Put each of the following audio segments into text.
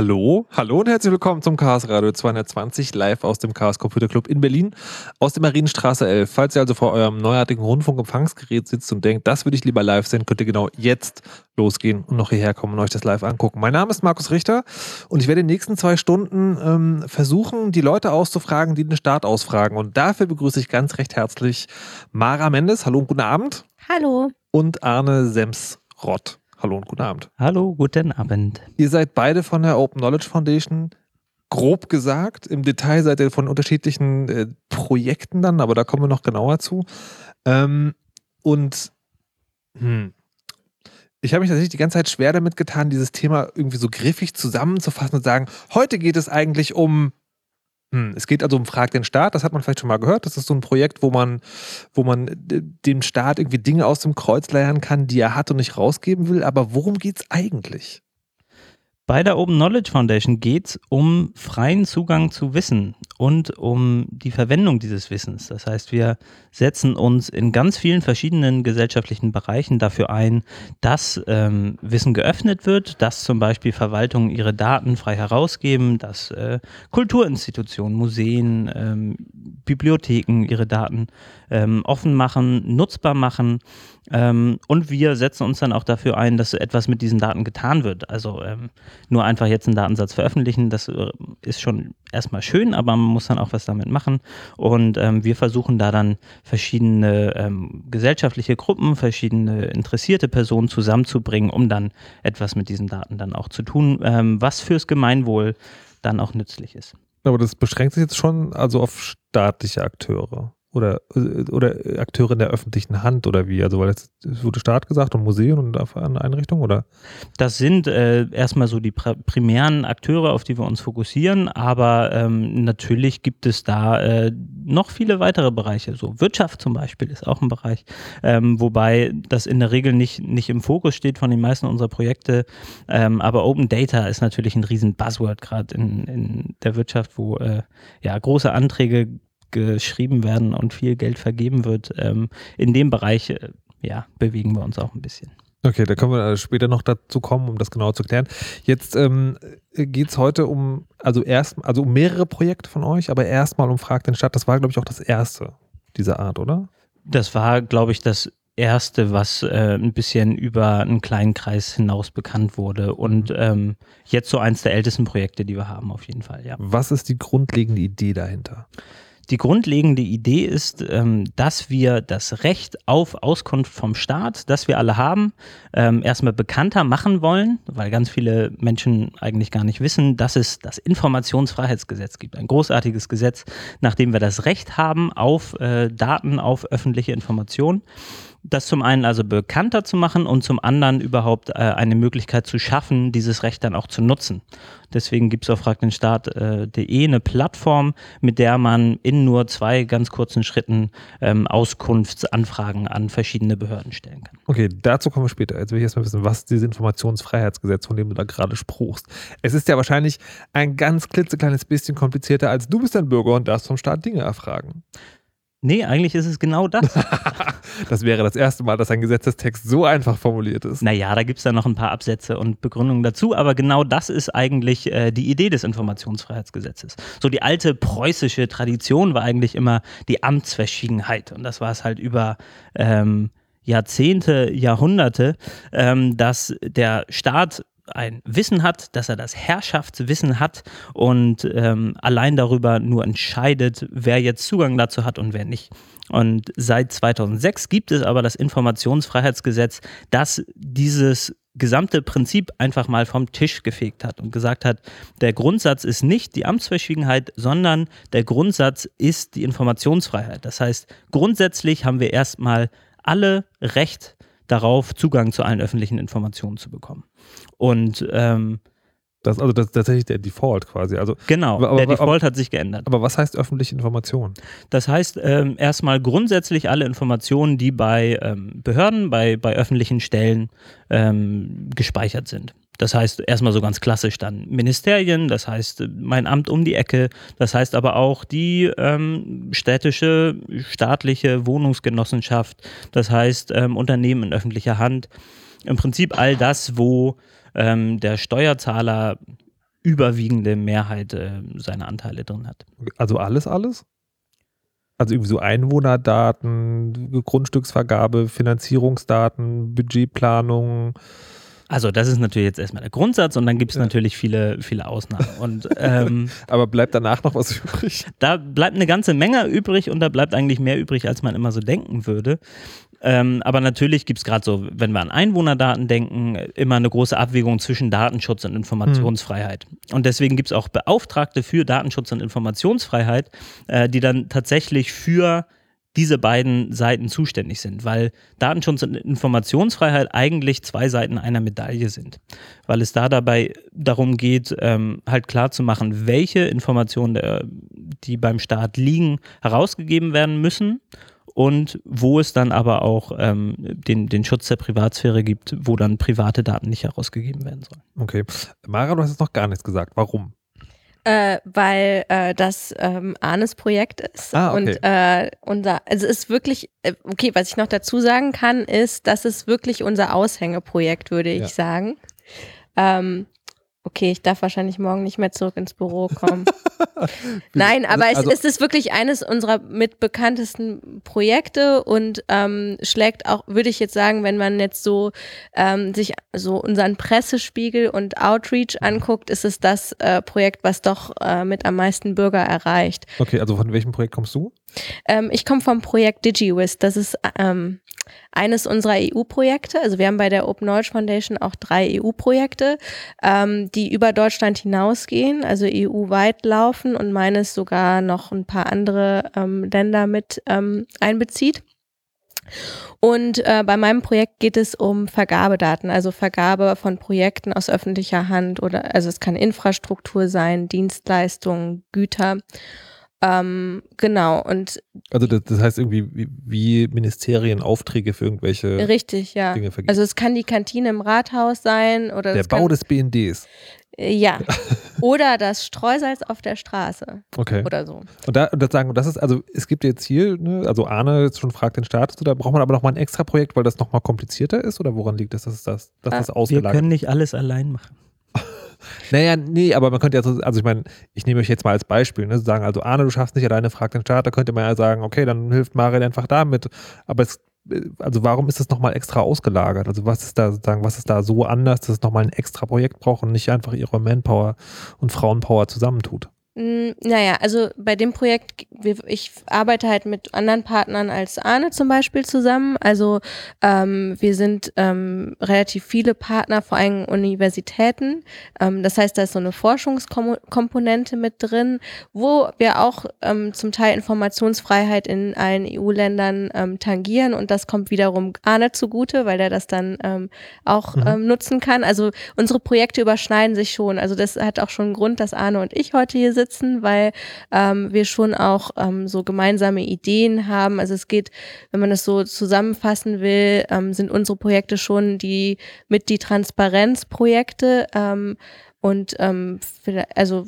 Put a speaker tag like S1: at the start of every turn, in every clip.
S1: Hallo, hallo und herzlich willkommen zum Chaos Radio 220 live aus dem Chaos Computer Club in Berlin aus der Marienstraße 11. Falls ihr also vor eurem neuartigen Rundfunkempfangsgerät sitzt und denkt, das würde ich lieber live sehen, könnt ihr genau jetzt losgehen und noch hierher kommen und euch das live angucken. Mein Name ist Markus Richter und ich werde in den nächsten zwei Stunden ähm, versuchen, die Leute auszufragen, die den Start ausfragen. Und dafür begrüße ich ganz recht herzlich Mara Mendes. Hallo und guten Abend.
S2: Hallo.
S1: Und Arne Semsrott. Hallo und guten Abend.
S3: Hallo, guten Abend.
S1: Ihr seid beide von der Open Knowledge Foundation. Grob gesagt, im Detail seid ihr von unterschiedlichen äh, Projekten dann, aber da kommen wir noch genauer zu. Ähm, und hm, ich habe mich tatsächlich die ganze Zeit schwer damit getan, dieses Thema irgendwie so griffig zusammenzufassen und sagen, heute geht es eigentlich um es geht also um Frag den Staat, das hat man vielleicht schon mal gehört. Das ist so ein Projekt, wo man, wo man dem Staat irgendwie Dinge aus dem Kreuz leiern kann, die er hat und nicht rausgeben will. Aber worum geht es eigentlich?
S3: Bei der Open Knowledge Foundation geht es um freien Zugang zu Wissen und um die Verwendung dieses Wissens. Das heißt, wir setzen uns in ganz vielen verschiedenen gesellschaftlichen Bereichen dafür ein, dass ähm, Wissen geöffnet wird, dass zum Beispiel Verwaltungen ihre Daten frei herausgeben, dass äh, Kulturinstitutionen, Museen, ähm, Bibliotheken ihre Daten ähm, offen machen, nutzbar machen. Ähm, und wir setzen uns dann auch dafür ein, dass etwas mit diesen Daten getan wird. Also ähm, nur einfach jetzt einen Datensatz veröffentlichen, das äh, ist schon erstmal schön, aber man muss dann auch was damit machen. Und ähm, wir versuchen da dann verschiedene ähm, gesellschaftliche Gruppen, verschiedene interessierte Personen zusammenzubringen, um dann etwas mit diesen Daten dann auch zu tun, ähm, was fürs Gemeinwohl dann auch nützlich ist.
S1: Aber das beschränkt sich jetzt schon also auf staatliche Akteure oder, oder Akteure in der öffentlichen Hand oder wie? Also, weil es wurde Staat gesagt und Museen und Einrichtungen oder?
S3: Das sind äh, erstmal so die primären Akteure, auf die wir uns fokussieren, aber ähm, natürlich gibt es da äh, noch viele weitere Bereiche. So Wirtschaft zum Beispiel ist auch ein Bereich, ähm, wobei das in der Regel nicht, nicht im Fokus steht von den meisten unserer Projekte. Ähm, aber Open Data ist natürlich ein riesen Buzzword gerade in, in der Wirtschaft, wo äh, ja große Anträge geschrieben werden und viel Geld vergeben wird. Ähm, in dem Bereich äh, ja, bewegen wir uns auch ein bisschen.
S1: Okay, da können wir später noch dazu kommen, um das genauer zu klären. Jetzt ähm, geht es heute um, also erst, also um mehrere Projekte von euch, aber erstmal um Frag den Stadt. Das war, glaube ich, auch das erste dieser Art, oder?
S3: Das war, glaube ich, das erste, was äh, ein bisschen über einen kleinen Kreis hinaus bekannt wurde und ähm, jetzt so eins der ältesten Projekte, die wir haben, auf jeden Fall, ja.
S1: Was ist die grundlegende Idee dahinter?
S3: Die grundlegende Idee ist, ähm, dass wir das Recht auf Auskunft vom Staat, das wir alle haben, ähm, erstmal bekannter machen wollen, weil ganz viele Menschen eigentlich gar nicht wissen, dass es das Informationsfreiheitsgesetz gibt. Ein großartiges Gesetz, nachdem wir das Recht haben auf äh, Daten, auf öffentliche Informationen das zum einen also bekannter zu machen und zum anderen überhaupt äh, eine Möglichkeit zu schaffen, dieses Recht dann auch zu nutzen. Deswegen gibt es auf fragdenstaat.de äh, eine Plattform, mit der man in nur zwei ganz kurzen Schritten ähm, Auskunftsanfragen an verschiedene Behörden stellen kann.
S1: Okay, dazu kommen wir später. Jetzt will ich erstmal wissen, was dieses Informationsfreiheitsgesetz, von dem du da gerade spruchst. Es ist ja wahrscheinlich ein ganz klitzekleines bisschen komplizierter, als du bist ein Bürger und darfst vom Staat Dinge erfragen.
S3: Nee, eigentlich ist es genau das.
S1: das wäre das erste Mal, dass ein Gesetzestext so einfach formuliert ist.
S3: Naja, da gibt es dann noch ein paar Absätze und Begründungen dazu, aber genau das ist eigentlich äh, die Idee des Informationsfreiheitsgesetzes. So die alte preußische Tradition war eigentlich immer die Amtsverschwiegenheit und das war es halt über ähm, Jahrzehnte, Jahrhunderte, ähm, dass der Staat ein Wissen hat, dass er das Herrschaftswissen hat und ähm, allein darüber nur entscheidet, wer jetzt Zugang dazu hat und wer nicht. Und seit 2006 gibt es aber das Informationsfreiheitsgesetz, das dieses gesamte Prinzip einfach mal vom Tisch gefegt hat und gesagt hat, der Grundsatz ist nicht die Amtsverschwiegenheit, sondern der Grundsatz ist die Informationsfreiheit. Das heißt, grundsätzlich haben wir erstmal alle Recht darauf, Zugang zu allen öffentlichen Informationen zu bekommen. Und ähm,
S1: das, also das ist tatsächlich der Default quasi. Also,
S3: genau, aber, der Default aber, hat sich geändert.
S1: Aber was heißt öffentliche Information?
S3: Das heißt ähm, erstmal grundsätzlich alle Informationen, die bei ähm, Behörden, bei, bei öffentlichen Stellen ähm, gespeichert sind. Das heißt erstmal so ganz klassisch dann Ministerien, das heißt mein Amt um die Ecke, das heißt aber auch die ähm, städtische, staatliche Wohnungsgenossenschaft, das heißt ähm, Unternehmen in öffentlicher Hand. Im Prinzip all das, wo ähm, der Steuerzahler überwiegende Mehrheit äh, seiner Anteile drin hat.
S1: Also alles, alles? Also irgendwie so Einwohnerdaten, Grundstücksvergabe, Finanzierungsdaten, Budgetplanung.
S3: Also das ist natürlich jetzt erstmal der Grundsatz und dann gibt es ja. natürlich viele, viele Ausnahmen. Und, ähm,
S1: Aber bleibt danach noch was übrig?
S3: Da bleibt eine ganze Menge übrig und da bleibt eigentlich mehr übrig, als man immer so denken würde. Ähm, aber natürlich gibt es gerade so, wenn wir an Einwohnerdaten denken, immer eine große Abwägung zwischen Datenschutz und Informationsfreiheit. Hm. Und deswegen gibt es auch Beauftragte für Datenschutz und Informationsfreiheit, äh, die dann tatsächlich für diese beiden Seiten zuständig sind, weil Datenschutz und Informationsfreiheit eigentlich zwei Seiten einer Medaille sind, weil es da dabei darum geht, ähm, halt klarzumachen, welche Informationen, der, die beim Staat liegen, herausgegeben werden müssen und wo es dann aber auch ähm, den, den Schutz der Privatsphäre gibt, wo dann private Daten nicht herausgegeben werden sollen.
S1: Okay. Mara, du hast jetzt noch gar nichts gesagt. Warum?
S2: Äh, weil äh, das ähm, Arnes Projekt ist.
S1: Ah, okay.
S2: Und äh, unser, also es ist wirklich, äh, okay, was ich noch dazu sagen kann, ist, das ist wirklich unser Aushängeprojekt, würde ich ja. sagen. Ähm, Okay, ich darf wahrscheinlich morgen nicht mehr zurück ins Büro kommen. Nein, aber also, es, es, ist wirklich eines unserer mitbekanntesten Projekte und ähm, schlägt auch, würde ich jetzt sagen, wenn man jetzt so ähm, sich so unseren Pressespiegel und Outreach anguckt, ist es das äh, Projekt, was doch äh, mit am meisten Bürger erreicht.
S1: Okay, also von welchem Projekt kommst du?
S2: Ähm, ich komme vom Projekt DigiWiz. Das ist ähm, eines unserer EU-Projekte. Also wir haben bei der Open Knowledge Foundation auch drei EU-Projekte, ähm, die über Deutschland hinausgehen, also EU-weit laufen und meines sogar noch ein paar andere ähm, Länder mit ähm, einbezieht. Und äh, bei meinem Projekt geht es um Vergabedaten, also Vergabe von Projekten aus öffentlicher Hand oder also es kann Infrastruktur sein, Dienstleistungen, Güter. Ähm, genau, und.
S1: Also das, das heißt irgendwie, wie, wie, Ministerien Aufträge für irgendwelche
S2: Richtig, ja. Dinge vergeben. Also es kann die Kantine im Rathaus sein oder.
S1: Der Bau
S2: kann,
S1: des BNDs.
S2: Äh, ja. oder das Streusalz auf der Straße.
S1: Okay.
S2: Oder so.
S1: Und da und das sagen, das ist, also es gibt jetzt hier, ne, also Arne jetzt schon fragt den Status, da braucht man aber nochmal ein extra Projekt, weil das nochmal komplizierter ist oder woran liegt das, dass das, dass das ausgelagert
S3: Wir können nicht alles allein machen.
S1: Naja, nee, aber man könnte ja so, also ich meine, ich nehme euch jetzt mal als Beispiel, ne, sagen, also Arne, du schaffst nicht alleine, frag den Staat, da könnte man ja sagen, okay, dann hilft Mariel einfach damit. Aber es, also warum ist das nochmal extra ausgelagert? Also was ist da sozusagen, was ist da so anders, dass es nochmal ein extra Projekt braucht und nicht einfach ihre Manpower und Frauenpower zusammentut?
S2: Naja, also bei dem Projekt, ich arbeite halt mit anderen Partnern als Arne zum Beispiel zusammen. Also ähm, wir sind ähm, relativ viele Partner, vor allem Universitäten. Ähm, das heißt, da ist so eine Forschungskomponente mit drin, wo wir auch ähm, zum Teil Informationsfreiheit in allen EU-Ländern ähm, tangieren und das kommt wiederum Arne zugute, weil er das dann ähm, auch mhm. nutzen kann. Also unsere Projekte überschneiden sich schon. Also das hat auch schon einen Grund, dass Arne und ich heute hier sind sitzen, weil ähm, wir schon auch ähm, so gemeinsame Ideen haben. Also es geht, wenn man das so zusammenfassen will, ähm, sind unsere Projekte schon die mit die Transparenzprojekte ähm, und ähm, also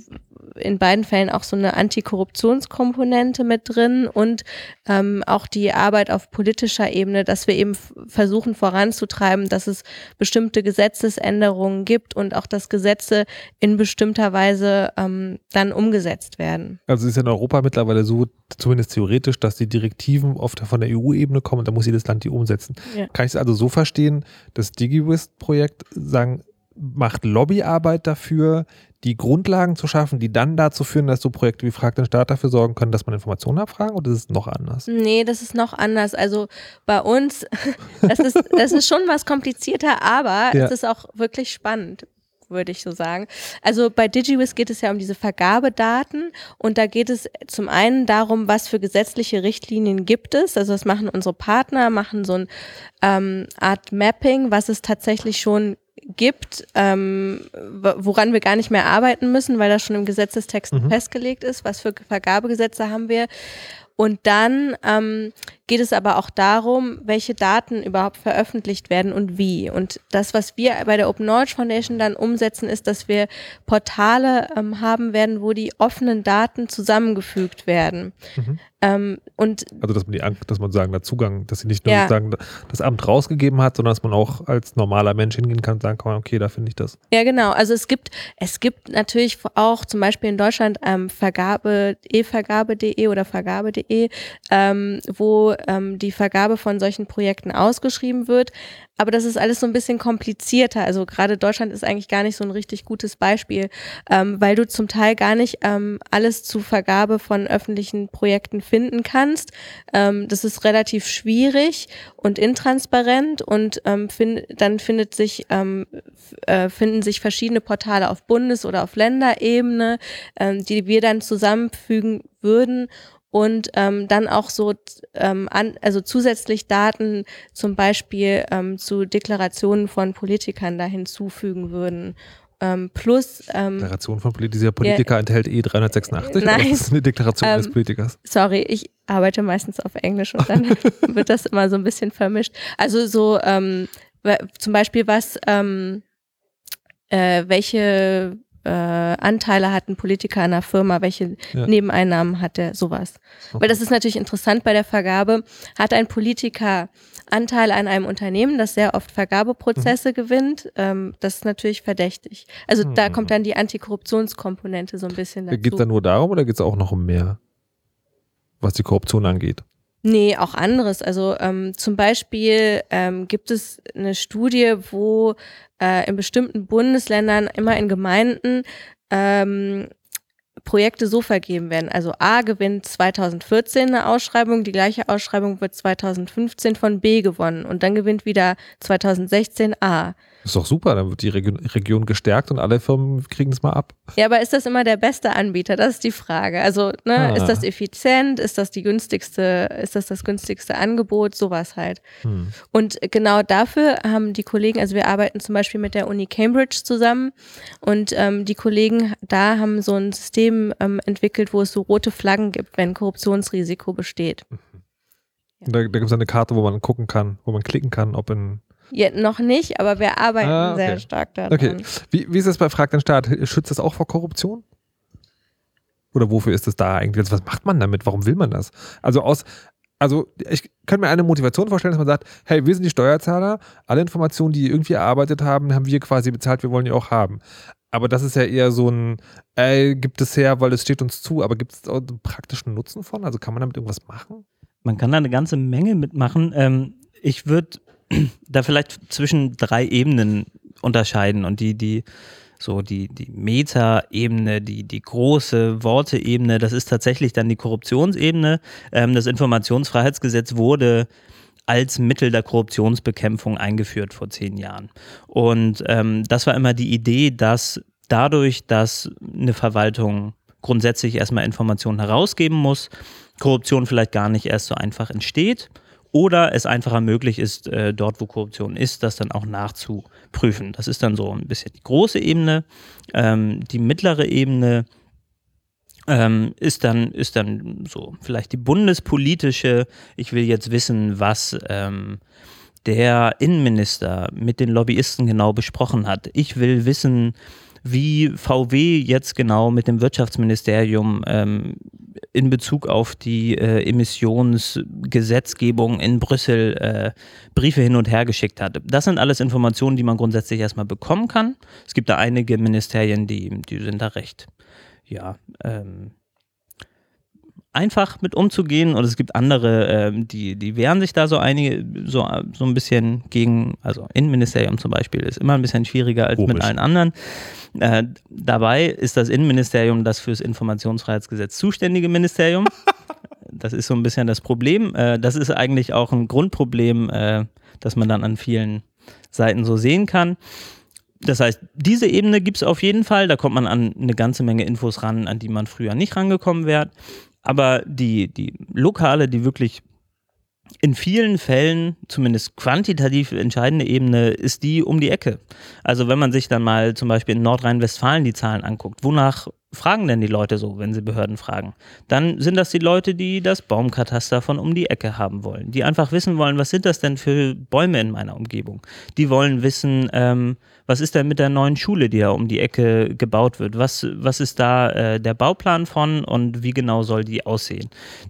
S2: in beiden Fällen auch so eine Antikorruptionskomponente mit drin und ähm, auch die Arbeit auf politischer Ebene, dass wir eben versuchen voranzutreiben, dass es bestimmte Gesetzesänderungen gibt und auch, dass Gesetze in bestimmter Weise ähm, dann umgesetzt werden.
S1: Also es ist in Europa mittlerweile so, zumindest theoretisch, dass die Direktiven oft von der EU-Ebene kommen und da muss jedes Land die umsetzen. Ja. Kann ich es also so verstehen, das DigiWist-Projekt sagen, macht Lobbyarbeit dafür, die Grundlagen zu schaffen, die dann dazu führen, dass so Projekte wie Frag den Staat dafür sorgen können, dass man Informationen abfragen oder ist es noch anders?
S2: Nee, das ist noch anders. Also bei uns, das ist, das ist schon was komplizierter, aber ja. es ist auch wirklich spannend würde ich so sagen. Also bei DigiWiz geht es ja um diese Vergabedaten und da geht es zum einen darum, was für gesetzliche Richtlinien gibt es. Also das machen unsere Partner, machen so eine ähm, Art Mapping, was es tatsächlich schon gibt, ähm, woran wir gar nicht mehr arbeiten müssen, weil das schon im Gesetzestext mhm. festgelegt ist, was für Vergabegesetze haben wir. Und dann ähm, geht es aber auch darum, welche Daten überhaupt veröffentlicht werden und wie. Und das, was wir bei der Open Knowledge Foundation dann umsetzen, ist, dass wir Portale ähm, haben werden, wo die offenen Daten zusammengefügt werden. Mhm. Ähm, und
S1: also dass man die dass man sagen, der Zugang, dass sie nicht nur ja. sagen, das Amt rausgegeben hat, sondern dass man auch als normaler Mensch hingehen kann und sagen kann, okay, da finde ich das.
S2: Ja, genau. Also es gibt, es gibt natürlich auch zum Beispiel in Deutschland ähm, Vergabe, e-vergabe.de oder vergabe.de, ähm, wo ähm, die Vergabe von solchen Projekten ausgeschrieben wird. Aber das ist alles so ein bisschen komplizierter. Also gerade Deutschland ist eigentlich gar nicht so ein richtig gutes Beispiel, ähm, weil du zum Teil gar nicht ähm, alles zu Vergabe von öffentlichen Projekten finden kannst. Ähm, das ist relativ schwierig und intransparent und ähm, find, dann findet sich, ähm, äh, finden sich verschiedene Portale auf Bundes- oder auf Länderebene, ähm, die wir dann zusammenfügen würden und ähm, dann auch so ähm, an, also zusätzlich Daten zum Beispiel ähm, zu Deklarationen von Politikern da hinzufügen würden. Ähm, plus ähm,
S1: Deklaration von Politikern. Dieser Politiker ja, enthält E 386
S2: nein,
S1: oder ist das eine Deklaration ähm, eines Politikers?
S2: Sorry, ich arbeite meistens auf Englisch und dann wird das immer so ein bisschen vermischt. Also so ähm, zum Beispiel was ähm, äh, welche äh, Anteile hat ein Politiker an einer Firma, welche ja. Nebeneinnahmen hat er, sowas. Okay. Weil das ist natürlich interessant bei der Vergabe. Hat ein Politiker Anteil an einem Unternehmen, das sehr oft Vergabeprozesse mhm. gewinnt, ähm, das ist natürlich verdächtig. Also mhm. da kommt dann die Antikorruptionskomponente so ein bisschen dazu.
S1: Geht es da nur darum oder geht es auch noch um mehr, was die Korruption angeht?
S2: Nee, auch anderes. Also ähm, zum Beispiel ähm, gibt es eine Studie, wo äh, in bestimmten Bundesländern immer in Gemeinden ähm, Projekte so vergeben werden. Also A gewinnt 2014 eine Ausschreibung, die gleiche Ausschreibung wird 2015 von B gewonnen und dann gewinnt wieder 2016 A.
S1: Ist doch super, dann wird die Region gestärkt und alle Firmen kriegen es mal ab.
S2: Ja, aber ist das immer der beste Anbieter? Das ist die Frage. Also, ne, ah. ist das effizient? Ist das die günstigste, ist das das günstigste Angebot? Sowas halt. Hm. Und genau dafür haben die Kollegen, also wir arbeiten zum Beispiel mit der Uni Cambridge zusammen und ähm, die Kollegen da haben so ein System ähm, entwickelt, wo es so rote Flaggen gibt, wenn Korruptionsrisiko besteht. Mhm.
S1: Da, da gibt es eine Karte, wo man gucken kann, wo man klicken kann, ob in
S2: ja, noch nicht, aber wir arbeiten ah, okay. sehr stark daran.
S1: Okay. Wie, wie ist es bei Frag den Staat? Schützt das auch vor Korruption? Oder wofür ist es da eigentlich? Also was macht man damit? Warum will man das? Also aus, also ich könnte mir eine Motivation vorstellen, dass man sagt, hey, wir sind die Steuerzahler, alle Informationen, die irgendwie erarbeitet haben, haben wir quasi bezahlt, wir wollen die auch haben. Aber das ist ja eher so ein, ey, gibt es her, weil es steht uns zu, aber gibt es auch einen praktischen Nutzen von? Also kann man damit irgendwas machen?
S3: Man kann da eine ganze Menge mitmachen. Ähm, ich würde da vielleicht zwischen drei Ebenen unterscheiden und die, die, so die, die Meta-Ebene, die, die große Worte-Ebene, das ist tatsächlich dann die Korruptionsebene. Ähm, das Informationsfreiheitsgesetz wurde als Mittel der Korruptionsbekämpfung eingeführt vor zehn Jahren. Und ähm, das war immer die Idee, dass dadurch, dass eine Verwaltung grundsätzlich erstmal Informationen herausgeben muss, Korruption vielleicht gar nicht erst so einfach entsteht oder es einfacher möglich ist, äh, dort, wo Korruption ist, das dann auch nachzuprüfen. Das ist dann so ein bisschen die große Ebene. Ähm, die mittlere Ebene ähm, ist, dann, ist dann so vielleicht die bundespolitische, ich will jetzt wissen, was ähm, der Innenminister mit den Lobbyisten genau besprochen hat. Ich will wissen, wie VW jetzt genau mit dem Wirtschaftsministerium ähm, in Bezug auf die äh, Emissionsgesetzgebung in Brüssel äh, Briefe hin und her geschickt hat. Das sind alles Informationen, die man grundsätzlich erstmal bekommen kann. Es gibt da einige Ministerien, die, die sind da recht, ja, ähm, einfach mit umzugehen und es gibt andere, ähm, die, die wehren sich da so einige, so, so ein bisschen gegen, also Innenministerium zum Beispiel ist immer ein bisschen schwieriger als Komisch. mit allen anderen. Äh, dabei ist das Innenministerium das fürs Informationsfreiheitsgesetz zuständige Ministerium. das ist so ein bisschen das Problem. Äh, das ist eigentlich auch ein Grundproblem, äh, das man dann an vielen Seiten so sehen kann. Das heißt, diese Ebene gibt es auf jeden Fall. Da kommt man an eine ganze Menge Infos ran, an die man früher nicht rangekommen wäre. Aber die, die lokale, die wirklich in vielen Fällen, zumindest quantitativ entscheidende Ebene, ist die um die Ecke. Also wenn man sich dann mal zum Beispiel in Nordrhein-Westfalen die Zahlen anguckt, wonach fragen denn die Leute so, wenn sie Behörden fragen? Dann sind das die Leute, die das Baumkataster von um die Ecke haben wollen, die einfach wissen wollen, was sind das denn für Bäume in meiner Umgebung? Die wollen wissen, ähm, was ist denn mit der neuen Schule, die da um die Ecke gebaut wird? Was, was ist da äh, der Bauplan von und wie genau soll die aussehen?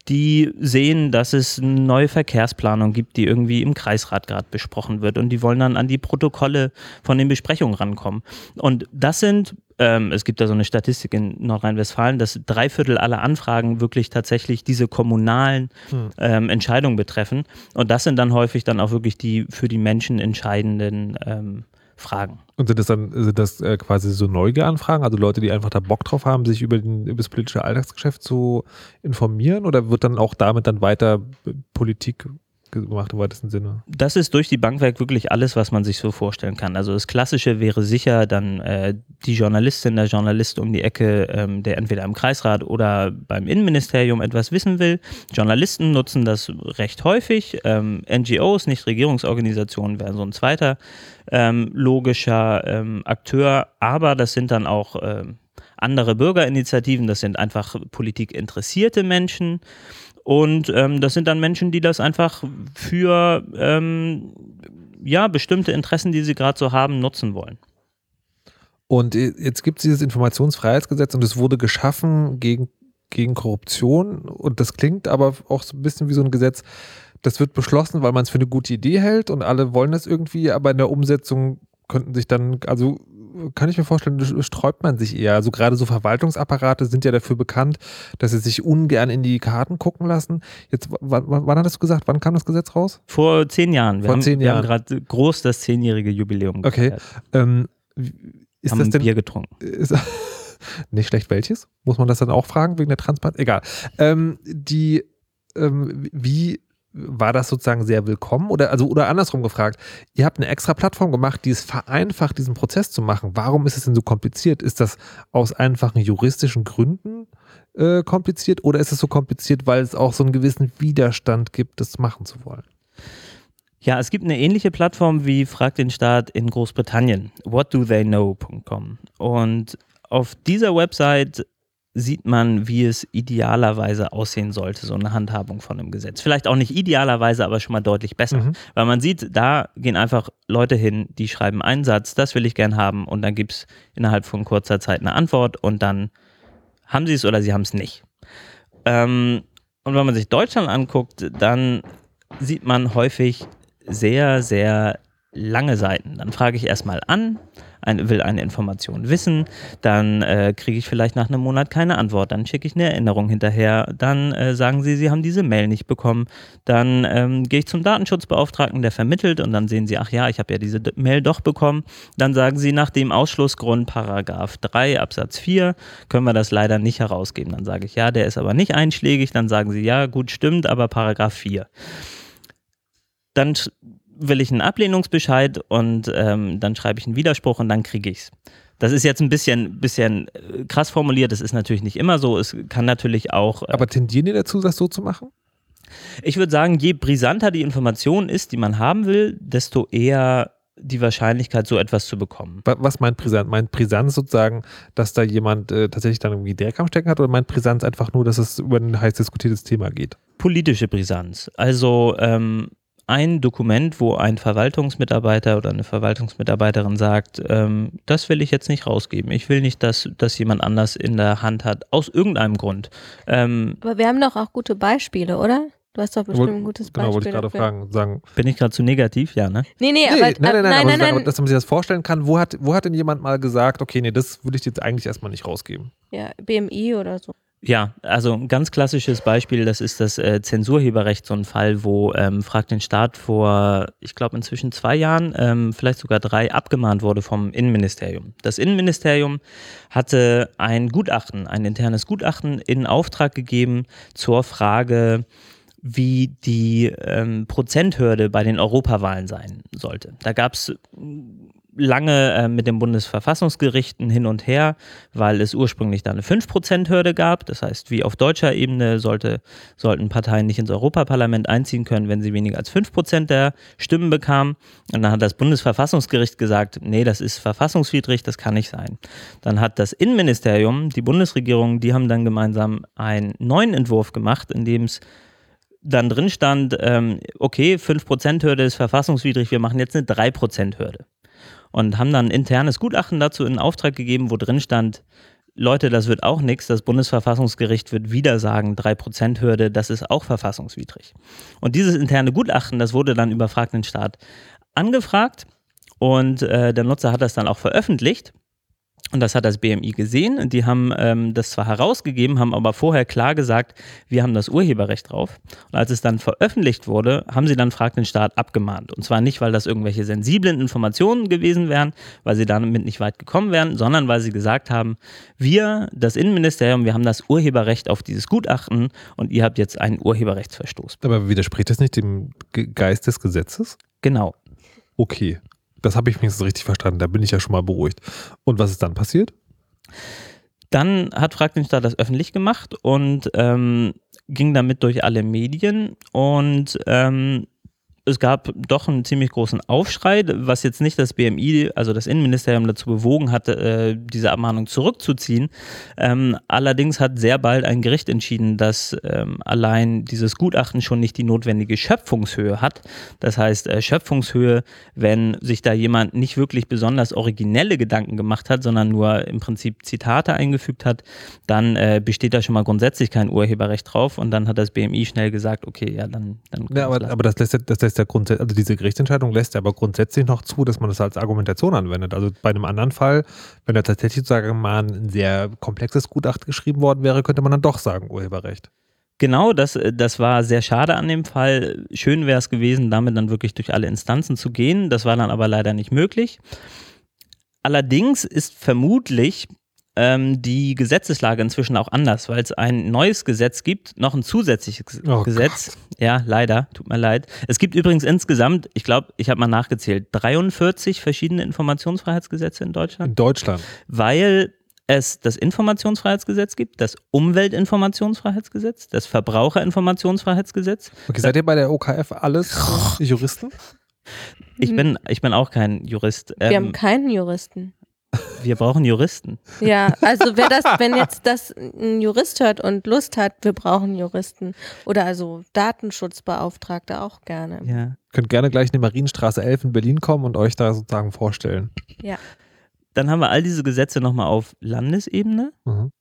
S3: Die sehen, dass es eine neue Verkehrsplanung gibt, die irgendwie im Kreisrat gerade besprochen wird und die wollen dann an die Protokolle von den Besprechungen rankommen. Und das sind ähm, es gibt da so eine Statistik in Nordrhein-Westfalen, dass drei Viertel aller Anfragen wirklich tatsächlich diese kommunalen hm. ähm, Entscheidungen betreffen. Und das sind dann häufig dann auch wirklich die für die Menschen entscheidenden ähm, Fragen.
S1: Und sind das dann sind das äh, quasi so Neugier-Anfragen, also Leute, die einfach da Bock drauf haben, sich über, den, über das politische Alltagsgeschäft zu informieren? Oder wird dann auch damit dann weiter Politik gemacht im weitesten Sinne.
S3: Das ist durch die Bank weg wirklich alles, was man sich so vorstellen kann. Also das Klassische wäre sicher dann äh, die Journalistin, der Journalist um die Ecke, ähm, der entweder im Kreisrat oder beim Innenministerium etwas wissen will. Journalisten nutzen das recht häufig. Ähm, NGOs, Nichtregierungsorganisationen wären so ein zweiter ähm, logischer ähm, Akteur, aber das sind dann auch ähm, andere Bürgerinitiativen, das sind einfach politikinteressierte Menschen. Und ähm, das sind dann Menschen, die das einfach für ähm, ja, bestimmte Interessen, die sie gerade so haben, nutzen wollen.
S1: Und jetzt gibt es dieses Informationsfreiheitsgesetz und es wurde geschaffen gegen, gegen Korruption. Und das klingt aber auch so ein bisschen wie so ein Gesetz, das wird beschlossen, weil man es für eine gute Idee hält und alle wollen das irgendwie, aber in der Umsetzung könnten sich dann, also kann ich mir vorstellen, sträubt man sich eher. Also gerade so Verwaltungsapparate sind ja dafür bekannt, dass sie sich ungern in die Karten gucken lassen. Jetzt, wann, wann hattest du gesagt, wann kam das Gesetz raus?
S3: Vor zehn Jahren.
S1: Wir Vor
S3: haben,
S1: zehn
S3: Jahren. Wir haben gerade groß das zehnjährige Jubiläum
S1: Okay. Ähm,
S3: ist haben das denn, Bier getrunken.
S1: Ist, nicht schlecht welches? Muss man das dann auch fragen wegen der Transparenz? Egal. Ähm, die, ähm, wie war das sozusagen sehr willkommen oder also oder andersrum gefragt, ihr habt eine extra Plattform gemacht, die es vereinfacht, diesen Prozess zu machen. Warum ist es denn so kompliziert? Ist das aus einfachen juristischen Gründen äh, kompliziert oder ist es so kompliziert, weil es auch so einen gewissen Widerstand gibt, das machen zu wollen?
S3: Ja, es gibt eine ähnliche Plattform wie Frag den Staat in Großbritannien, whatdotheyknow.com. Und auf dieser Website sieht man, wie es idealerweise aussehen sollte, so eine Handhabung von einem Gesetz. Vielleicht auch nicht idealerweise, aber schon mal deutlich besser. Mhm. Weil man sieht, da gehen einfach Leute hin, die schreiben einen Satz, das will ich gern haben und dann gibt es innerhalb von kurzer Zeit eine Antwort und dann haben sie es oder sie haben es nicht. Ähm, und wenn man sich Deutschland anguckt, dann sieht man häufig sehr, sehr lange Seiten. Dann frage ich erstmal an, ein, will eine Information wissen, dann äh, kriege ich vielleicht nach einem Monat keine Antwort, dann schicke ich eine Erinnerung hinterher, dann äh, sagen sie, sie haben diese Mail nicht bekommen, dann ähm, gehe ich zum Datenschutzbeauftragten, der vermittelt und dann sehen sie, ach ja, ich habe ja diese Mail doch bekommen, dann sagen sie, nach dem Ausschlussgrund Paragraph 3 Absatz 4 können wir das leider nicht herausgeben. Dann sage ich, ja, der ist aber nicht einschlägig, dann sagen sie, ja, gut, stimmt, aber Paragraph 4 dann will ich einen Ablehnungsbescheid und ähm, dann schreibe ich einen Widerspruch und dann kriege ich es. Das ist jetzt ein bisschen, bisschen äh, krass formuliert, das ist natürlich nicht immer so. Es kann natürlich auch.
S1: Äh Aber tendieren die dazu, das so zu machen?
S3: Ich würde sagen, je brisanter die Information ist, die man haben will, desto eher die Wahrscheinlichkeit, so etwas zu bekommen.
S1: Was meint Brisanz? Meint Brisanz sozusagen, dass da jemand äh, tatsächlich dann irgendwie Dreck am Stecken hat oder meint Brisanz einfach nur, dass es über ein heiß diskutiertes Thema geht?
S3: Politische Brisanz. Also ähm, ein Dokument, wo ein Verwaltungsmitarbeiter oder eine Verwaltungsmitarbeiterin sagt, ähm, das will ich jetzt nicht rausgeben. Ich will nicht, dass das jemand anders in der Hand hat, aus irgendeinem Grund.
S2: Ähm, Aber wir haben doch auch gute Beispiele, oder? Du hast doch bestimmt ein gutes Beispiel.
S1: Genau, wollte ich gerade fragen. Sagen.
S3: Bin ich gerade zu negativ? Ja, ne?
S2: Nee, nee, nee aber, nein,
S1: nein, nein, nein, nein, nein, aber, dass man sich das vorstellen kann, wo hat, wo hat denn jemand mal gesagt, okay, nee, das würde ich jetzt eigentlich erstmal nicht rausgeben?
S2: Ja, BMI oder so.
S3: Ja, also ein ganz klassisches Beispiel, das ist das äh, Zensurheberrecht, so ein Fall, wo ähm, Frag den Staat vor, ich glaube inzwischen zwei Jahren, ähm, vielleicht sogar drei, abgemahnt wurde vom Innenministerium. Das Innenministerium hatte ein Gutachten, ein internes Gutachten in Auftrag gegeben zur Frage, wie die ähm, Prozenthürde bei den Europawahlen sein sollte. Da gab es lange äh, mit den Bundesverfassungsgerichten hin und her, weil es ursprünglich da eine 5%-Hürde gab. Das heißt, wie auf deutscher Ebene sollte, sollten Parteien nicht ins Europaparlament einziehen können, wenn sie weniger als 5% der Stimmen bekamen. Und dann hat das Bundesverfassungsgericht gesagt, nee, das ist verfassungswidrig, das kann nicht sein. Dann hat das Innenministerium, die Bundesregierung, die haben dann gemeinsam einen neuen Entwurf gemacht, in dem es dann drin stand, ähm, okay, 5%-Hürde ist verfassungswidrig, wir machen jetzt eine 3%-Hürde und haben dann ein internes Gutachten dazu in Auftrag gegeben, wo drin stand, Leute, das wird auch nichts. Das Bundesverfassungsgericht wird wieder sagen, 3%-Hürde, das ist auch verfassungswidrig. Und dieses interne Gutachten, das wurde dann über fragenden Staat angefragt und äh, der Nutzer hat das dann auch veröffentlicht. Und das hat das BMI gesehen. Die haben ähm, das zwar herausgegeben, haben aber vorher klar gesagt, wir haben das Urheberrecht drauf. Und als es dann veröffentlicht wurde, haben sie dann Frag den Staat abgemahnt. Und zwar nicht, weil das irgendwelche sensiblen Informationen gewesen wären, weil sie damit nicht weit gekommen wären, sondern weil sie gesagt haben, wir, das Innenministerium, wir haben das Urheberrecht auf dieses Gutachten und ihr habt jetzt einen Urheberrechtsverstoß.
S1: Aber widerspricht das nicht dem Geist des Gesetzes?
S3: Genau.
S1: Okay. Das habe ich wenigstens richtig verstanden. Da bin ich ja schon mal beruhigt. Und was ist dann passiert?
S3: Dann hat Frankenstein das öffentlich gemacht und ähm, ging damit durch alle Medien und ähm, es gab doch einen ziemlich großen Aufschrei, was jetzt nicht das BMI, also das Innenministerium dazu bewogen hat, äh, diese Abmahnung zurückzuziehen. Ähm, allerdings hat sehr bald ein Gericht entschieden, dass ähm, allein dieses Gutachten schon nicht die notwendige Schöpfungshöhe hat. Das heißt, äh, Schöpfungshöhe, wenn sich da jemand nicht wirklich besonders originelle Gedanken gemacht hat, sondern nur im Prinzip Zitate eingefügt hat, dann äh, besteht da schon mal grundsätzlich kein Urheberrecht drauf. Und dann hat das BMI schnell gesagt, okay, ja, dann. dann
S1: ja, aber, aber das lässt, das lässt lässt ja grundsätzlich, also diese Gerichtsentscheidung lässt ja aber grundsätzlich noch zu, dass man das als Argumentation anwendet. Also bei einem anderen Fall, wenn da tatsächlich sozusagen mal ein sehr komplexes Gutachten geschrieben worden wäre, könnte man dann doch sagen, Urheberrecht.
S3: Genau, das, das war sehr schade an dem Fall. Schön wäre es gewesen, damit dann wirklich durch alle Instanzen zu gehen. Das war dann aber leider nicht möglich. Allerdings ist vermutlich die Gesetzeslage inzwischen auch anders, weil es ein neues Gesetz gibt, noch ein zusätzliches oh Gesetz. Gott. Ja, leider, tut mir leid. Es gibt übrigens insgesamt, ich glaube, ich habe mal nachgezählt, 43 verschiedene Informationsfreiheitsgesetze in Deutschland.
S1: In Deutschland.
S3: Weil es das Informationsfreiheitsgesetz gibt, das Umweltinformationsfreiheitsgesetz, das Verbraucherinformationsfreiheitsgesetz.
S1: Okay, seid ihr bei der OKF alles Juristen?
S3: Ich bin, ich bin auch kein Jurist.
S2: Wir ähm, haben keinen Juristen.
S3: Wir brauchen Juristen.
S2: Ja, also wer das, wenn jetzt das ein Jurist hört und Lust hat, wir brauchen Juristen. Oder also Datenschutzbeauftragte auch gerne.
S1: Ja. Könnt gerne gleich in die Marienstraße 11 in Berlin kommen und euch da sozusagen vorstellen.
S2: Ja.
S3: Dann haben wir all diese Gesetze nochmal auf Landesebene. Mhm.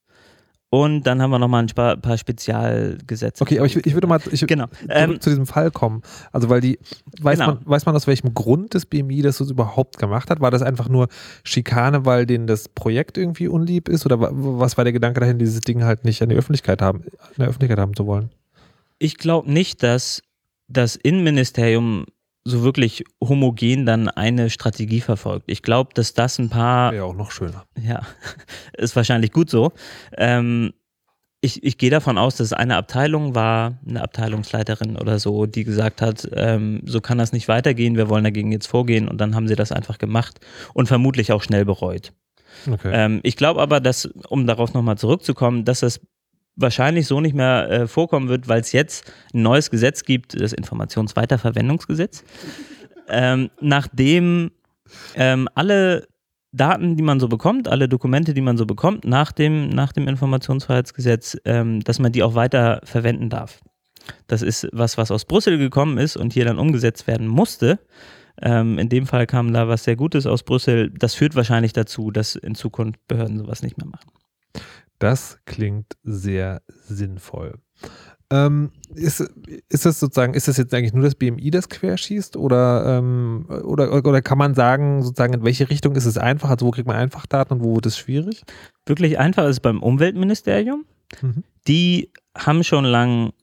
S3: Und dann haben wir nochmal ein paar Spezialgesetze.
S1: Okay, aber ich, ich würde mal ich, genau. Ähm, zu diesem Fall kommen. Also, weil die, weiß, genau. man, weiß man aus welchem Grund das BMI das so überhaupt gemacht hat? War das einfach nur Schikane, weil denen das Projekt irgendwie unlieb ist? Oder was war der Gedanke dahin, dieses Ding halt nicht an die Öffentlichkeit haben, in der Öffentlichkeit haben zu wollen?
S3: Ich glaube nicht, dass das Innenministerium so wirklich homogen dann eine Strategie verfolgt. Ich glaube, dass das ein paar.
S1: Wäre auch noch schöner.
S3: Ja, ist wahrscheinlich gut so. Ähm, ich, ich gehe davon aus, dass eine Abteilung war, eine Abteilungsleiterin oder so, die gesagt hat, ähm, so kann das nicht weitergehen, wir wollen dagegen jetzt vorgehen und dann haben sie das einfach gemacht und vermutlich auch schnell bereut. Okay. Ähm, ich glaube aber, dass, um darauf nochmal zurückzukommen, dass das wahrscheinlich so nicht mehr äh, vorkommen wird, weil es jetzt ein neues Gesetz gibt, das Informationsweiterverwendungsgesetz, ähm, nachdem ähm, alle Daten, die man so bekommt, alle Dokumente, die man so bekommt, nach dem, nach dem Informationsfreiheitsgesetz, ähm, dass man die auch weiter verwenden darf. Das ist was, was aus Brüssel gekommen ist und hier dann umgesetzt werden musste. Ähm, in dem Fall kam da was sehr Gutes aus Brüssel. Das führt wahrscheinlich dazu, dass in Zukunft Behörden sowas nicht mehr machen.
S1: Das klingt sehr sinnvoll. Ähm, ist, ist das sozusagen, ist das jetzt eigentlich nur das BMI, das querschießt? Oder, ähm, oder, oder kann man sagen, sozusagen, in welche Richtung ist es einfach? Also wo kriegt man einfach Daten und wo wird es schwierig?
S3: Wirklich einfach ist es beim Umweltministerium. Mhm. Die haben schon lange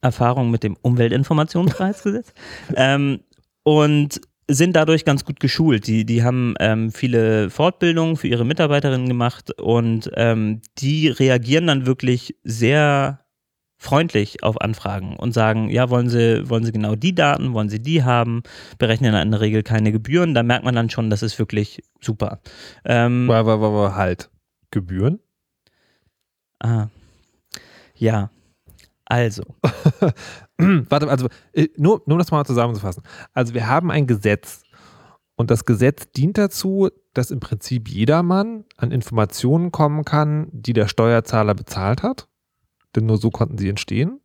S3: Erfahrung mit dem Umweltinformationsfreiheitsgesetz. ähm, und sind dadurch ganz gut geschult. Die, die haben ähm, viele Fortbildungen für ihre Mitarbeiterinnen gemacht und ähm, die reagieren dann wirklich sehr freundlich auf Anfragen und sagen, ja, wollen Sie, wollen Sie genau die Daten, wollen Sie die haben, berechnen in der Regel keine Gebühren. Da merkt man dann schon, das ist wirklich super. Ähm,
S1: Aber, aber, aber halt. Gebühren?
S3: ah, ja, also,
S1: Warte, also äh, nur, nur um das mal zusammenzufassen. Also wir haben ein Gesetz und das Gesetz dient dazu, dass im Prinzip jedermann an Informationen kommen kann, die der Steuerzahler bezahlt hat. Denn nur so konnten sie entstehen.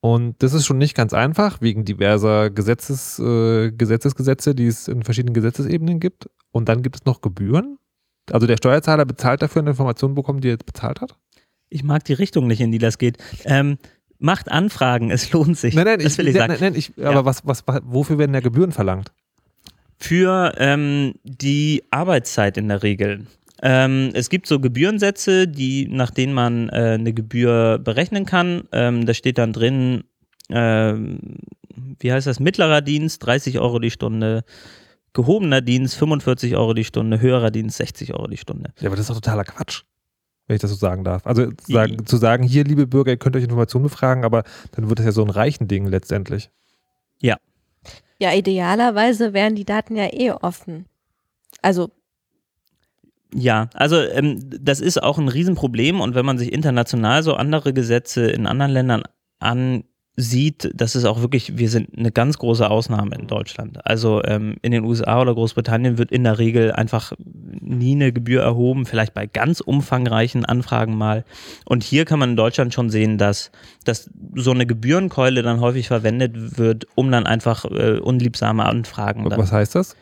S1: Und das ist schon nicht ganz einfach, wegen diverser Gesetzes, äh, Gesetzesgesetze, die es in verschiedenen Gesetzesebenen gibt. Und dann gibt es noch Gebühren. Also der Steuerzahler bezahlt dafür eine Information bekommen, die er jetzt bezahlt hat.
S3: ich mag die Richtung nicht, in die das geht. Ähm, macht Anfragen, es lohnt sich.
S1: Nein, nein,
S3: das
S1: ich,
S3: will ich
S1: nein,
S3: sagen.
S1: nein, ich,
S3: Ja.
S1: aber was, was, wofür werden da Gebühren verlangt?
S3: für ähm, die Arbeitszeit in der Regel. Ähm, es gibt so Gebührensätze, die, nach denen man äh, eine Gebühr berechnen kann. Ähm, da steht dann drin, ähm, wie heißt das, mittlerer Dienst 30 Euro die Stunde, gehobener Dienst 45 Euro die Stunde, höherer Dienst 60 Euro die Stunde.
S1: Ja, aber das ist doch totaler Quatsch, wenn ich das so sagen darf. Also zu sagen, zu sagen, hier, liebe Bürger, ihr könnt euch Informationen befragen, aber dann wird das ja so ein reichen Ding letztendlich.
S2: Ja, idealerweise wären die Daten ja eh offen. Also,
S3: Ja, also ähm, das ist auch ein Riesenproblem und wenn man sich international so andere Gesetze in anderen Ländern ansieht, das ist auch wirklich, wir sind eine ganz große Ausnahme in Deutschland. Also ähm, in den USA oder Großbritannien wird in der Regel einfach nie eine Gebühr erhoben, vielleicht bei ganz umfangreichen Anfragen mal. Und hier kann man in Deutschland schon sehen, dass, dass so eine Gebührenkeule dann häufig verwendet wird, um dann einfach äh, unliebsame Anfragen dann,
S1: Was heißt das?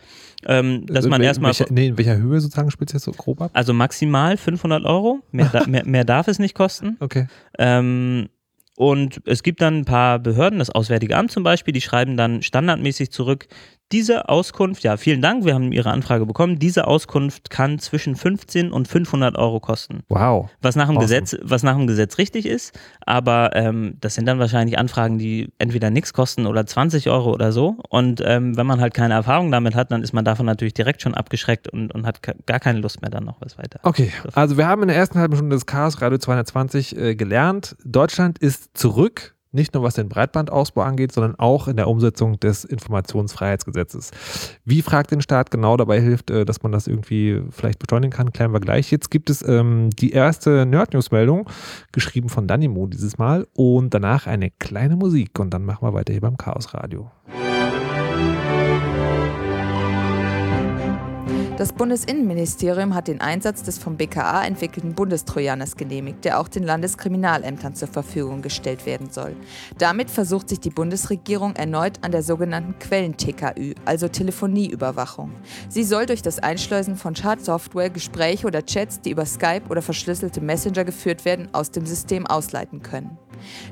S3: ähm, dass
S1: In
S3: man erstmal
S1: Welcher, nee, in welcher Höhe sozusagen spielt es jetzt so grob ab?
S3: also maximal 500 Euro. Mehr, da, mehr, mehr darf es nicht kosten.
S1: Okay.
S3: Ähm, und es gibt dann ein paar Behörden, das Auswärtige Amt zum Beispiel, die schreiben dann standardmäßig zurück, diese Auskunft, ja, vielen Dank, wir haben Ihre Anfrage bekommen, diese Auskunft kann zwischen 15 und 500 Euro kosten.
S1: Wow.
S3: Was nach dem,
S1: Awesome.
S3: Gesetz, was nach dem Gesetz richtig ist, aber ähm, das sind dann wahrscheinlich Anfragen, die entweder nichts kosten oder 20 Euro oder so. Und ähm, wenn man halt keine Erfahrung damit hat, dann ist man davon natürlich direkt schon abgeschreckt und, und hat gar keine Lust mehr dann noch was weiter.
S1: Okay, also wir haben in der ersten halben Stunde des Chaos Radio 220 äh, gelernt, Deutschland ist zurück, nicht nur was den Breitbandausbau angeht, sondern auch in der Umsetzung des Informationsfreiheitsgesetzes. Wie fragt den Staat genau dabei hilft, äh, dass man das irgendwie vielleicht beschleunigen kann, klären wir gleich. Jetzt gibt es ähm, die erste Nerd-News-Meldung, geschrieben von Danimo dieses Mal und danach eine kleine Musik und dann machen wir weiter hier beim Chaos Radio.
S4: Das Bundesinnenministerium hat den Einsatz des vom BKA entwickelten Bundestrojaners genehmigt, der auch den Landeskriminalämtern zur Verfügung gestellt werden soll. Damit versucht sich die Bundesregierung erneut an der sogenannten Quellen-TKÜ, also Telefonieüberwachung. Sie soll durch das Einschleusen von Schadsoftware Gespräche oder Chats, die über Skype oder verschlüsselte Messenger geführt werden, aus dem System ausleiten können.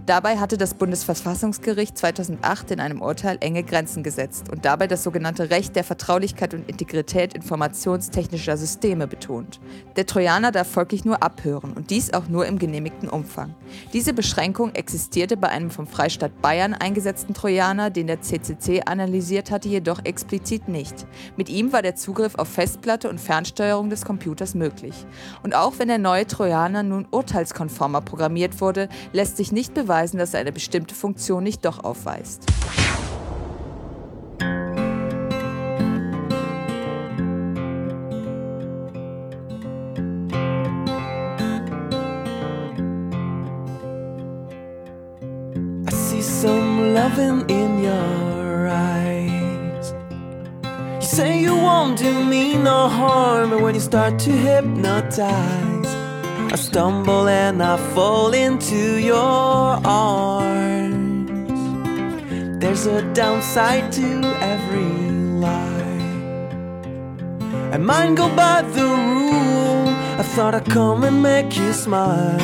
S4: Dabei hatte das Bundesverfassungsgericht 2008 in einem Urteil enge Grenzen gesetzt und dabei das sogenannte Recht der Vertraulichkeit und Integrität informationstechnischer Systeme betont. Der Trojaner darf folglich nur abhören und dies auch nur im genehmigten Umfang. Diese Beschränkung existierte bei einem vom Freistaat Bayern eingesetzten Trojaner, den der CCC analysiert hatte, jedoch explizit nicht. Mit ihm war der Zugriff auf Festplatte und Fernsteuerung des Computers möglich. Und auch wenn der neue Trojaner nun urteilskonformer programmiert wurde, lässt sich nicht beweisen, dass er eine bestimmte Funktion nicht doch aufweist.
S5: Some loving in your eyes. You say you won't do me no harm, but when you start to hypnotize, I stumble and I fall into your arms. There's a downside to every lie. And mine go by the rule. I thought I'd come and make you smile.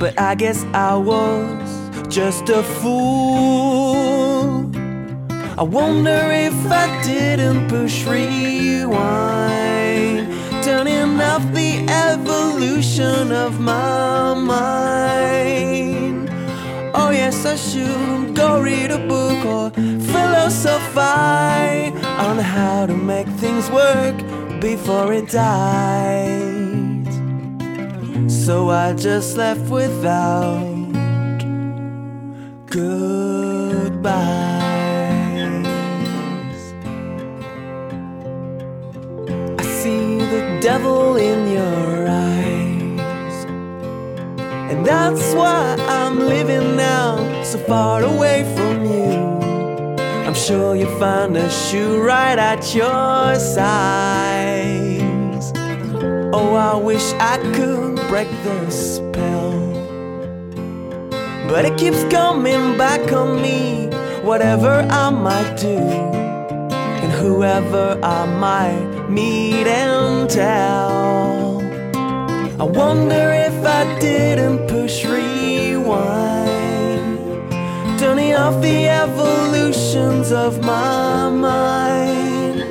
S5: But I guess I was just a fool. I wonder if I didn't push rewind, turning off the evolution of my mind. Oh, yes, I should go read a book or philosophize on how to make things work before it dies. So I just left without goodbyes. Devil in your eyes. And that's why I'm living now, so far away from you. I'm sure you'll find a shoe right at your size. Oh, I wish I could break the spell. But it keeps coming back on me, whatever I might do, and whoever I might meet and tell. I wonder if I didn't push rewind, turning off the evolutions of my mind.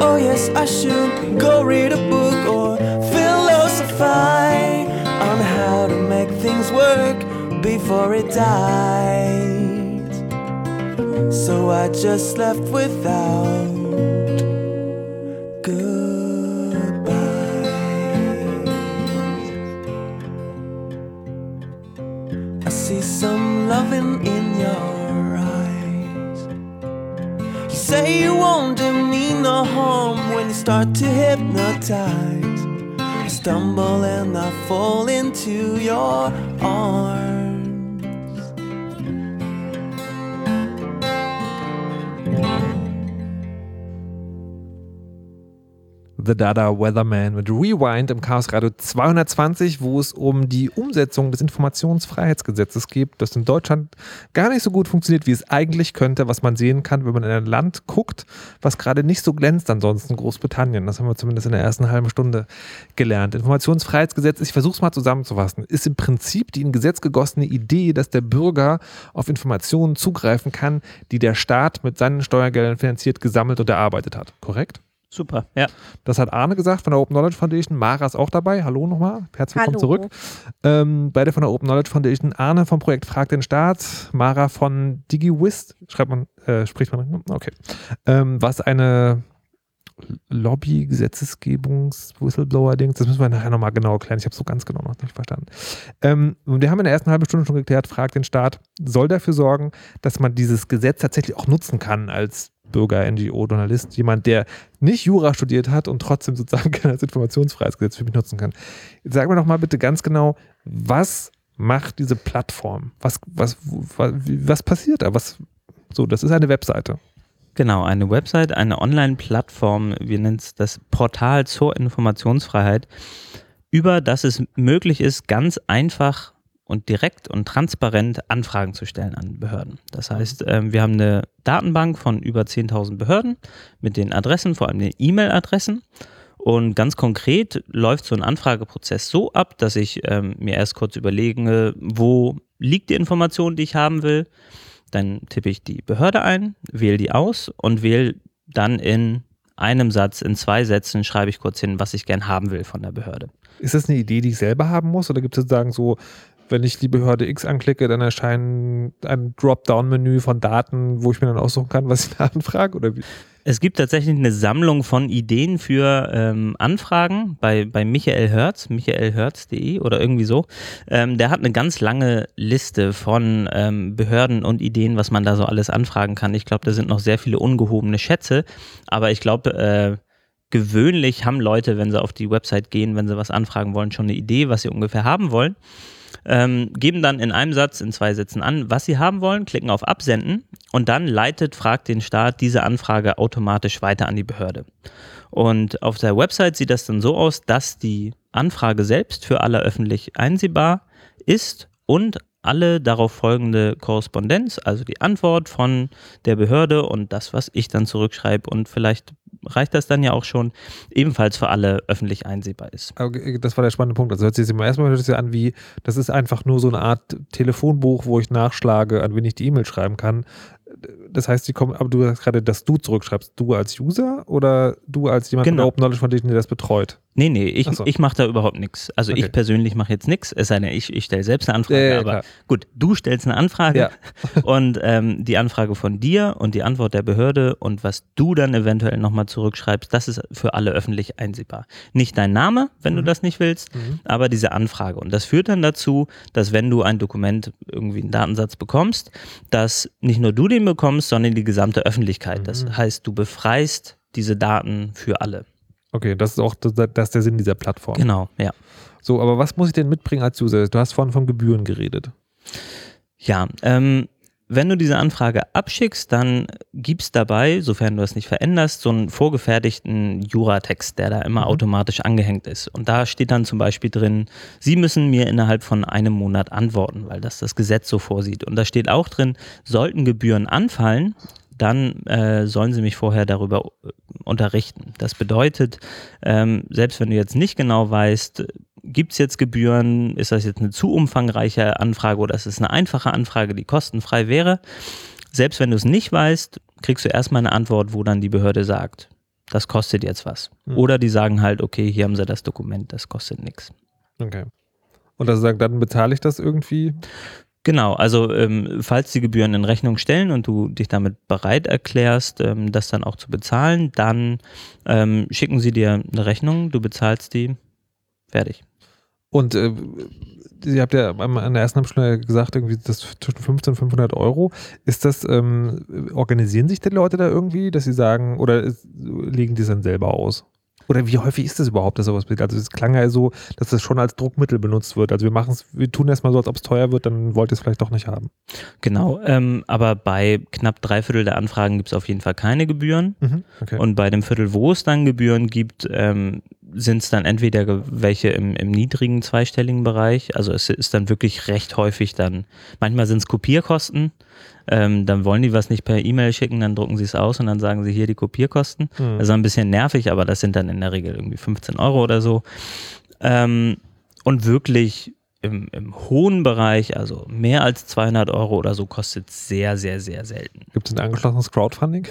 S5: Oh, yes, I should go read a book or philosophize on how to make things work before it died. So I just left without goodbye. I see some loving in your eyes. You say you won't do me no harm when you start to hypnotize. I stumble and I fall into your arms.
S1: The Dada Weatherman mit Rewind im Chaos Radio 220, wo es um die Umsetzung des Informationsfreiheitsgesetzes geht, das in Deutschland gar nicht so gut funktioniert, wie es eigentlich könnte, was man sehen kann, wenn man in ein Land guckt, was gerade nicht so glänzt, ansonsten Großbritannien. Das haben wir zumindest in der ersten halben Stunde gelernt. Informationsfreiheitsgesetz, ich versuche es mal zusammenzufassen, ist im Prinzip die in Gesetz gegossene Idee, dass der Bürger auf Informationen zugreifen kann, die der Staat mit seinen Steuergeldern finanziert, gesammelt und erarbeitet hat. Korrekt?
S3: Super, ja.
S1: Das hat Arne gesagt von der Open Knowledge Foundation. Mara ist auch dabei. Hallo nochmal. Herzlich willkommen
S2: Hallo.
S1: zurück. Ähm, beide von der Open Knowledge Foundation. Arne vom Projekt Frag den Staat. Mara von DigiWist. Schreibt man, äh, spricht man. Okay. Ähm, was eine Lobby, Gesetzesgebungs, Whistleblower-Dings, das müssen wir nachher nochmal genau erklären. Ich habe es so ganz genau noch nicht verstanden. Ähm, und wir haben in der ersten halben Stunde schon geklärt, fragt den Staat, soll dafür sorgen, dass man dieses Gesetz tatsächlich auch nutzen kann als Bürger, NGO, Journalist, jemand, der nicht Jura studiert hat und trotzdem sozusagen das Informationsfreiheitsgesetz für mich nutzen kann. Sag mir doch mal bitte ganz genau, was macht diese Plattform? Was, was, was, was passiert da? Was, so, das ist eine Webseite.
S3: Genau, eine Website, eine Online-Plattform, wir nennen es das Portal zur Informationsfreiheit, über das es möglich ist, ganz einfach und direkt und transparent Anfragen zu stellen an Behörden. Das heißt, ähm, wir haben eine Datenbank von über 10.000 Behörden mit den Adressen, vor allem den E-Mail-Adressen. Und ganz konkret läuft so ein Anfrageprozess so ab, dass ich ähm, mir erst kurz überlege, wo liegt die Information, die ich haben will. Dann tippe ich die Behörde ein, wähle die aus und wähle dann in einem Satz, in zwei Sätzen, schreibe ich kurz hin, was ich gern haben will von der Behörde.
S1: Ist das eine Idee, die ich selber haben muss? Oder gibt es sozusagen so, wenn ich die Behörde X anklicke, dann erscheint ein Dropdown-Menü von Daten, wo ich mir dann aussuchen kann, was ich da anfrage? Oder wie?
S3: Es gibt tatsächlich eine Sammlung von Ideen für ähm, Anfragen bei, bei Michael Herz, michaelherz.de oder irgendwie so. Ähm, der hat eine ganz lange Liste von ähm, Behörden und Ideen, was man da so alles anfragen kann. Ich glaube, da sind noch sehr viele ungehobene Schätze, aber ich glaube, äh, gewöhnlich haben Leute, wenn sie auf die Website gehen, wenn sie was anfragen wollen, schon eine Idee, was sie ungefähr haben wollen. Ähm, geben dann in einem Satz, in zwei Sätzen an, was sie haben wollen, klicken auf Absenden und dann leitet, fragt den Staat diese Anfrage automatisch weiter an die Behörde. Und auf der Website sieht das dann so aus, dass die Anfrage selbst für alle öffentlich einsehbar ist und alle darauf folgende Korrespondenz, also die Antwort von der Behörde und das, was ich dann zurückschreibe und vielleicht reicht das dann ja auch schon, ebenfalls für alle öffentlich einsehbar ist.
S1: Okay, Das war der spannende Punkt. Also hört sich immer erstmal hört sich an wie, das ist einfach nur so eine Art Telefonbuch, wo ich nachschlage, an wen ich die E-Mail schreiben kann. Das heißt, die kommen, aber du sagst gerade, dass du zurückschreibst. Du als User oder du als jemand
S3: Genau.
S1: der Open Knowledge Foundation, der das betreut?
S3: Nee, nee, ich,
S1: so.
S3: ich mache da überhaupt nichts. Also
S1: Okay.
S3: ich persönlich mache jetzt nichts, es sei denn, ich, ich stelle selbst eine Anfrage,
S1: Ja, ja,
S3: aber
S1: klar.
S3: gut, du stellst eine Anfrage
S1: Ja.
S3: und ähm, die Anfrage von dir und die Antwort der Behörde und was du dann eventuell nochmal zurückschreibst, das ist für alle öffentlich einsehbar. Nicht dein Name, wenn du das nicht willst,
S1: Mhm.
S3: aber diese Anfrage. Und das führt dann dazu, dass wenn du ein Dokument, irgendwie einen Datensatz bekommst, dass nicht nur du den bekommst, sondern die gesamte Öffentlichkeit. Das
S1: Mhm.
S3: heißt, du befreist diese Daten für alle.
S1: Okay, das ist auch das, ist der Sinn dieser Plattform.
S3: Genau, ja.
S1: So, aber was muss ich denn mitbringen als User? Du hast vorhin von Gebühren geredet.
S3: Ja, ähm, wenn du diese Anfrage abschickst, dann gibt's dabei, sofern du das nicht veränderst, so einen vorgefertigten Juratext, der da immer
S1: Mhm.
S3: automatisch angehängt ist. Und da steht dann zum Beispiel drin, Sie müssen mir innerhalb von einem Monat antworten, weil das das Gesetz so vorsieht. Und da steht auch drin, sollten Gebühren anfallen, dann äh, sollen Sie mich vorher darüber äh, unterrichten. Das bedeutet, ähm, selbst wenn du jetzt nicht genau weißt, gibt es jetzt Gebühren, ist das jetzt eine zu umfangreiche Anfrage oder ist es eine einfache Anfrage, die kostenfrei wäre, selbst wenn du es nicht weißt, kriegst du erstmal eine Antwort, wo dann die Behörde sagt, das kostet jetzt was.
S1: Hm.
S3: Oder die sagen halt, okay, hier haben sie das Dokument, das kostet nichts.
S1: Okay. Und also sagen, dann bezahle ich das irgendwie.
S3: Genau, also ähm, falls die Gebühren in Rechnung stellen und du dich damit bereit erklärst, ähm, das dann auch zu bezahlen, dann ähm, schicken sie dir eine Rechnung, du bezahlst die, fertig.
S1: Und äh, ihr habt ja an der ersten Abschnitt gesagt, irgendwie das zwischen 15 und 500 Euro. Ist das, ähm, organisieren sich die Leute da irgendwie, dass sie sagen, oder legen die es dann selber aus? Oder wie häufig ist das überhaupt, dass sowas passiert? Also es klang ja so, dass das schon als Druckmittel benutzt wird. Also wir machen es, wir tun erstmal so, als ob es teuer wird, dann wollt ihr es vielleicht doch nicht haben.
S3: Genau, ähm, aber bei knapp drei Viertel der Anfragen gibt es auf jeden Fall keine Gebühren.
S1: Mhm. Okay.
S3: Und bei dem Viertel, wo es dann Gebühren gibt, ähm, sind es dann entweder welche im, im niedrigen zweistelligen Bereich. Also es ist dann wirklich recht häufig dann, manchmal sind es Kopierkosten. Ähm, dann wollen die was nicht per E-Mail schicken, dann drucken sie es aus und dann sagen sie hier die Kopierkosten.
S1: Mhm.
S3: Das ist ein bisschen nervig, aber das sind dann in der Regel irgendwie 15 Euro oder so. Ähm, und wirklich im, im hohen Bereich, also mehr als 200 Euro oder so, kostet sehr, sehr, sehr selten.
S1: Gibt es ein angeschlossenes Crowdfunding?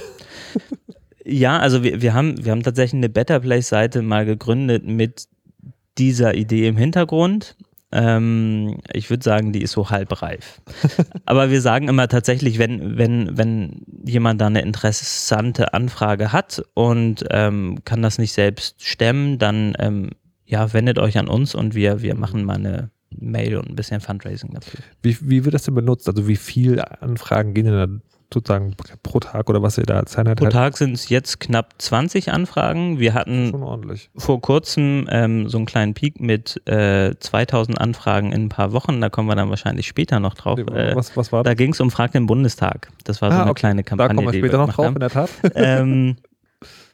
S3: Ja, also wir, wir, haben, wir haben tatsächlich eine Better Place-Seite mal gegründet mit dieser Idee im Hintergrund. Ähm, ich würde sagen, die ist so halb reif. Aber wir sagen immer tatsächlich, wenn, wenn, wenn jemand da eine interessante Anfrage hat und ähm, kann das nicht selbst stemmen, dann ähm, ja, wendet euch an uns und wir, wir machen mal eine Mail und ein bisschen Fundraising dafür.
S1: Wie, wie wird das denn benutzt? Also wie viele Anfragen gehen denn da sozusagen pro Tag oder was ihr da als Einheit
S3: Pro
S1: halt-
S3: Tag sind es jetzt knapp 20 Anfragen. Wir hatten vor kurzem ähm, so einen kleinen Peak mit äh, 2000 Anfragen in ein paar Wochen. Da kommen wir dann wahrscheinlich später noch drauf. Äh,
S1: was, was war
S3: da
S1: das?
S3: ging es um Frag den Bundestag. Das war so
S1: Ah,
S3: eine
S1: okay.
S3: kleine
S1: Da
S3: Kampagne.
S1: kommen wir später noch
S3: gemacht
S1: drauf,
S3: haben.
S1: in der Tat.
S3: ähm,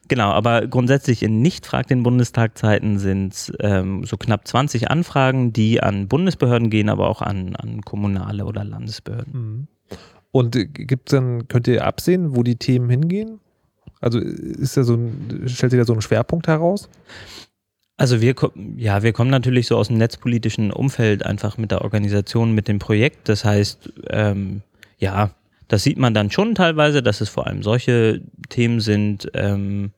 S3: genau, aber grundsätzlich in nicht Frag den Bundestag-Zeiten sind ähm, so knapp 20 Anfragen, die an Bundesbehörden gehen, aber auch an, an kommunale oder Landesbehörden.
S1: Mhm. Und äh, gibt's dann, könnt ihr absehen, wo die Themen hingehen? Also ist da so ein, stellt sich da so ein Schwerpunkt heraus?
S3: Also wir, ja, wir kommen natürlich so aus dem netzpolitischen Umfeld einfach mit der Organisation, mit dem Projekt. Das heißt, ähm, ja, das sieht man dann schon teilweise, dass es vor allem solche Themen sind, ähm,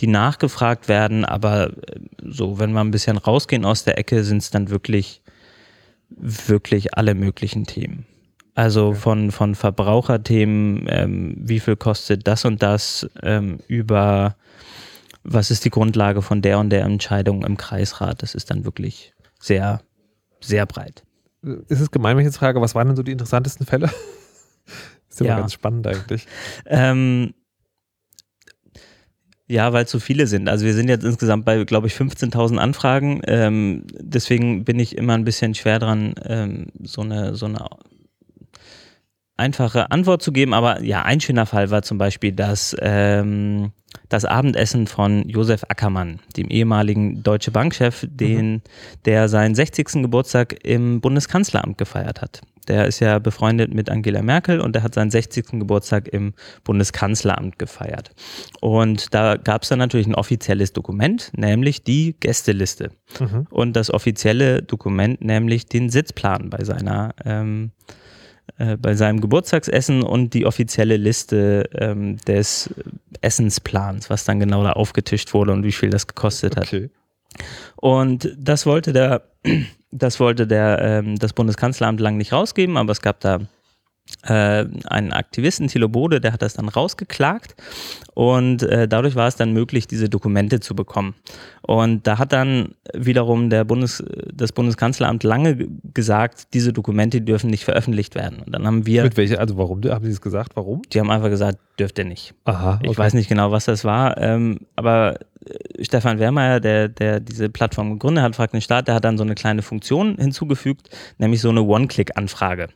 S3: die nachgefragt werden. Aber äh, so, wenn wir ein bisschen rausgehen aus der Ecke, sind es dann wirklich, wirklich alle möglichen Themen. Also
S1: Okay.
S3: von, von Verbraucherthemen, ähm, wie viel kostet das und das, ähm, über was ist die Grundlage von der und der Entscheidung im Kreisrat. Das ist dann wirklich sehr, sehr breit.
S1: Ist es gemein, wenn ich jetzt frage, was waren denn so die interessantesten Fälle? ist ja,
S3: Ja.
S1: ganz spannend eigentlich.
S3: Ähm, ja, weil es so viele sind. Also wir sind jetzt insgesamt bei, glaube ich, 15.000 Anfragen. Ähm, deswegen bin ich immer ein bisschen schwer dran, ähm, so eine, so eine einfache Antwort zu geben. Aber ja, ein schöner Fall war zum Beispiel, dass ähm, das Abendessen von Josef Ackermann, dem ehemaligen Deutsche Bankchef, den, der seinen 60. Geburtstag im Bundeskanzleramt gefeiert hat. Der ist ja befreundet mit Angela Merkel und der hat seinen 60. Geburtstag im Bundeskanzleramt gefeiert. Und da gab es dann natürlich ein offizielles Dokument, nämlich die Gästeliste.
S1: Mhm.
S3: Und das offizielle Dokument, nämlich den Sitzplan bei seiner ähm, äh, bei seinem Geburtstagsessen und die offizielle Liste ähm, des Essensplans, was dann genau da aufgetischt wurde und wie viel das gekostet hat.
S1: Okay.
S3: Und das wollte der, das wollte der, ähm, das Bundeskanzleramt lang nicht rausgeben, aber es gab da äh, einen Aktivisten, Thilo Bode, der hat das dann rausgeklagt und äh, dadurch war es dann möglich, diese Dokumente zu bekommen. Und da hat dann wiederum der Bundes, das Bundeskanzleramt lange gesagt, diese Dokumente dürfen nicht veröffentlicht werden. Und dann haben wir,
S1: Mit welcher, also warum? Haben Sie es gesagt? Warum?
S3: die haben einfach gesagt, dürft ihr nicht.
S1: Aha.
S3: Ich weiß nicht genau, was das war, ähm, aber äh, Stefan Wehrmeier, der, der diese Plattform gegründet hat, fragt den Staat, der hat dann so eine kleine Funktion hinzugefügt, nämlich so eine One-Click-Anfrage.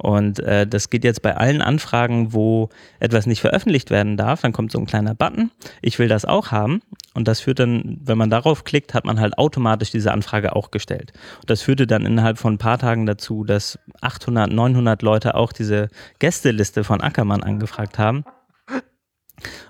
S3: Und äh, das geht jetzt bei allen Anfragen, wo etwas nicht veröffentlicht werden darf, dann kommt so ein kleiner Button, ich will das auch haben. Und das führt dann, wenn man darauf klickt, hat man halt automatisch diese Anfrage auch gestellt. Und das führte dann innerhalb von ein paar Tagen dazu, dass 800, 900 Leute auch diese Gästeliste von Ackermann angefragt haben.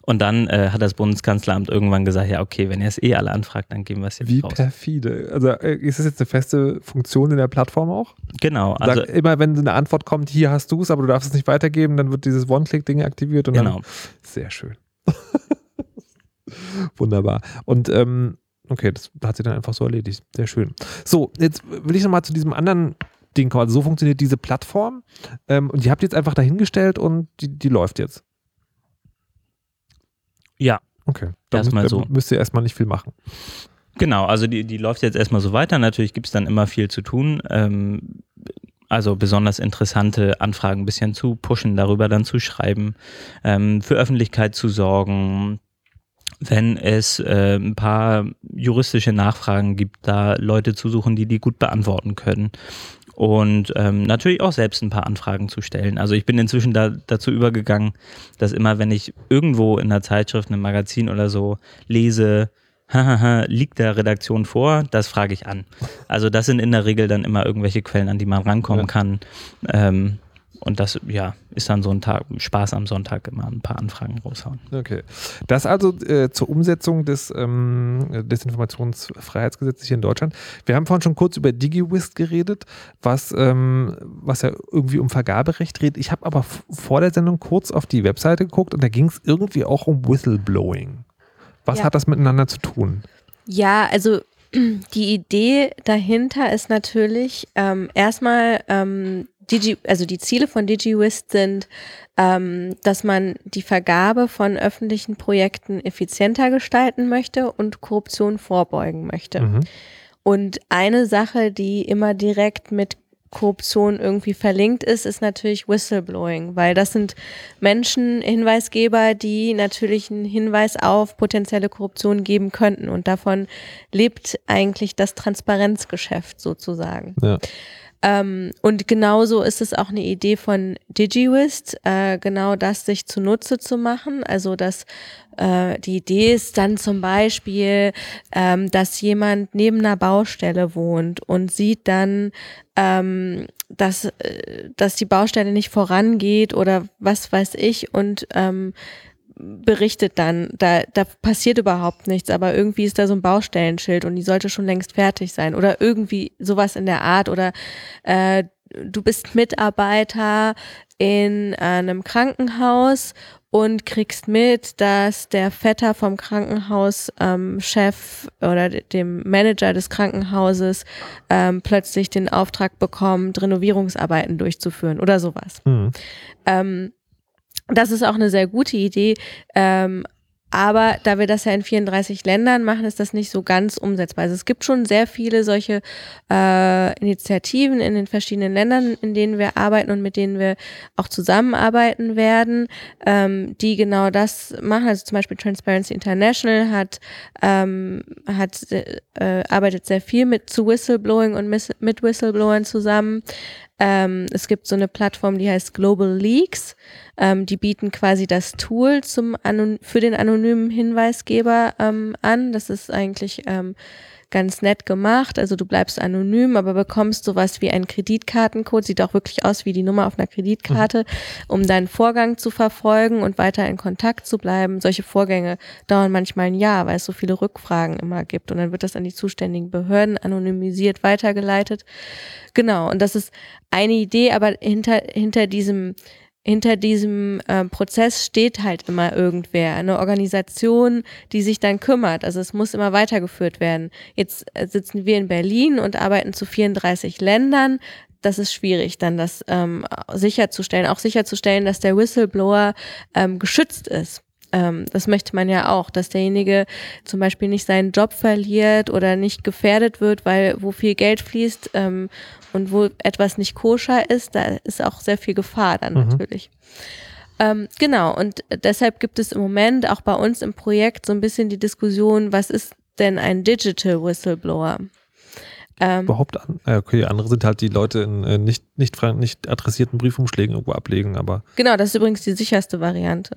S3: Und dann äh, hat das Bundeskanzleramt irgendwann gesagt, ja okay, wenn ihr es eh alle anfragt, dann geben wir es jetzt
S1: Wie
S3: raus.
S1: perfide. Also äh, ist das jetzt eine feste Funktion in der Plattform auch?
S3: Genau,
S1: Sag,
S3: also
S1: immer wenn eine Antwort kommt, hier hast du es, aber du darfst es nicht weitergeben, dann wird dieses One-Click-Ding aktiviert und
S3: genau.
S1: dann sehr schön. Wunderbar. Und ähm, okay, das hat sie dann einfach so erledigt. Sehr schön. So, jetzt will ich nochmal zu diesem anderen Ding kommen. Also so funktioniert diese Plattform. Ähm, und die habt ihr jetzt einfach dahingestellt und die, die läuft jetzt.
S3: Ja,
S1: Okay. Da
S3: Erstmal
S1: müsst,
S3: so.
S1: müsst ihr erstmal nicht viel machen.
S3: Genau, also die, die läuft jetzt erstmal so weiter. Natürlich gibt es dann immer viel zu tun. Ähm, also besonders interessante Anfragen ein bisschen zu pushen, darüber dann zu schreiben, ähm, für Öffentlichkeit zu sorgen. Wenn es äh, ein paar juristische Nachfragen gibt, da Leute zu suchen, die die gut beantworten können. Und ähm, natürlich auch selbst ein paar Anfragen zu stellen. Also ich bin inzwischen da, dazu übergegangen, dass immer, wenn ich irgendwo in einer Zeitschrift, einem Magazin oder so lese, liegt der Redaktion vor, das frage ich an. Also das sind in der Regel dann immer irgendwelche Quellen, an die man rankommen
S1: Ja.
S3: kann. Ähm, und das, ja, ist dann so ein Tag, Spaß am Sonntag immer ein paar Anfragen raushauen.
S1: Okay. Das also äh, zur Umsetzung des ähm, Desinformationsfreiheitsgesetzes hier in Deutschland. Wir haben vorhin schon kurz über DigiWist geredet, was, ähm, was ja irgendwie um Vergaberecht redet. Ich habe aber vor der Sendung kurz auf die Webseite geguckt und da ging es irgendwie auch um Whistleblowing. Was
S2: Ja.
S1: hat das miteinander zu tun?
S2: Ja, also die Idee dahinter ist natürlich ähm, erstmal, ähm, Digi, also die Ziele von DigiWist sind, ähm, dass man die Vergabe von öffentlichen Projekten effizienter gestalten möchte und Korruption vorbeugen möchte.
S1: Mhm.
S2: Und eine Sache, die immer direkt mit Korruption irgendwie verlinkt ist, ist natürlich Whistleblowing, weil das sind Menschen, Hinweisgeber, die natürlich einen Hinweis auf potenzielle Korruption geben könnten. Und davon lebt eigentlich das Transparenzgeschäft sozusagen.
S1: Ja.
S2: Ähm, und genauso ist es auch eine Idee von DigiWist, äh, genau das sich zunutze zu machen. Also dass äh, die Idee ist dann zum Beispiel, ähm, dass jemand neben einer Baustelle wohnt und sieht dann, ähm, dass, äh, dass die Baustelle nicht vorangeht oder was weiß ich und ähm, berichtet dann, da, da passiert überhaupt nichts, aber irgendwie ist da so ein Baustellenschild und die sollte schon längst fertig sein oder irgendwie sowas in der Art oder äh, du bist Mitarbeiter in einem Krankenhaus und kriegst mit, dass der Vetter vom Krankenhauschef ähm, Chef oder de- dem Manager des Krankenhauses ähm, plötzlich den Auftrag bekommt, Renovierungsarbeiten durchzuführen oder sowas.
S1: Mhm.
S2: Ähm, das ist auch eine sehr gute Idee. Ähm, aber da wir das ja in 34 Ländern machen, ist das nicht so ganz umsetzbar. Also es gibt schon sehr viele solche äh, Initiativen in den verschiedenen Ländern, in denen wir arbeiten und mit denen wir auch zusammenarbeiten werden, ähm, die genau das machen. Also zum Beispiel Transparency International hat, ähm, hat äh, arbeitet sehr viel mit zu Whistleblowing und mit Whistleblowern zusammen. Ähm, es gibt so eine Plattform, die heißt Global Leaks. Ähm, die bieten quasi das Tool zum Anon für den anonymen Hinweisgeber ähm, an. Das ist eigentlich ähm, ganz nett gemacht. Also du bleibst anonym, aber bekommst sowas wie einen Kreditkartencode. Sieht auch wirklich aus wie die Nummer auf einer Kreditkarte, um deinen Vorgang zu verfolgen und weiter in Kontakt zu bleiben. Solche Vorgänge dauern manchmal ein Jahr, weil es so viele Rückfragen immer gibt. Und dann wird das an die zuständigen Behörden anonymisiert weitergeleitet. Genau. Und das ist eine Idee, aber hinter, hinter diesem hinter diesem äh, Prozess steht halt immer irgendwer, eine Organisation, die sich dann kümmert. Also es muss immer weitergeführt werden. Jetzt äh, sitzen wir in Berlin und arbeiten zu 34 Ländern. Das ist schwierig, dann das ähm, sicherzustellen, auch sicherzustellen, dass der Whistleblower ähm, geschützt ist. Ähm, das möchte man ja auch, dass derjenige zum Beispiel nicht seinen Job verliert oder nicht gefährdet wird, weil wo viel Geld fließt ähm, und wo etwas nicht koscher ist, da ist auch sehr viel Gefahr dann
S1: Mhm.
S2: natürlich. Ähm, genau, und deshalb gibt es im Moment auch bei uns im Projekt so ein bisschen die Diskussion, was ist denn ein Digital Whistleblower? Ähm,
S1: Überhaupt an. Okay, andere sind halt die Leute in äh, nicht, nicht, nicht adressierten Briefumschlägen irgendwo ablegen, aber
S2: Genau, das ist übrigens die sicherste Variante.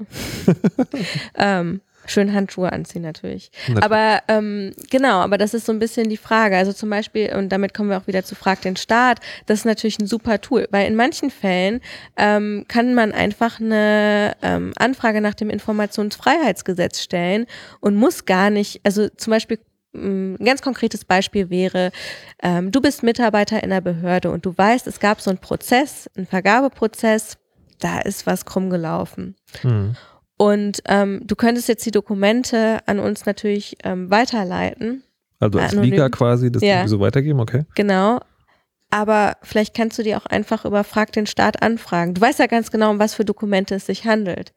S2: ähm, schön Handschuhe anziehen natürlich.
S1: Natürlich.
S2: Aber ähm, genau, aber das ist so ein bisschen die Frage. Also zum Beispiel, und damit kommen wir auch wieder zu Frag den Staat, das ist natürlich ein super Tool, weil in manchen Fällen ähm, kann man einfach eine ähm, Anfrage nach dem Informationsfreiheitsgesetz stellen und muss gar nicht, also zum Beispiel ein ganz konkretes Beispiel wäre, ähm, du bist Mitarbeiter in einer Behörde und du weißt, es gab so einen Prozess, einen Vergabeprozess, da ist was krumm gelaufen.
S1: hm.
S2: Und ähm, du könntest jetzt die Dokumente an uns natürlich ähm, weiterleiten,
S1: also als
S2: Anonym.
S1: Liga quasi das
S2: Ja.
S1: so weitergeben, okay.
S2: genau. Aber vielleicht kannst du die auch einfach über Frag den Staat anfragen. Du weißt ja ganz genau, um was für Dokumente es sich handelt.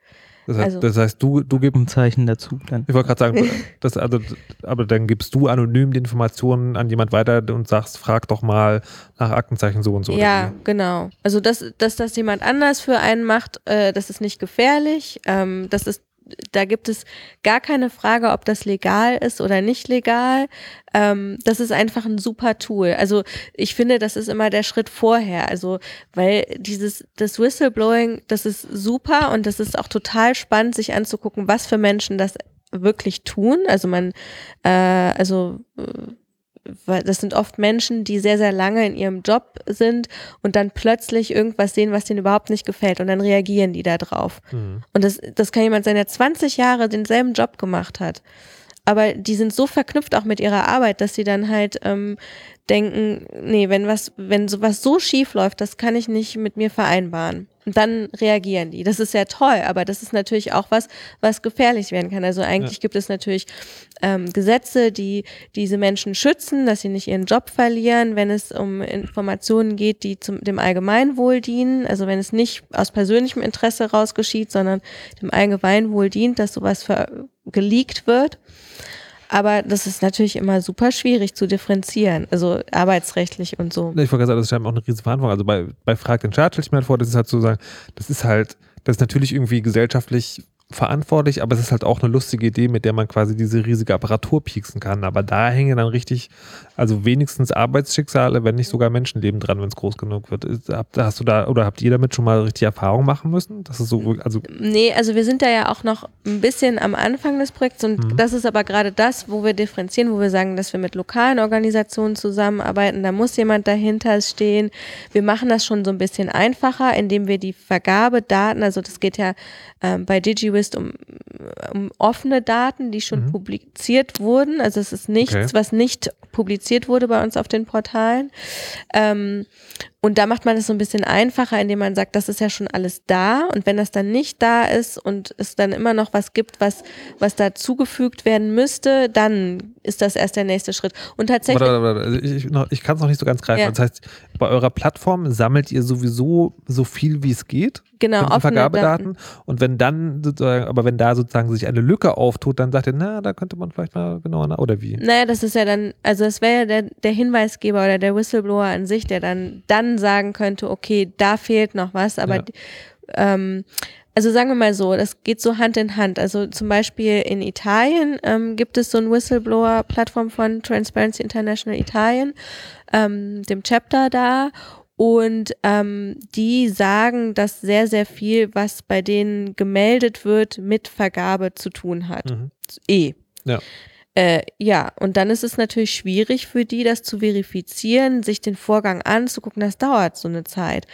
S1: Das heißt,
S2: Also-
S1: das heißt du, du gibst,
S3: Ein Zeichen dazu dann.
S1: ich wollte gerade sagen, das, also, aber dann gibst du anonym die Informationen an jemand weiter und sagst, frag doch mal nach Aktenzeichen so und so. oder
S2: ja, genau. Also dass, dass das jemand anders für einen macht, äh, das ist nicht gefährlich. Ähm, das ist, da gibt es gar keine Frage, ob das legal ist oder nicht legal. Ähm, das ist einfach ein super Tool. Also ich finde, das ist immer der Schritt vorher. Also weil dieses das Whistleblowing, das ist super und das ist auch total spannend, sich anzugucken, was für Menschen das wirklich tun. Also man, äh, also äh, weil das sind oft Menschen, die sehr, sehr lange in ihrem Job sind und dann plötzlich irgendwas sehen, was denen überhaupt nicht gefällt und dann reagieren die da drauf.
S1: wie? Hm.
S2: Und das, das kann jemand sein, der 20 Jahre denselben Job gemacht hat. Aber die sind so verknüpft auch mit ihrer Arbeit, dass sie dann halt ähm, denken, nee, wenn was, wenn sowas so schief läuft, das kann ich nicht mit mir vereinbaren. Und dann reagieren die. Das ist ja toll, aber das ist natürlich auch was, was gefährlich werden kann. Also eigentlich gibt es natürlich ähm, Gesetze, die diese Menschen schützen, dass sie nicht ihren Job verlieren, wenn es um Informationen geht, die zum, dem Allgemeinwohl dienen. Also wenn es nicht aus persönlichem Interesse raus geschieht, sondern dem Allgemeinwohl dient, dass sowas geleakt wird. Aber das ist natürlich immer super schwierig zu differenzieren, also arbeitsrechtlich und so.
S1: Ich wollte sagen, das ist scheinbar auch eine riesen Verantwortung. Also bei, bei Frag den Staat stelle ich mir halt vor, das ist halt so sagen, das ist halt, das ist natürlich irgendwie gesellschaftlich verantwortlich, aber es ist halt auch eine lustige Idee, mit der man quasi diese riesige Apparatur pieksen kann. Aber da hängen dann richtig, also wenigstens Arbeitsschicksale, wenn nicht sogar Menschenleben dran, wenn es groß genug wird. Habt- Hast du da oder habt ihr damit schon mal richtig Erfahrung machen müssen? Das ist so, also
S2: Nee, also wir sind da ja auch noch ein bisschen am Anfang des Projekts und
S1: Mhm.
S2: das ist aber gerade das, wo wir differenzieren, wo wir sagen, dass wir mit lokalen Organisationen zusammenarbeiten. Da muss jemand dahinter stehen. Wir machen das schon so ein bisschen einfacher, indem wir die Vergabedaten, also das geht ja ähm, bei DigiWist um, um offene Daten, die schon
S1: Mhm.
S2: publiziert wurden. Also es ist nichts,
S1: Okay.
S2: was nicht publiziert wurde bei uns auf den Portalen. Ähm, und da macht man es so ein bisschen einfacher, indem man sagt, das ist ja schon alles da. Und wenn das dann nicht da ist und es dann immer noch was gibt, was, was dazugefügt werden müsste, dann ist das erst der nächste Schritt. Und tatsächlich,
S1: Warte, warte, warte. Ich, ich, ich kann es noch nicht so ganz greifen.
S2: Ja.
S1: Das heißt, bei eurer Plattform sammelt ihr sowieso so viel, wie es geht
S2: genau, offene
S1: Vergabedaten.
S2: Daten.
S1: Und wenn dann sozusagen, aber wenn da sozusagen sich eine Lücke auftut, dann sagt ihr, na, da könnte man vielleicht mal genauer nach, oder wie?
S2: Naja, das ist ja dann, also es wäre ja der, der Hinweisgeber oder der Whistleblower an sich, der dann, dann sagen könnte, okay, da fehlt noch was, aber
S1: Ja.
S2: ähm, also sagen wir mal so, das geht so Hand in Hand. Also zum Beispiel in Italien ähm, gibt es so ein Whistleblower-Plattform von Transparency International Italien, ähm, dem Chapter da. Und ähm, die sagen, dass sehr, sehr viel, was bei denen gemeldet wird, mit Vergabe zu tun hat.
S1: Mhm.
S2: Eh.
S1: Ja.
S2: Äh, ja, und dann ist es natürlich schwierig für die, das zu verifizieren, sich den Vorgang anzugucken. Das dauert so eine Zeit.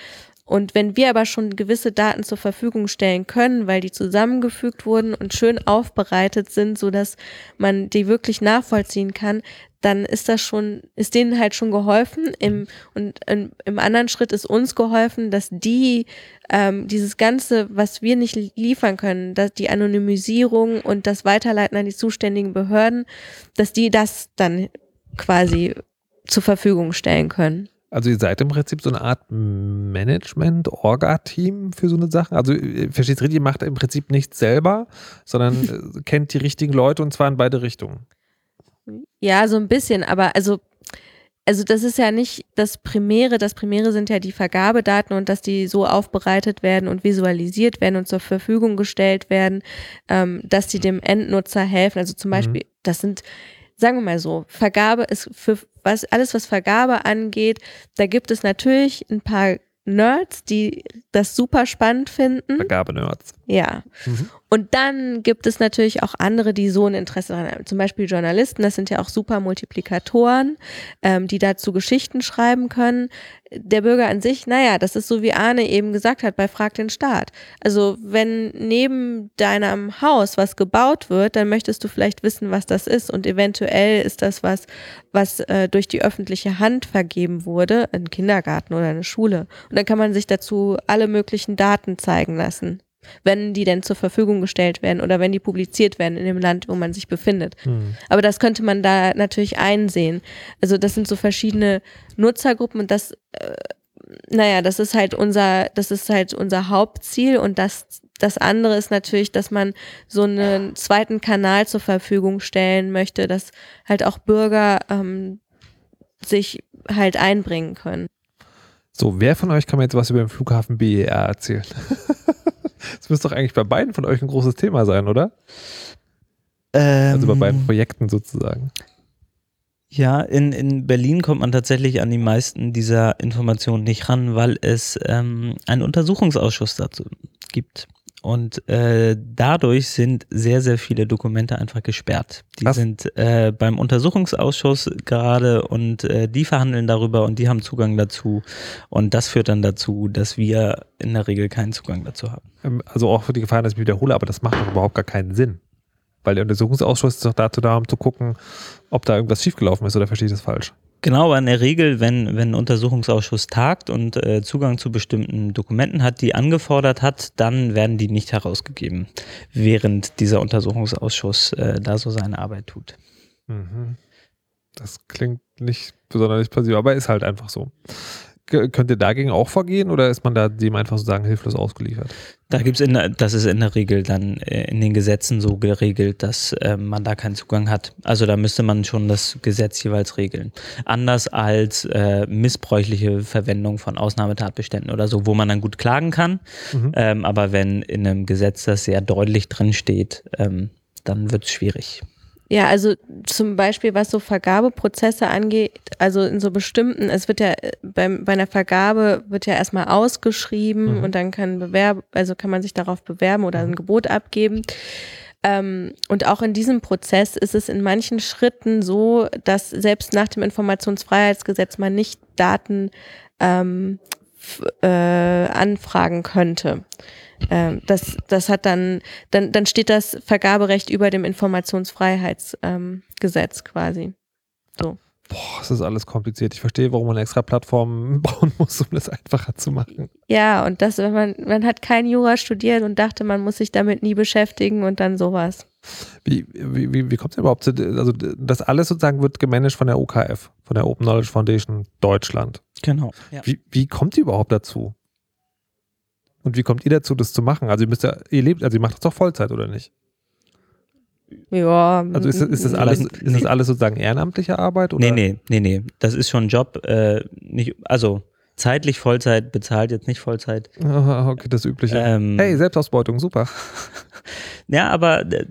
S2: Und wenn wir aber schon gewisse Daten zur Verfügung stellen können, weil die zusammengefügt wurden und schön aufbereitet sind, so dass man die wirklich nachvollziehen kann, dann ist das schon, ist denen halt schon geholfen. Im, und im, im anderen Schritt ist uns geholfen, dass die ähm, dieses Ganze, was wir nicht liefern können, dass die Anonymisierung und das Weiterleiten an die zuständigen Behörden, dass die das dann quasi zur Verfügung stellen können.
S1: Also ihr seid im Prinzip so eine Art Management, Orga-Team für so eine Sache. Also äh, versteht richtig, ihr macht im Prinzip nichts selber, sondern äh, kennt die richtigen Leute und zwar in beide Richtungen.
S2: Ja, so ein bisschen, aber also also das ist ja nicht das Primäre. Das Primäre sind ja die Vergabedaten und dass die so aufbereitet werden und visualisiert werden und zur Verfügung gestellt werden, ähm, dass die dem Endnutzer helfen. Also zum Beispiel, mhm. das sind, sagen wir mal so, Vergabe ist für was alles, was Vergabe angeht, da gibt es natürlich ein paar Nerds, die das super spannend finden.
S1: Vergabe-Nerds.
S2: Ja. Mhm. Und dann gibt es natürlich auch andere, die so ein Interesse daran haben. Zum Beispiel Journalisten, das sind ja auch super Multiplikatoren, ähm, die dazu Geschichten schreiben können. Der Bürger an sich, naja, das ist so wie Arne eben gesagt hat bei Frag den Staat. Also wenn neben deinem Haus was gebaut wird, dann möchtest du vielleicht wissen, was das ist. Und eventuell ist das was, was äh, durch die öffentliche Hand vergeben wurde, ein Kindergarten oder eine Schule. Und dann kann man sich dazu alle möglichen Daten zeigen lassen wenn die denn zur Verfügung gestellt werden oder wenn die publiziert werden in dem Land, wo man sich befindet. Mhm. Aber das könnte man da natürlich einsehen. Also das sind so verschiedene Nutzergruppen und das, äh, naja, das ist halt unser, das ist halt unser Hauptziel und das, das andere ist natürlich, dass man so einen zweiten Kanal zur Verfügung stellen möchte, dass halt auch Bürger ähm, sich halt einbringen können.
S1: So, wer von euch kann mir jetzt was über den Flughafen BER erzählen? Das müsste doch eigentlich bei beiden von euch ein großes Thema sein, oder?
S3: Ähm,
S1: also bei beiden Projekten sozusagen.
S3: Ja, in, in Berlin kommt man tatsächlich an die meisten dieser Informationen nicht ran, weil es ähm, einen Untersuchungsausschuss dazu gibt. Und äh, dadurch sind sehr, sehr viele Dokumente einfach gesperrt. Die Was? sind äh, beim Untersuchungsausschuss gerade und äh, die verhandeln darüber und die haben Zugang dazu. Und das führt dann dazu, dass wir in der Regel keinen Zugang dazu haben.
S1: Ähm, also auch für die Gefahr, dass ich mich wiederhole, aber das macht doch überhaupt gar keinen Sinn. Weil der Untersuchungsausschuss ist doch dazu da, um zu gucken, ob da irgendwas schiefgelaufen ist oder verstehe ich das falsch?
S3: Genau, aber in der Regel, wenn, wenn ein Untersuchungsausschuss tagt und äh, Zugang zu bestimmten Dokumenten hat, die angefordert hat, dann werden die nicht herausgegeben, während dieser Untersuchungsausschuss äh, da so seine Arbeit tut.
S1: Mhm. Das klingt nicht besonders passiv, aber ist halt einfach so. Könnt ihr dagegen auch vorgehen oder ist man da dem einfach sozusagen hilflos ausgeliefert?
S3: Da gibt es, das ist in der Regel dann äh, in den Gesetzen so geregelt, dass äh, man da keinen Zugang hat. Also da müsste man schon das Gesetz jeweils regeln. Anders als äh, missbräuchliche Verwendung von Ausnahmetatbeständen oder so, wo man dann gut klagen kann. Mhm. Ähm, aber wenn in einem Gesetz das sehr deutlich drin steht, ähm, dann wird es schwierig.
S2: Ja, also zum Beispiel, was so Vergabeprozesse angeht, also in so bestimmten, es wird ja beim, bei einer Vergabe wird ja erstmal ausgeschrieben mhm. und dann kann Bewerb, also kann man sich darauf bewerben oder ein mhm. Gebot abgeben. Ähm, und auch in diesem Prozess ist es in manchen Schritten so, dass selbst nach dem Informationsfreiheitsgesetz man nicht Daten ähm, äh, anfragen könnte. Ähm, das, das hat dann, dann, dann steht das Vergaberecht über dem Informationsfreiheitsgesetz ähm, quasi. So.
S1: Boah, das ist alles kompliziert. Ich verstehe, warum man extra Plattformen bauen muss, um das einfacher zu machen.
S2: Ja, und das, wenn man, man hat kein Jura studiert und dachte, man muss sich damit nie beschäftigen und dann sowas.
S1: Wie, wie, wie, wie kommt es überhaupt zu, also das alles sozusagen wird gemanagt von der OKF, von der Open Knowledge Foundation Deutschland.
S3: Genau.
S1: Ja. Wie, wie kommt ihr überhaupt dazu? Und wie kommt ihr dazu, das zu machen? Also ihr müsst ja, ihr lebt, also ihr macht das doch Vollzeit, oder nicht?
S2: Ja.
S1: Also ist, ist, das, alles, ist das alles sozusagen ehrenamtliche Arbeit?
S3: Oder? Nee, nee, nee, nee. Das ist schon ein Job. Äh, nicht, also zeitlich Vollzeit, bezahlt jetzt nicht Vollzeit.
S1: okay, das Übliche. Ähm, hey, Selbstausbeutung, super.
S3: ja, aber äh,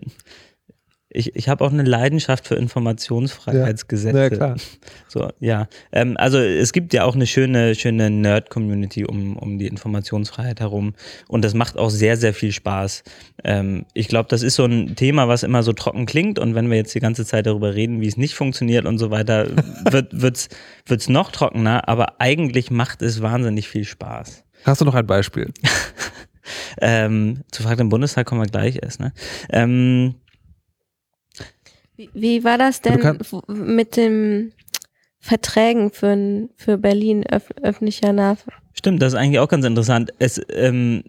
S3: ich, ich habe auch eine Leidenschaft für Informationsfreiheitsgesetze. Ja, ja klar. So, ja. Ähm, also es gibt ja auch eine schöne, schöne Nerd-Community um, um die Informationsfreiheit herum. Und das macht auch sehr, sehr viel Spaß. Ähm, ich glaube, das ist so ein Thema, was immer so trocken klingt. Und wenn wir jetzt die ganze Zeit darüber reden, wie es nicht funktioniert und so weiter, wird es noch trockener. Aber eigentlich macht es wahnsinnig viel Spaß.
S1: Hast du noch ein Beispiel?
S3: Ähm, zu Frag im Bundestag kommen wir gleich erst. Ne? Ähm,
S2: Wie, wie war das denn mit den Verträgen für, für Berlin öff, öffentlicher Nahverkehr?
S3: Stimmt, das ist eigentlich auch ganz interessant. Es ähm,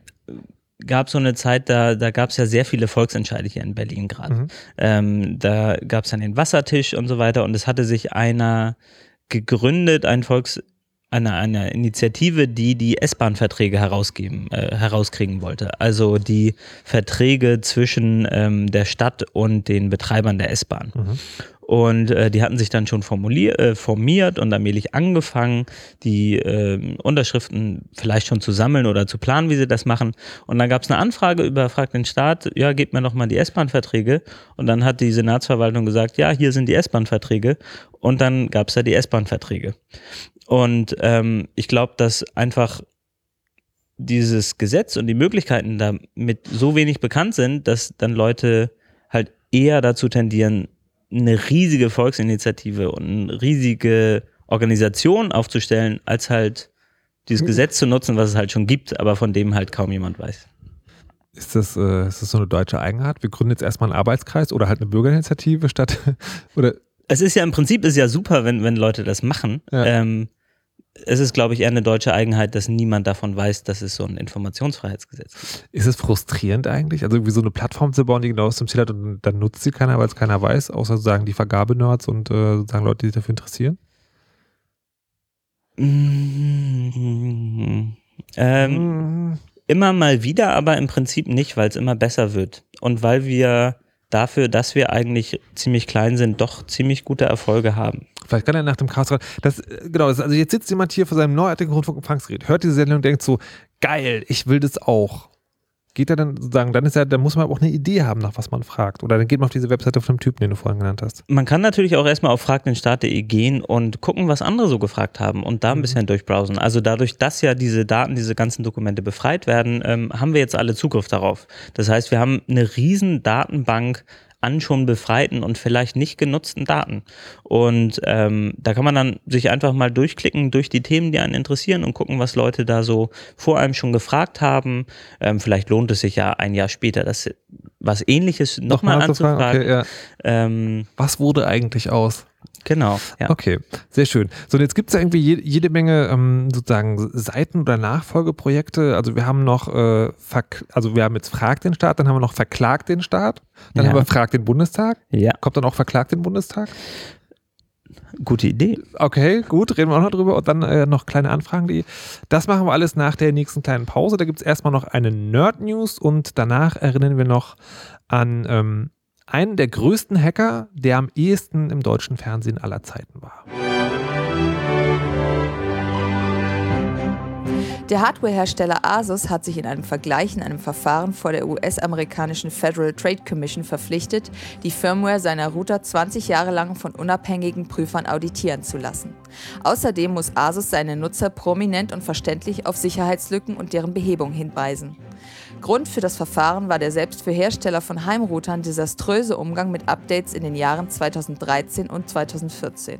S3: gab so eine Zeit, da, da gab es ja sehr viele Volksentscheide hier in Berlin gerade.
S1: Mhm.
S3: Ähm, da gab es dann den Wassertisch und so weiter und es hatte sich einer gegründet, ein Volks, eine, eine Initiative, die die S-Bahn-Verträge herausgeben, äh, herauskriegen wollte. Also die Verträge zwischen ähm, der Stadt und den Betreibern der S-Bahn.
S1: Mhm.
S3: Und äh, die hatten sich dann schon formulier, äh, formiert und allmählich angefangen, die ähm, Unterschriften vielleicht schon zu sammeln oder zu planen, wie sie das machen. Und dann gab es eine Anfrage über Frag den Staat, ja, gebt mir noch mal die S-Bahn-Verträge. Und dann hat die Senatsverwaltung gesagt, ja, hier sind die S-Bahn-Verträge. Und dann gab es da die S-Bahn-Verträge. Und ähm, ich glaube, dass einfach dieses Gesetz und die Möglichkeiten damit so wenig bekannt sind, dass dann Leute halt eher dazu tendieren, eine riesige Volksinitiative und eine riesige Organisation aufzustellen, als halt dieses Gesetz zu nutzen, was es halt schon gibt, aber von dem halt kaum jemand weiß.
S1: Ist das, äh, ist das so eine deutsche Eigenart? Wir gründen jetzt erstmal einen Arbeitskreis oder halt eine Bürgerinitiative statt oder
S3: Es ist ja im Prinzip ist ja super, wenn, wenn Leute das machen.
S1: Ja.
S3: Ähm, es ist, glaube ich, eher eine deutsche Eigenheit, dass niemand davon weiß, dass es so ein Informationsfreiheitsgesetz gibt.
S1: ist es frustrierend eigentlich? Also irgendwie so eine Plattform zu bauen, die genau das zum Ziel hat und dann nutzt sie keiner, weil es keiner weiß, außer sozusagen die Vergabenerds und äh, sozusagen Leute, die sich dafür interessieren?
S3: Mm, Ähm,
S1: Mhm.
S3: Immer mal wieder, aber im Prinzip nicht, weil es immer besser wird. Und weil wir dafür, dass wir eigentlich ziemlich klein sind, doch ziemlich gute Erfolge haben.
S1: Vielleicht kann er nach dem Chaos das äh, genau, das, also jetzt sitzt jemand hier vor seinem neuartigen Rundfunkempfangsgerät, hört diese Sendung und denkt so, geil, ich will das auch. Geht er dann sozusagen, dann ist ja, dann muss man aber auch eine Idee haben, nach was man fragt. Oder dann geht man auf diese Webseite von dem Typen, den du vorhin genannt hast.
S3: Man kann natürlich auch erstmal auf fragdenstaat.de gehen und gucken, was andere so gefragt haben und da ein bisschen durchbrowsen. Also dadurch, dass ja diese Daten, diese ganzen Dokumente befreit werden, ähm, haben wir jetzt alle Zugriff darauf. Das heißt, wir haben eine riesen Datenbank an schon befreiten und vielleicht nicht genutzten Daten. Und ähm, da kann man dann sich einfach mal durchklicken durch die Themen, die einen interessieren und gucken, was Leute da so vor einem schon gefragt haben. Ähm, vielleicht lohnt es sich ja ein Jahr später, das was ähnliches nochmal
S1: anzufragen?
S3: anzufragen.
S1: Okay, ja.
S3: Ähm,
S1: Was wurde eigentlich aus?
S3: Genau, ja.
S1: Okay, sehr schön. So, und jetzt gibt es ja irgendwie je, jede Menge ähm, sozusagen Seiten oder Nachfolgeprojekte. Also wir haben noch, äh, also wir haben jetzt Frag den Staat, dann haben wir noch Verklagt den Staat, dann
S3: Ja.
S1: haben wir Frag den Bundestag.
S3: Ja,
S1: Kommt dann auch Verklagt den Bundestag?
S3: gute Idee.
S1: Okay, gut, reden wir auch noch drüber. Und dann äh, noch kleine Anfragen. Die, das machen wir alles nach der nächsten kleinen Pause. Da gibt es erstmal noch eine Nerd-News und danach erinnern wir noch an ähm, einen der größten Hacker, der am ehesten im deutschen Fernsehen aller Zeiten war.
S4: Der Hardwarehersteller Asus hat sich in einem Vergleich in einem Verfahren vor der US-amerikanischen Federal Trade Commission verpflichtet, die Firmware seiner Router 20 Jahre lang von unabhängigen Prüfern auditieren zu lassen. Außerdem muss Asus seine Nutzer prominent und verständlich auf Sicherheitslücken und deren Behebung hinweisen. Grund für das Verfahren war der selbst für Hersteller von Heimroutern desaströse Umgang mit Updates in den Jahren 2013 und 2014.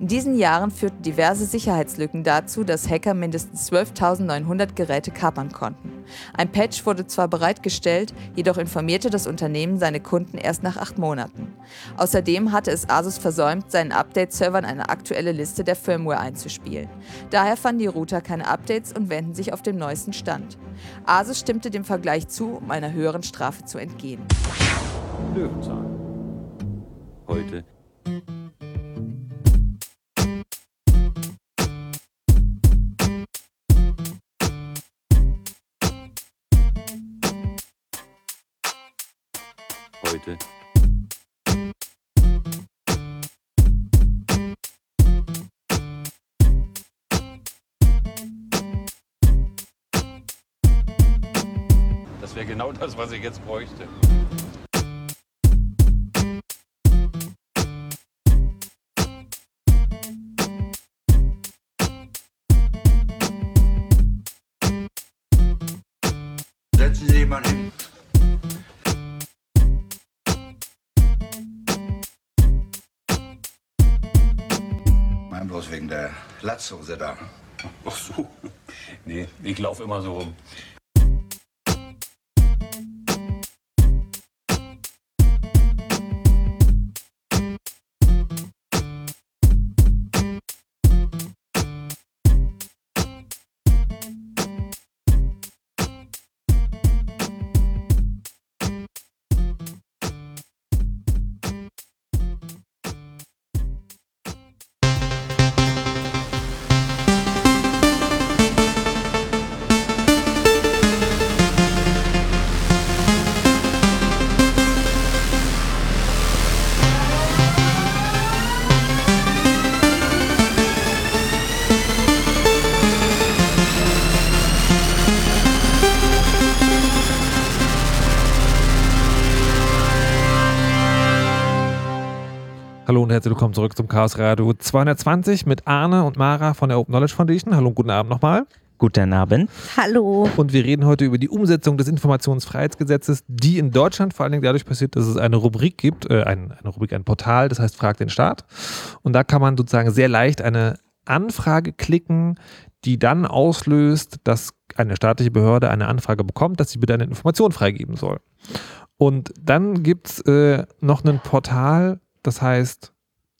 S4: In diesen Jahren führten diverse Sicherheitslücken dazu, dass Hacker mindestens 12.900 Geräte kapern konnten. Ein Patch wurde zwar bereitgestellt, jedoch informierte das Unternehmen seine Kunden erst nach acht Monaten. Außerdem hatte es Asus versäumt, seinen Update-Servern eine aktuelle Liste der Firmware einzuspielen. Daher fanden die Router keine Updates und wenden sich auf den neuesten Stand. Asus stimmte dem Vergleich zu, um einer höheren Strafe zu entgehen.
S6: Löwenzahn. Heute. Heute. Das wäre genau das, was ich jetzt bräuchte.
S7: Latzhose da.
S6: Ach so. Nee, ich laufe immer so rum.
S1: Willkommen zurück zum Chaos Radio 220 mit Arne und Mara von der Open Knowledge Foundation. Hallo und guten Abend nochmal.
S3: Guten Abend.
S2: Hallo.
S1: Und wir reden heute über die Umsetzung des Informationsfreiheitsgesetzes, die in Deutschland vor allen Dingen dadurch passiert, dass es eine Rubrik gibt, äh, ein, eine Rubrik, ein Portal, das heißt Frag den Staat. Und da kann man sozusagen sehr leicht eine Anfrage klicken, die dann auslöst, dass eine staatliche Behörde eine Anfrage bekommt, dass sie bitte eine Information freigeben soll. Und dann gibt es äh, noch ein Portal, das heißt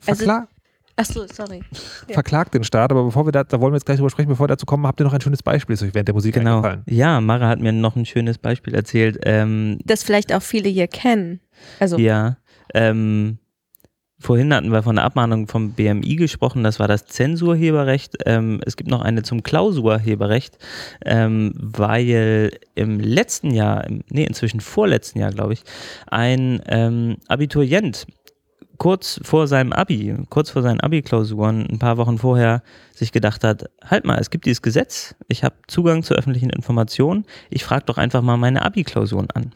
S2: Also-
S1: Verklag.
S2: Achso, sorry. Ja.
S1: verklagt den Staat, aber bevor wir da, da wollen wir jetzt gleich drüber sprechen, bevor wir dazu kommen, habt ihr noch ein schönes Beispiel, ist euch während der Musik
S3: Genau.
S1: eingefallen?
S3: Ja, Mara hat mir noch ein schönes Beispiel erzählt. Ähm,
S2: Das vielleicht auch viele hier kennen. Also,
S3: Ja, ähm, vorhin hatten wir von der Abmahnung vom BMI gesprochen, das war das Zensurheberrecht. Ähm, es gibt noch eine zum Klausurheberrecht, ähm, weil im letzten Jahr, nee, inzwischen vorletzten Jahr, glaube ich, ein ähm, Abiturient kurz vor seinem Abi, kurz vor seinen Abi-Klausuren, ein paar Wochen vorher, sich gedacht hat, halt mal, es gibt dieses Gesetz, ich habe Zugang zu öffentlichen Informationen, ich frage doch einfach mal meine Abi-Klausuren an.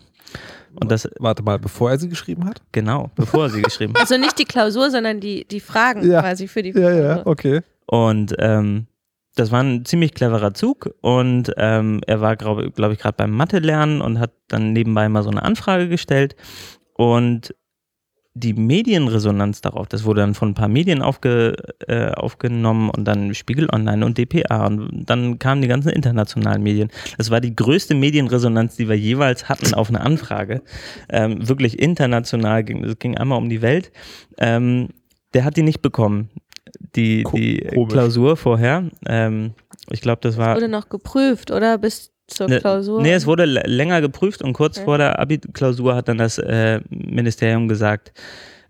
S3: Und das,
S1: Warte mal, bevor er sie geschrieben hat?
S3: genau, bevor er sie geschrieben hat.
S2: also nicht die Klausur, sondern die, die Fragen
S1: Ja.
S2: quasi für die Klausur.
S1: okay.
S3: Und ähm, das war ein ziemlich cleverer Zug und ähm, er war, glaube glaub ich, gerade beim Mathe-Lernen und hat dann nebenbei mal so eine Anfrage gestellt und die Medienresonanz darauf, das wurde dann von ein paar Medien aufge, äh, aufgenommen und dann Spiegel Online und dpa und dann kamen die ganzen internationalen Medien. Das war die größte Medienresonanz, die wir jeweils hatten auf eine Anfrage. Ähm, wirklich international ging, es ging einmal um die Welt. Ähm, der hat die nicht bekommen, die,
S1: Ko-
S3: die
S1: komisch.
S3: Klausur vorher. Ähm, ich glaube, das war.
S2: Wurde noch geprüft, oder? Bis zur
S3: Ne,
S2: Klausur.
S3: Nee, es wurde länger geprüft und kurz
S2: Okay.
S3: vor der Abi-Klausur hat dann das äh, Ministerium gesagt,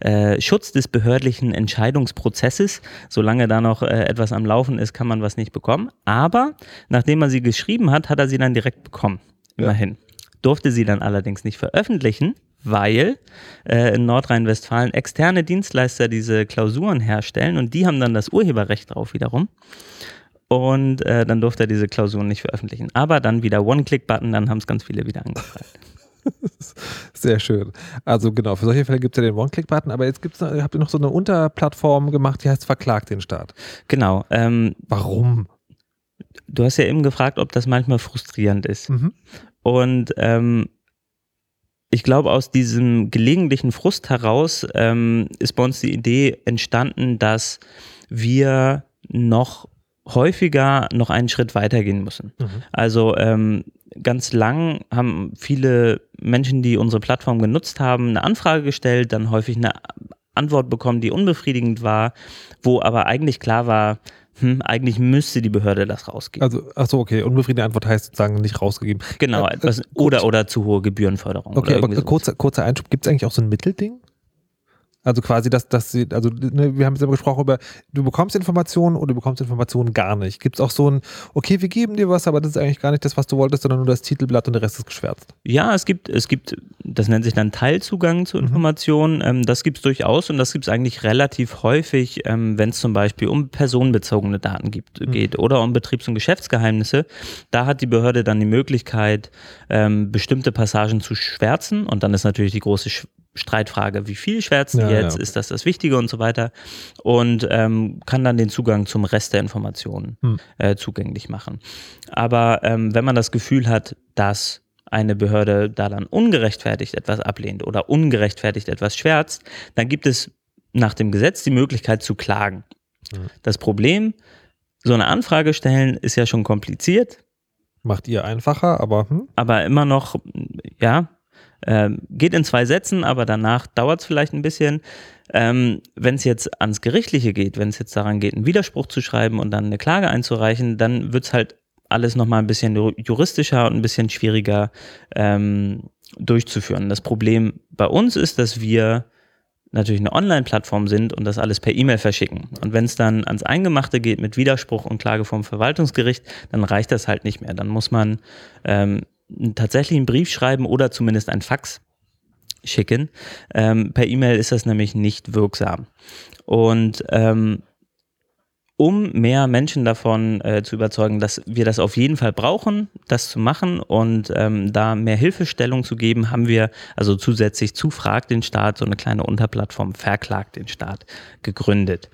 S3: äh, Schutz des behördlichen Entscheidungsprozesses, solange da noch äh, etwas am Laufen ist, kann man was nicht bekommen. Aber nachdem er sie geschrieben hat, hat er sie dann direkt bekommen.
S1: Ja.
S3: Immerhin. Durfte sie dann allerdings nicht veröffentlichen, weil äh, in Nordrhein-Westfalen externe Dienstleister diese Klausuren herstellen und die haben dann das Urheberrecht drauf wiederum. Und äh, dann durfte er diese Klausuren nicht veröffentlichen. Aber dann wieder One-Click-Button, dann haben es ganz viele wieder angefragt.
S1: Sehr schön. Also genau, für solche Fälle gibt es ja den One-Click-Button, aber jetzt gibt's, habt ihr noch so eine Unterplattform gemacht, die heißt Verklagt den Staat.
S3: Genau. Ähm,
S1: Warum?
S3: du hast ja eben gefragt, ob das manchmal frustrierend ist.
S1: Mhm.
S3: Und ähm, ich glaube, aus diesem gelegentlichen Frust heraus ähm, ist bei uns die Idee entstanden, dass wir noch häufiger noch einen Schritt weitergehen müssen.
S1: Mhm.
S3: Also ähm, ganz lang haben viele Menschen, die unsere Plattform genutzt haben, eine Anfrage gestellt, dann häufig eine Antwort bekommen, die unbefriedigend war, wo aber eigentlich klar war, hm, eigentlich müsste die Behörde das rausgeben.
S1: Also, achso, okay, unbefriedigende Antwort heißt sozusagen nicht rausgegeben.
S3: genau,
S1: äh,
S3: etwas,
S1: äh,
S3: oder, oder zu hohe Gebührenförderung.
S1: Okay, aber kurzer, kurzer Einschub, gibt es eigentlich auch so ein Mittelding? Also quasi, dass, dass sie, also ne, wir haben jetzt immer gesprochen über, du bekommst Informationen oder du bekommst Informationen gar nicht. Gibt es auch so ein, okay, wir geben dir was, aber das ist eigentlich gar nicht das, was du wolltest, sondern nur das Titelblatt und der Rest ist geschwärzt.
S3: Ja, es gibt, es gibt, das nennt sich dann Teilzugang zu
S1: Mhm.
S3: Informationen. Ähm, das gibt es durchaus und das gibt es eigentlich relativ häufig, ähm, wenn es zum Beispiel um personenbezogene Daten gibt,
S1: Mhm.
S3: geht oder um Betriebs- und Geschäftsgeheimnisse. Da hat die Behörde dann die Möglichkeit, ähm, bestimmte Passagen zu schwärzen und dann ist natürlich die große Streitfrage, wie viel schwärzen
S1: Ja,
S3: die jetzt,
S1: ja.
S3: ist das das Wichtige und so weiter und ähm, kann dann den Zugang zum Rest der Informationen
S1: Hm.
S3: äh, zugänglich machen. Aber ähm, wenn man das Gefühl hat, dass eine Behörde da dann ungerechtfertigt etwas ablehnt oder ungerechtfertigt etwas schwärzt, dann gibt es nach dem Gesetz die Möglichkeit zu klagen.
S1: Mhm.
S3: Das Problem so eine Anfrage stellen ist ja schon kompliziert,
S1: Macht ihr einfacher, aber hm?
S3: aber immer noch, ja, ähm, geht in zwei Sätzen, aber danach dauert es vielleicht ein bisschen. Ähm, wenn es jetzt ans Gerichtliche geht, wenn es jetzt daran geht, einen Widerspruch zu schreiben und dann eine Klage einzureichen, dann wird es halt alles nochmal ein bisschen ju- juristischer und ein bisschen schwieriger ähm, durchzuführen. Das Problem bei uns ist, dass wir natürlich eine Online-Plattform sind und das alles per E-Mail verschicken. Und wenn es dann ans Eingemachte geht mit Widerspruch und Klage vom Verwaltungsgericht, dann reicht das halt nicht mehr. Dann muss man ähm, tatsächlich einen Brief schreiben oder zumindest ein Fax schicken. Ähm, per E-Mail ist das nämlich nicht wirksam. Und ähm, um mehr Menschen davon äh, zu überzeugen, dass wir das auf jeden Fall brauchen, das zu machen und ähm, da mehr Hilfestellung zu geben, haben wir also zusätzlich zu Frag den Staat so eine kleine Unterplattform Verklagt den Staat gegründet.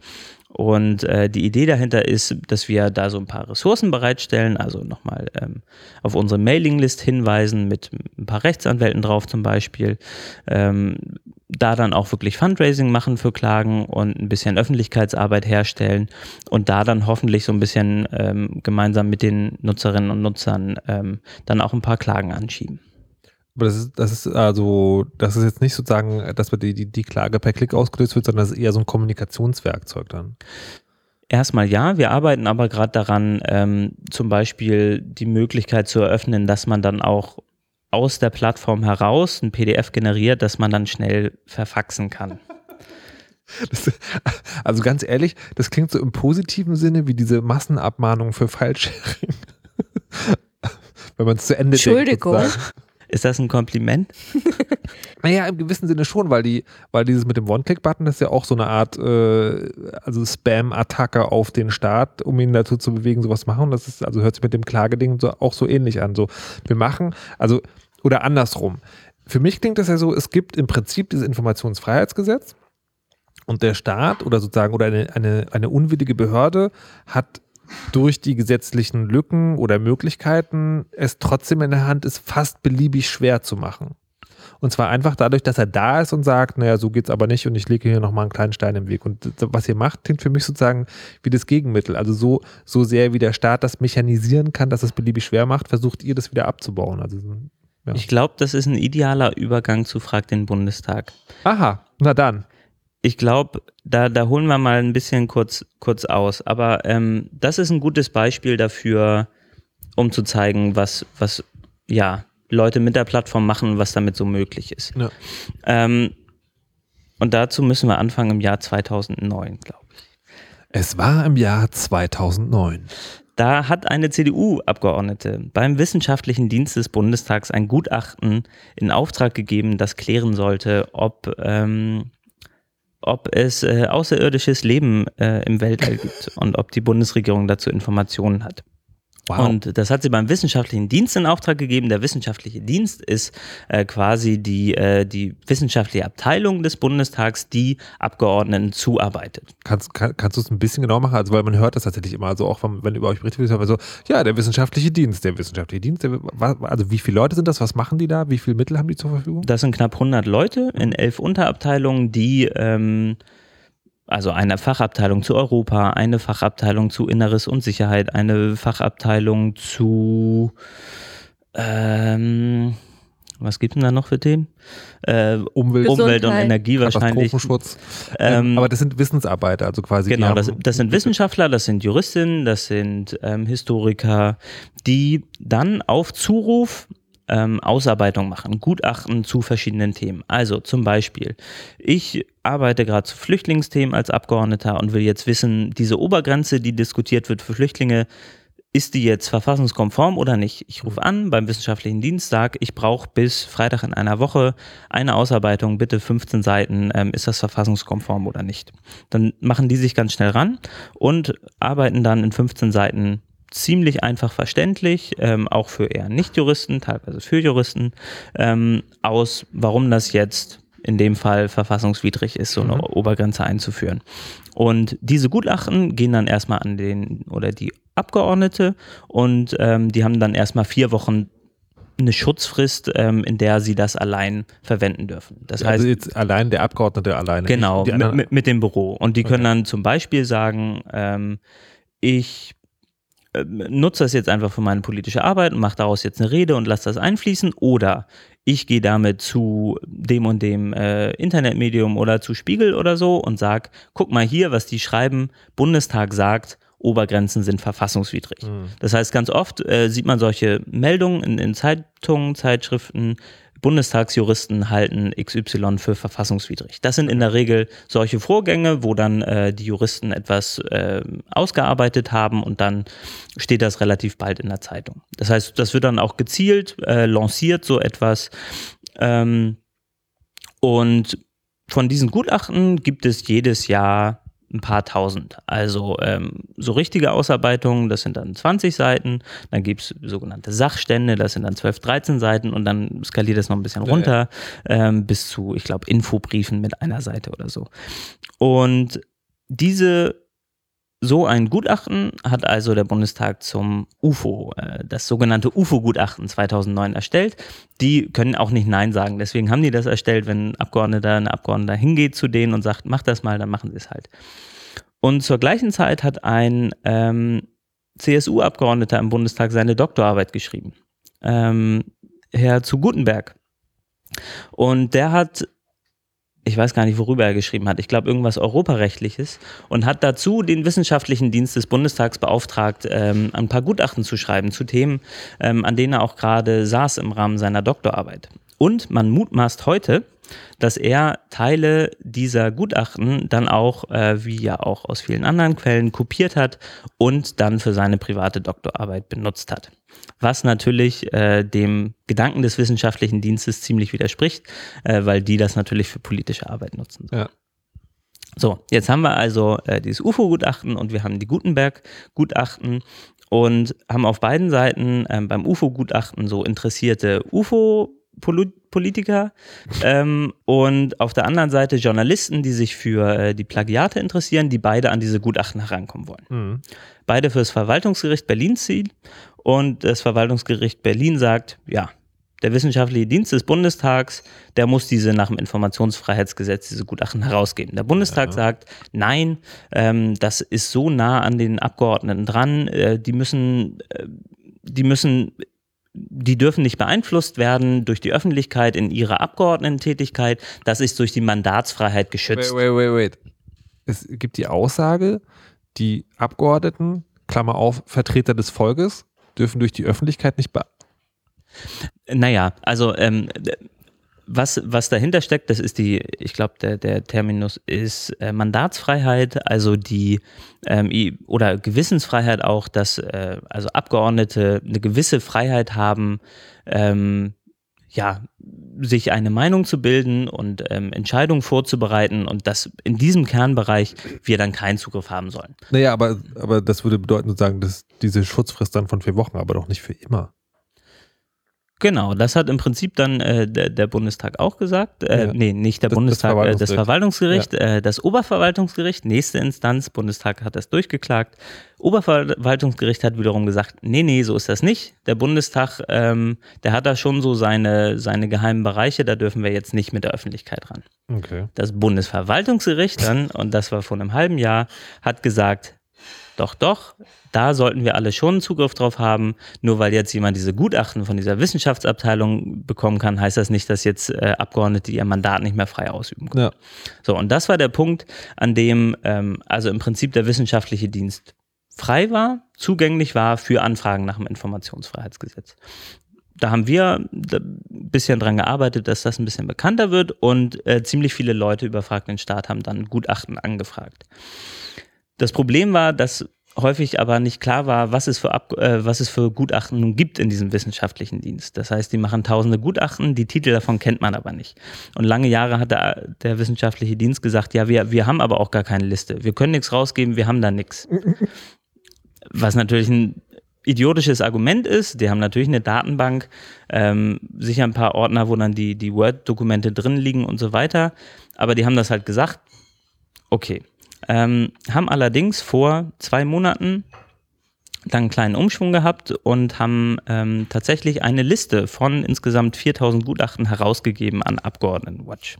S3: Und äh, die Idee dahinter ist, dass wir da so ein paar Ressourcen bereitstellen, also nochmal ähm, auf unsere Mailinglist hinweisen mit ein paar Rechtsanwälten drauf zum Beispiel, ähm, da dann auch wirklich Fundraising machen für Klagen und ein bisschen Öffentlichkeitsarbeit herstellen und da dann hoffentlich so ein bisschen ähm, gemeinsam mit den Nutzerinnen und Nutzern ähm, dann auch ein paar Klagen anschieben.
S1: Aber das ist, das ist also, das ist jetzt nicht sozusagen, dass die, die, die Klage per Klick ausgelöst wird, sondern das ist eher so ein Kommunikationswerkzeug dann.
S3: Erstmal ja, wir arbeiten aber gerade daran, ähm, zum Beispiel die Möglichkeit zu eröffnen, dass man dann auch aus der Plattform heraus ein PDF generiert, das man dann schnell verfaxen kann.
S1: Das, also ganz ehrlich, das klingt so im positiven Sinne wie diese Massenabmahnung für File-Sharing. Wenn man es zu Ende
S2: Entschuldigung.
S1: denkt.
S3: Ist das ein Kompliment?
S1: Naja, im gewissen Sinne schon, weil die, weil dieses mit dem One-Click-Button ist ja auch so eine Art, äh, also Spam-Attacke auf den Staat, um ihn dazu zu bewegen, sowas zu machen. Das ist, also hört sich mit dem Klageding so, auch so ähnlich an. So, wir machen, also, oder andersrum. Für mich klingt das ja so, es gibt im Prinzip dieses Informationsfreiheitsgesetz und der Staat oder sozusagen oder eine, eine, eine unwillige Behörde hat durch die gesetzlichen Lücken oder Möglichkeiten es trotzdem in der Hand ist, fast beliebig schwer zu machen. Und zwar einfach dadurch, dass er da ist und sagt, naja, so geht's aber nicht und ich lege hier nochmal einen kleinen Stein im Weg. Und was ihr macht, klingt für mich sozusagen wie das Gegenmittel. Also so, so sehr wie der Staat das mechanisieren kann, dass es beliebig schwer macht, versucht ihr das wieder abzubauen. Also, ja.
S3: Ich glaube, das ist ein idealer Übergang zu Frag den Bundestag.
S1: aha, na dann.
S3: Ich glaube, da, da holen wir mal ein bisschen kurz, kurz aus. Aber ähm, das ist ein gutes Beispiel dafür, um zu zeigen, was, was ja, Leute mit der Plattform machen und was damit so möglich ist.
S1: Ja.
S3: Ähm, und dazu müssen wir anfangen im Jahr 2009, glaube ich.
S1: Es war im Jahr 2009.
S3: Da hat eine CDU-Abgeordnete beim Wissenschaftlichen Dienst des Bundestags ein Gutachten in Auftrag gegeben, das klären sollte, ob, ähm, ob es äh, außerirdisches Leben äh, im Weltall gibt und ob die Bundesregierung dazu Informationen hat.
S1: Wow.
S3: Und das hat sie beim wissenschaftlichen Dienst in Auftrag gegeben. Der wissenschaftliche Dienst ist äh, quasi die, äh, die wissenschaftliche Abteilung des Bundestags, die Abgeordneten zuarbeitet.
S1: Kannst, kann, kannst du es ein bisschen genau machen? Also, weil man hört das tatsächlich immer, also auch wenn, wenn über euch berichtet wird, so, ja, der wissenschaftliche Dienst, der wissenschaftliche Dienst, der, also wie viele Leute sind das? Was machen die da? Wie viele Mittel haben die zur Verfügung?
S3: Das sind knapp 100 Leute in elf Unterabteilungen, die ähm, also eine Fachabteilung zu Europa, eine Fachabteilung zu Inneres und Sicherheit, eine Fachabteilung zu ähm, was gibt denn da noch für Themen? Äh,
S1: Umwelt,
S3: Umwelt und. Energie wahrscheinlich.
S1: Katastrophenschutz.
S3: Ähm,
S1: Ähm, aber das sind Wissensarbeiter, also quasi.
S3: Genau, das, das sind Wissenschaftler, das sind Juristinnen, das sind ähm, Historiker, die dann auf Zuruf ähm, Ausarbeitung machen, Gutachten zu verschiedenen Themen. Also zum Beispiel, ich arbeite gerade zu Flüchtlingsthemen als Abgeordneter und will jetzt wissen, diese Obergrenze, die diskutiert wird für Flüchtlinge, ist die jetzt verfassungskonform oder nicht? Ich rufe an beim wissenschaftlichen Dienst, sage, ich brauche bis Freitag in einer Woche eine Ausarbeitung, bitte 15 Seiten, ähm, ist das verfassungskonform oder nicht? Dann machen die sich ganz schnell ran und arbeiten dann in 15 Seiten ziemlich einfach verständlich, ähm, auch für eher Nicht-Juristen, teilweise für Juristen, ähm, aus, warum das jetzt in dem Fall verfassungswidrig ist, so eine Obergrenze einzuführen. Und diese Gutachten gehen dann erstmal an den oder die Abgeordnete und ähm, die haben dann erstmal vier Wochen eine Schutzfrist, ähm, in der sie das allein verwenden dürfen. Das heißt,
S1: also jetzt allein der Abgeordnete alleine.
S3: Genau, mit, mit, dem Büro. Und die können
S1: Okay.
S3: dann zum Beispiel sagen, ähm, ich nutze das jetzt einfach für meine politische Arbeit und mache daraus jetzt eine Rede und lasse das einfließen oder ich gehe damit zu dem und dem äh, Internetmedium oder zu Spiegel oder so und sage, guck mal hier, was die schreiben, Bundestag sagt, Obergrenzen sind verfassungswidrig.
S1: Mhm.
S3: Das heißt, ganz oft äh, sieht man solche Meldungen in, in Zeitungen, Zeitschriften, Bundestagsjuristen halten XY für verfassungswidrig. Das sind in der Regel solche Vorgänge, wo dann äh, die Juristen etwas äh, ausgearbeitet haben und dann steht das relativ bald in der Zeitung. Das heißt, das wird dann auch gezielt äh, lanciert, so etwas. Ähm, und von diesen Gutachten gibt es jedes Jahr ein paar tausend. Also ähm, so richtige Ausarbeitungen, das sind dann 20 Seiten, dann gibt es sogenannte Sachstände, das sind dann 12, 13 Seiten und dann skaliert es noch ein bisschen
S1: Ja,
S3: runter Ähm, bis zu, ich glaube, Infobriefen mit einer Seite oder so. Und diese so ein Gutachten hat also der Bundestag zum UFO, äh, das sogenannte UFO-Gutachten 2009 erstellt. Die können auch nicht Nein sagen. Deswegen haben die das erstellt. Wenn ein Abgeordneter, eine Abgeordneter hingeht zu denen und sagt, mach das mal, dann machen sie es halt. Und zur gleichen Zeit hat ein ähm, CSU-Abgeordneter im Bundestag seine Doktorarbeit geschrieben. Ähm, Herr zu Gutenberg. Und der hat ich weiß gar nicht, worüber er geschrieben hat, ich glaube irgendwas Europarechtliches und hat dazu den wissenschaftlichen Dienst des Bundestags beauftragt, ähm, ein paar Gutachten zu schreiben zu Themen, ähm, an denen er auch gerade saß im Rahmen seiner Doktorarbeit. Und man mutmaßt heute, dass er Teile dieser Gutachten dann auch, äh, wie ja auch aus vielen anderen Quellen, kopiert hat und dann für seine private Doktorarbeit benutzt hat. Was natürlich äh, dem Gedanken des wissenschaftlichen Dienstes ziemlich widerspricht, äh, weil die das natürlich für politische Arbeit nutzen.
S1: Ja.
S3: So, jetzt haben wir also äh, dieses UFO-Gutachten und wir haben die Gutenberg-Gutachten und haben auf beiden Seiten ähm, beim UFO-Gutachten so interessierte UFO-Politiker ähm, und auf der anderen Seite Journalisten, die sich für äh, die Plagiate interessieren, die beide an diese Gutachten herankommen wollen.
S1: Mhm.
S3: Beide fürs Verwaltungsgericht Berlin ziehen und das Verwaltungsgericht Berlin sagt, ja, der wissenschaftliche Dienst des Bundestags, der muss diese nach dem Informationsfreiheitsgesetz, diese Gutachten herausgeben. Der Bundestag
S1: Ja.
S3: sagt, nein, ähm, das ist so nah an den Abgeordneten dran, äh, die müssen, äh, die müssen, die dürfen nicht beeinflusst werden durch die Öffentlichkeit in ihrer Abgeordnetentätigkeit. Das ist durch die Mandatsfreiheit geschützt.
S1: Wait, wait, wait, wait. Es gibt die Aussage, die Abgeordneten, Klammer auf, Vertreter des Volkes, dürfen durch die Öffentlichkeit nicht be
S3: Naja, also ähm, was, was dahinter steckt, das ist die, ich glaube, der, der Terminus ist äh, Mandatsfreiheit, also die ähm, oder Gewissensfreiheit auch, dass äh, also Abgeordnete eine gewisse Freiheit haben, ähm, ja, sich eine Meinung zu bilden und ähm, Entscheidungen vorzubereiten und dass in diesem Kernbereich wir dann keinen Zugriff haben sollen.
S1: Naja, aber, aber das würde bedeuten sozusagen, dass diese Schutzfrist dann von vier Wochen, aber doch nicht für immer.
S3: Genau, das hat im Prinzip dann äh, der, der Bundestag auch gesagt. Äh,
S1: Ja.
S3: Nee, nicht der
S1: Das- das
S3: Bundestag, äh, das
S1: Verwaltungsgericht.
S3: Verwaltungsgericht, äh, das Oberverwaltungsgericht, nächste Instanz, Bundestag hat das durchgeklagt. Oberverwaltungsgericht hat wiederum gesagt, nee, nee, so ist das nicht. Der Bundestag, ähm, der hat da schon so seine, seine geheimen Bereiche, da dürfen wir jetzt nicht mit der Öffentlichkeit ran.
S1: Okay.
S3: Das Bundesverwaltungsgericht dann, und das war vor einem halben Jahr, hat gesagt, doch, doch, da sollten wir alle schon Zugriff drauf haben. Nur weil jetzt jemand diese Gutachten von dieser Wissenschaftsabteilung bekommen kann, heißt das nicht, dass jetzt äh, Abgeordnete ihr Mandat nicht mehr frei ausüben können.
S1: Ja.
S3: So, und das war der Punkt, an dem ähm, also im Prinzip der wissenschaftliche Dienst frei war, zugänglich war für Anfragen nach dem Informationsfreiheitsgesetz. Da haben wir ein bisschen dran gearbeitet, dass das ein bisschen bekannter wird und äh, ziemlich viele Leute überfragt den Staat haben dann Gutachten angefragt. Das Problem war, dass häufig aber nicht klar war, was es, für Ab äh, was es für Gutachten nun gibt in diesem wissenschaftlichen Dienst. Das heißt, die machen tausende Gutachten, die Titel davon kennt man aber nicht. Und lange Jahre hat der, der wissenschaftliche Dienst gesagt, ja, wir, wir haben aber auch gar keine Liste. Wir können nichts rausgeben, wir haben da nichts. Was natürlich ein idiotisches Argument ist. Die haben natürlich eine Datenbank, ähm, sicher ein paar Ordner, wo dann die, die Word-Dokumente drin liegen und so weiter. Aber die haben das halt gesagt. Okay. Ähm, haben allerdings vor zwei Monaten dann einen kleinen Umschwung gehabt und haben ähm, tatsächlich eine Liste von insgesamt 4000 Gutachten herausgegeben an Abgeordnetenwatch.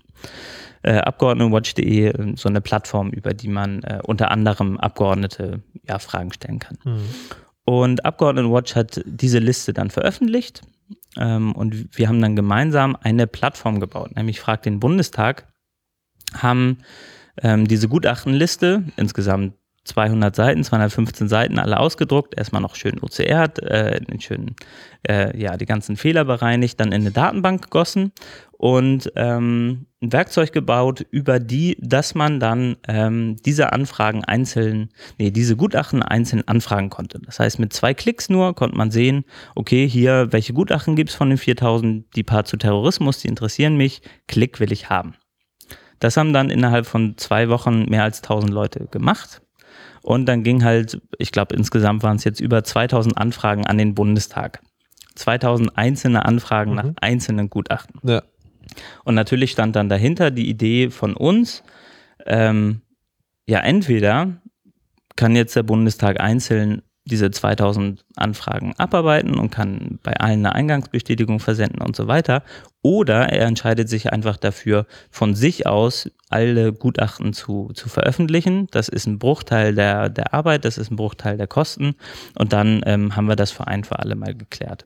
S3: Äh, Abgeordnetenwatch.de, äh, so eine Plattform, über die man äh, unter anderem Abgeordnete ja, Fragen stellen kann. Und Abgeordnetenwatch hat diese Liste dann veröffentlicht ähm, und wir haben dann gemeinsam eine Plattform gebaut, nämlich Frag den Bundestag, haben ähm, diese Gutachtenliste, insgesamt 200 Seiten, 215 Seiten, alle ausgedruckt, erstmal noch schön OCR hat, äh, den schönen, äh, ja, die ganzen Fehler bereinigt, dann in eine Datenbank gegossen und ähm, ein Werkzeug gebaut, über die, dass man dann ähm, diese Anfragen einzeln, nee, diese Gutachten einzeln anfragen konnte. Das heißt, mit zwei Klicks nur konnte man sehen, okay, hier, welche Gutachten gibt es von den 4000, die paar zu Terrorismus, die interessieren mich, Klick will ich haben. Das haben dann innerhalb von zwei Wochen mehr als 1000 Leute gemacht. Und dann ging halt, ich glaube, insgesamt waren es jetzt über 2000 Anfragen an den Bundestag. 2000 einzelne Anfragen nach einzelnen Gutachten.
S1: Ja.
S3: Und natürlich stand dann dahinter die Idee von uns, ähm, ja, entweder kann jetzt der Bundestag einzeln diese 2000 Anfragen abarbeiten und kann bei allen eine Eingangsbestätigung versenden und so weiter. Oder er entscheidet sich einfach dafür, von sich aus alle Gutachten zu, zu veröffentlichen. Das ist ein Bruchteil der, der Arbeit, das ist ein Bruchteil der Kosten. Und dann ähm, haben wir das für ein für alle mal geklärt.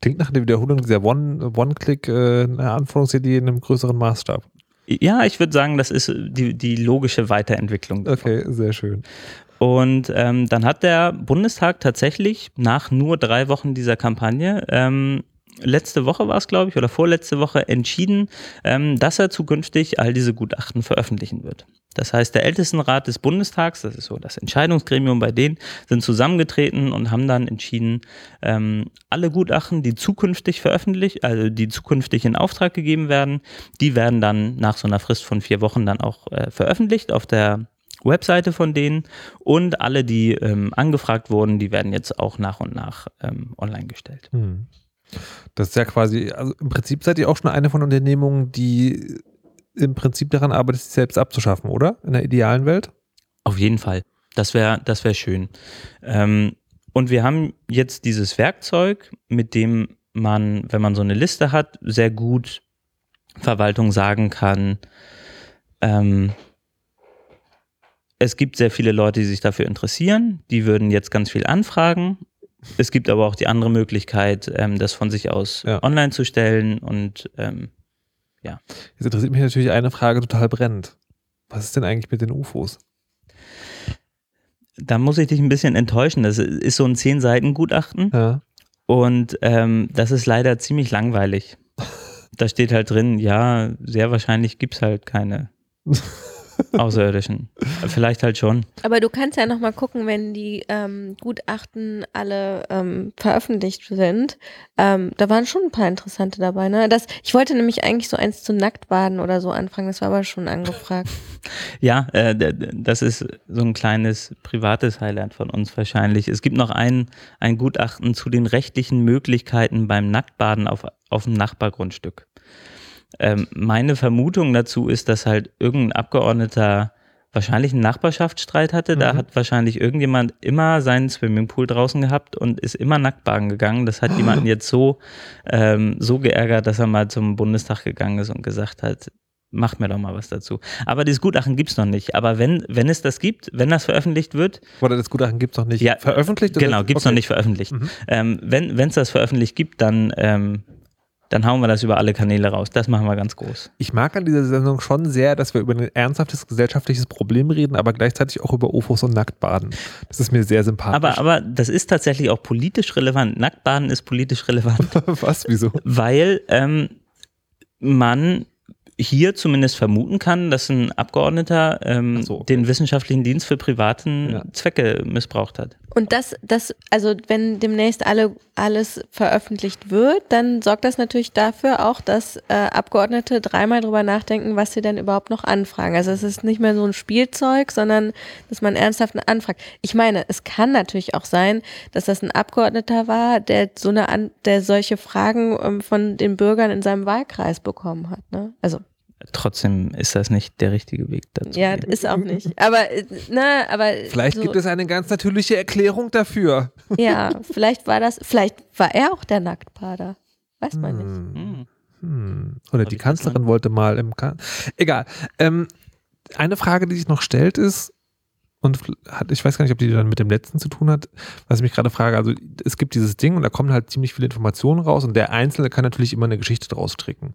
S1: Klingt nach der Wiederholung dieser One- One-Click äh, eine Anforderungsidee in einem größeren Maßstab.
S3: Ja, ich würde sagen, das ist die, die logische Weiterentwicklung. davon.
S1: Okay, sehr schön.
S3: Und ähm, dann hat der Bundestag tatsächlich nach nur drei Wochen dieser Kampagne, ähm, letzte Woche war es, glaube ich, oder vorletzte Woche entschieden, ähm, dass er zukünftig all diese Gutachten veröffentlichen wird. Das heißt, der Ältestenrat des Bundestags, das ist so das Entscheidungsgremium bei denen, sind zusammengetreten und haben dann entschieden, ähm, alle Gutachten, die zukünftig veröffentlicht, also die zukünftig in Auftrag gegeben werden, die werden dann nach so einer Frist von vier Wochen dann auch äh, veröffentlicht auf der Webseite von denen und alle, die ähm, angefragt wurden, die werden jetzt auch nach und nach ähm, online gestellt.
S1: Hm. Das ist ja quasi, also im Prinzip seid ihr auch schon eine von Unternehmungen, die im Prinzip daran arbeitet, sich selbst abzuschaffen, oder? In der idealen Welt?
S3: Auf jeden Fall. Das wäre das wär schön. Ähm, und wir haben jetzt dieses Werkzeug, mit dem man, wenn man so eine Liste hat, sehr gut Verwaltung sagen kann, ähm, es gibt sehr viele Leute, die sich dafür interessieren, die würden jetzt ganz viel anfragen. Es gibt aber auch die andere Möglichkeit, ähm, das von sich aus
S1: Ja.
S3: online zu stellen und ähm,
S1: Jetzt interessiert mich natürlich eine Frage total brennend. Was ist denn eigentlich mit den UFOs?
S3: da muss ich dich ein bisschen enttäuschen. Das ist so ein 10-Seiten-Gutachten.
S1: Ja.
S3: Und ähm, das ist leider ziemlich langweilig. Da steht halt drin, ja, sehr wahrscheinlich gibt es halt keine Außerirdischen. Vielleicht halt schon.
S2: Aber du kannst ja noch mal gucken, wenn die ähm, Gutachten alle ähm, veröffentlicht sind. Ähm, da waren schon ein paar interessante dabei. Ne? Das, ich wollte nämlich eigentlich so eins zu Nacktbaden oder so anfangen, das war aber schon angefragt.
S3: Ja, äh, das ist so ein kleines privates Highlight von uns wahrscheinlich. Es gibt noch ein, ein Gutachten zu den rechtlichen Möglichkeiten beim Nacktbaden auf, auf dem Nachbargrundstück. Ähm, meine Vermutung dazu ist, dass halt irgendein Abgeordneter wahrscheinlich einen Nachbarschaftsstreit hatte. Da
S1: Mhm.
S3: hat wahrscheinlich irgendjemand immer seinen Swimmingpool draußen gehabt und ist immer nackt baden gegangen. Das hat jemanden jetzt so, ähm, so geärgert, dass er mal zum Bundestag gegangen ist und gesagt hat, macht mir doch mal was dazu. Aber dieses Gutachten gibt es noch nicht. Aber wenn, wenn es das gibt, wenn das veröffentlicht wird,
S1: Oder das Gutachten gibt es noch nicht
S3: Ja,
S1: veröffentlicht? oder-
S3: genau, gibt es noch
S1: Okay.
S3: nicht veröffentlicht.
S1: Mhm.
S3: Ähm, wenn es das veröffentlicht gibt, dann, ähm, dann hauen wir das über alle Kanäle raus. Das machen wir ganz groß.
S1: Ich mag an dieser Sendung schon sehr, dass wir über ein ernsthaftes gesellschaftliches Problem reden, aber gleichzeitig auch über UFOs und Nacktbaden. Das ist mir sehr sympathisch.
S3: Aber, aber das ist tatsächlich auch politisch relevant. Nacktbaden ist politisch relevant,
S1: Was? Wieso?
S3: weil ähm, man hier zumindest vermuten kann, dass ein Abgeordneter ähm,
S1: so, okay.
S3: den wissenschaftlichen Dienst für privaten
S1: Ja.
S3: Zwecke missbraucht hat.
S2: Und das, das, also wenn demnächst alle, alles veröffentlicht wird, dann sorgt das natürlich dafür auch, dass äh, Abgeordnete dreimal drüber nachdenken, was sie denn überhaupt noch anfragen. Also es ist nicht mehr so ein Spielzeug, sondern dass man ernsthaft anfragt. Ich meine, es kann natürlich auch sein, dass das ein Abgeordneter war, der so eine, der solche Fragen ähm, von den Bürgern in seinem Wahlkreis bekommen hat. Ne? Also
S3: Trotzdem ist das nicht der richtige Weg dazu.
S2: Ja, ist auch nicht. Aber, äh, ne, aber.
S1: Vielleicht
S2: so,
S1: gibt es eine ganz natürliche Erklärung dafür.
S2: Ja, vielleicht war das, vielleicht war er auch der Nacktpader. Weiß man nicht.
S1: Hm.
S3: Hm.
S1: Hm. Oder
S3: Hab
S1: die Kanzlerin wollte mal im kan Egal. Ähm, eine Frage, die sich noch stellt, ist, und hat, ich weiß gar nicht, ob die dann mit dem letzten zu tun hat, was ich mich gerade frage, also es gibt dieses Ding und da kommen halt ziemlich viele Informationen raus und der Einzelne kann natürlich immer eine Geschichte draus stricken.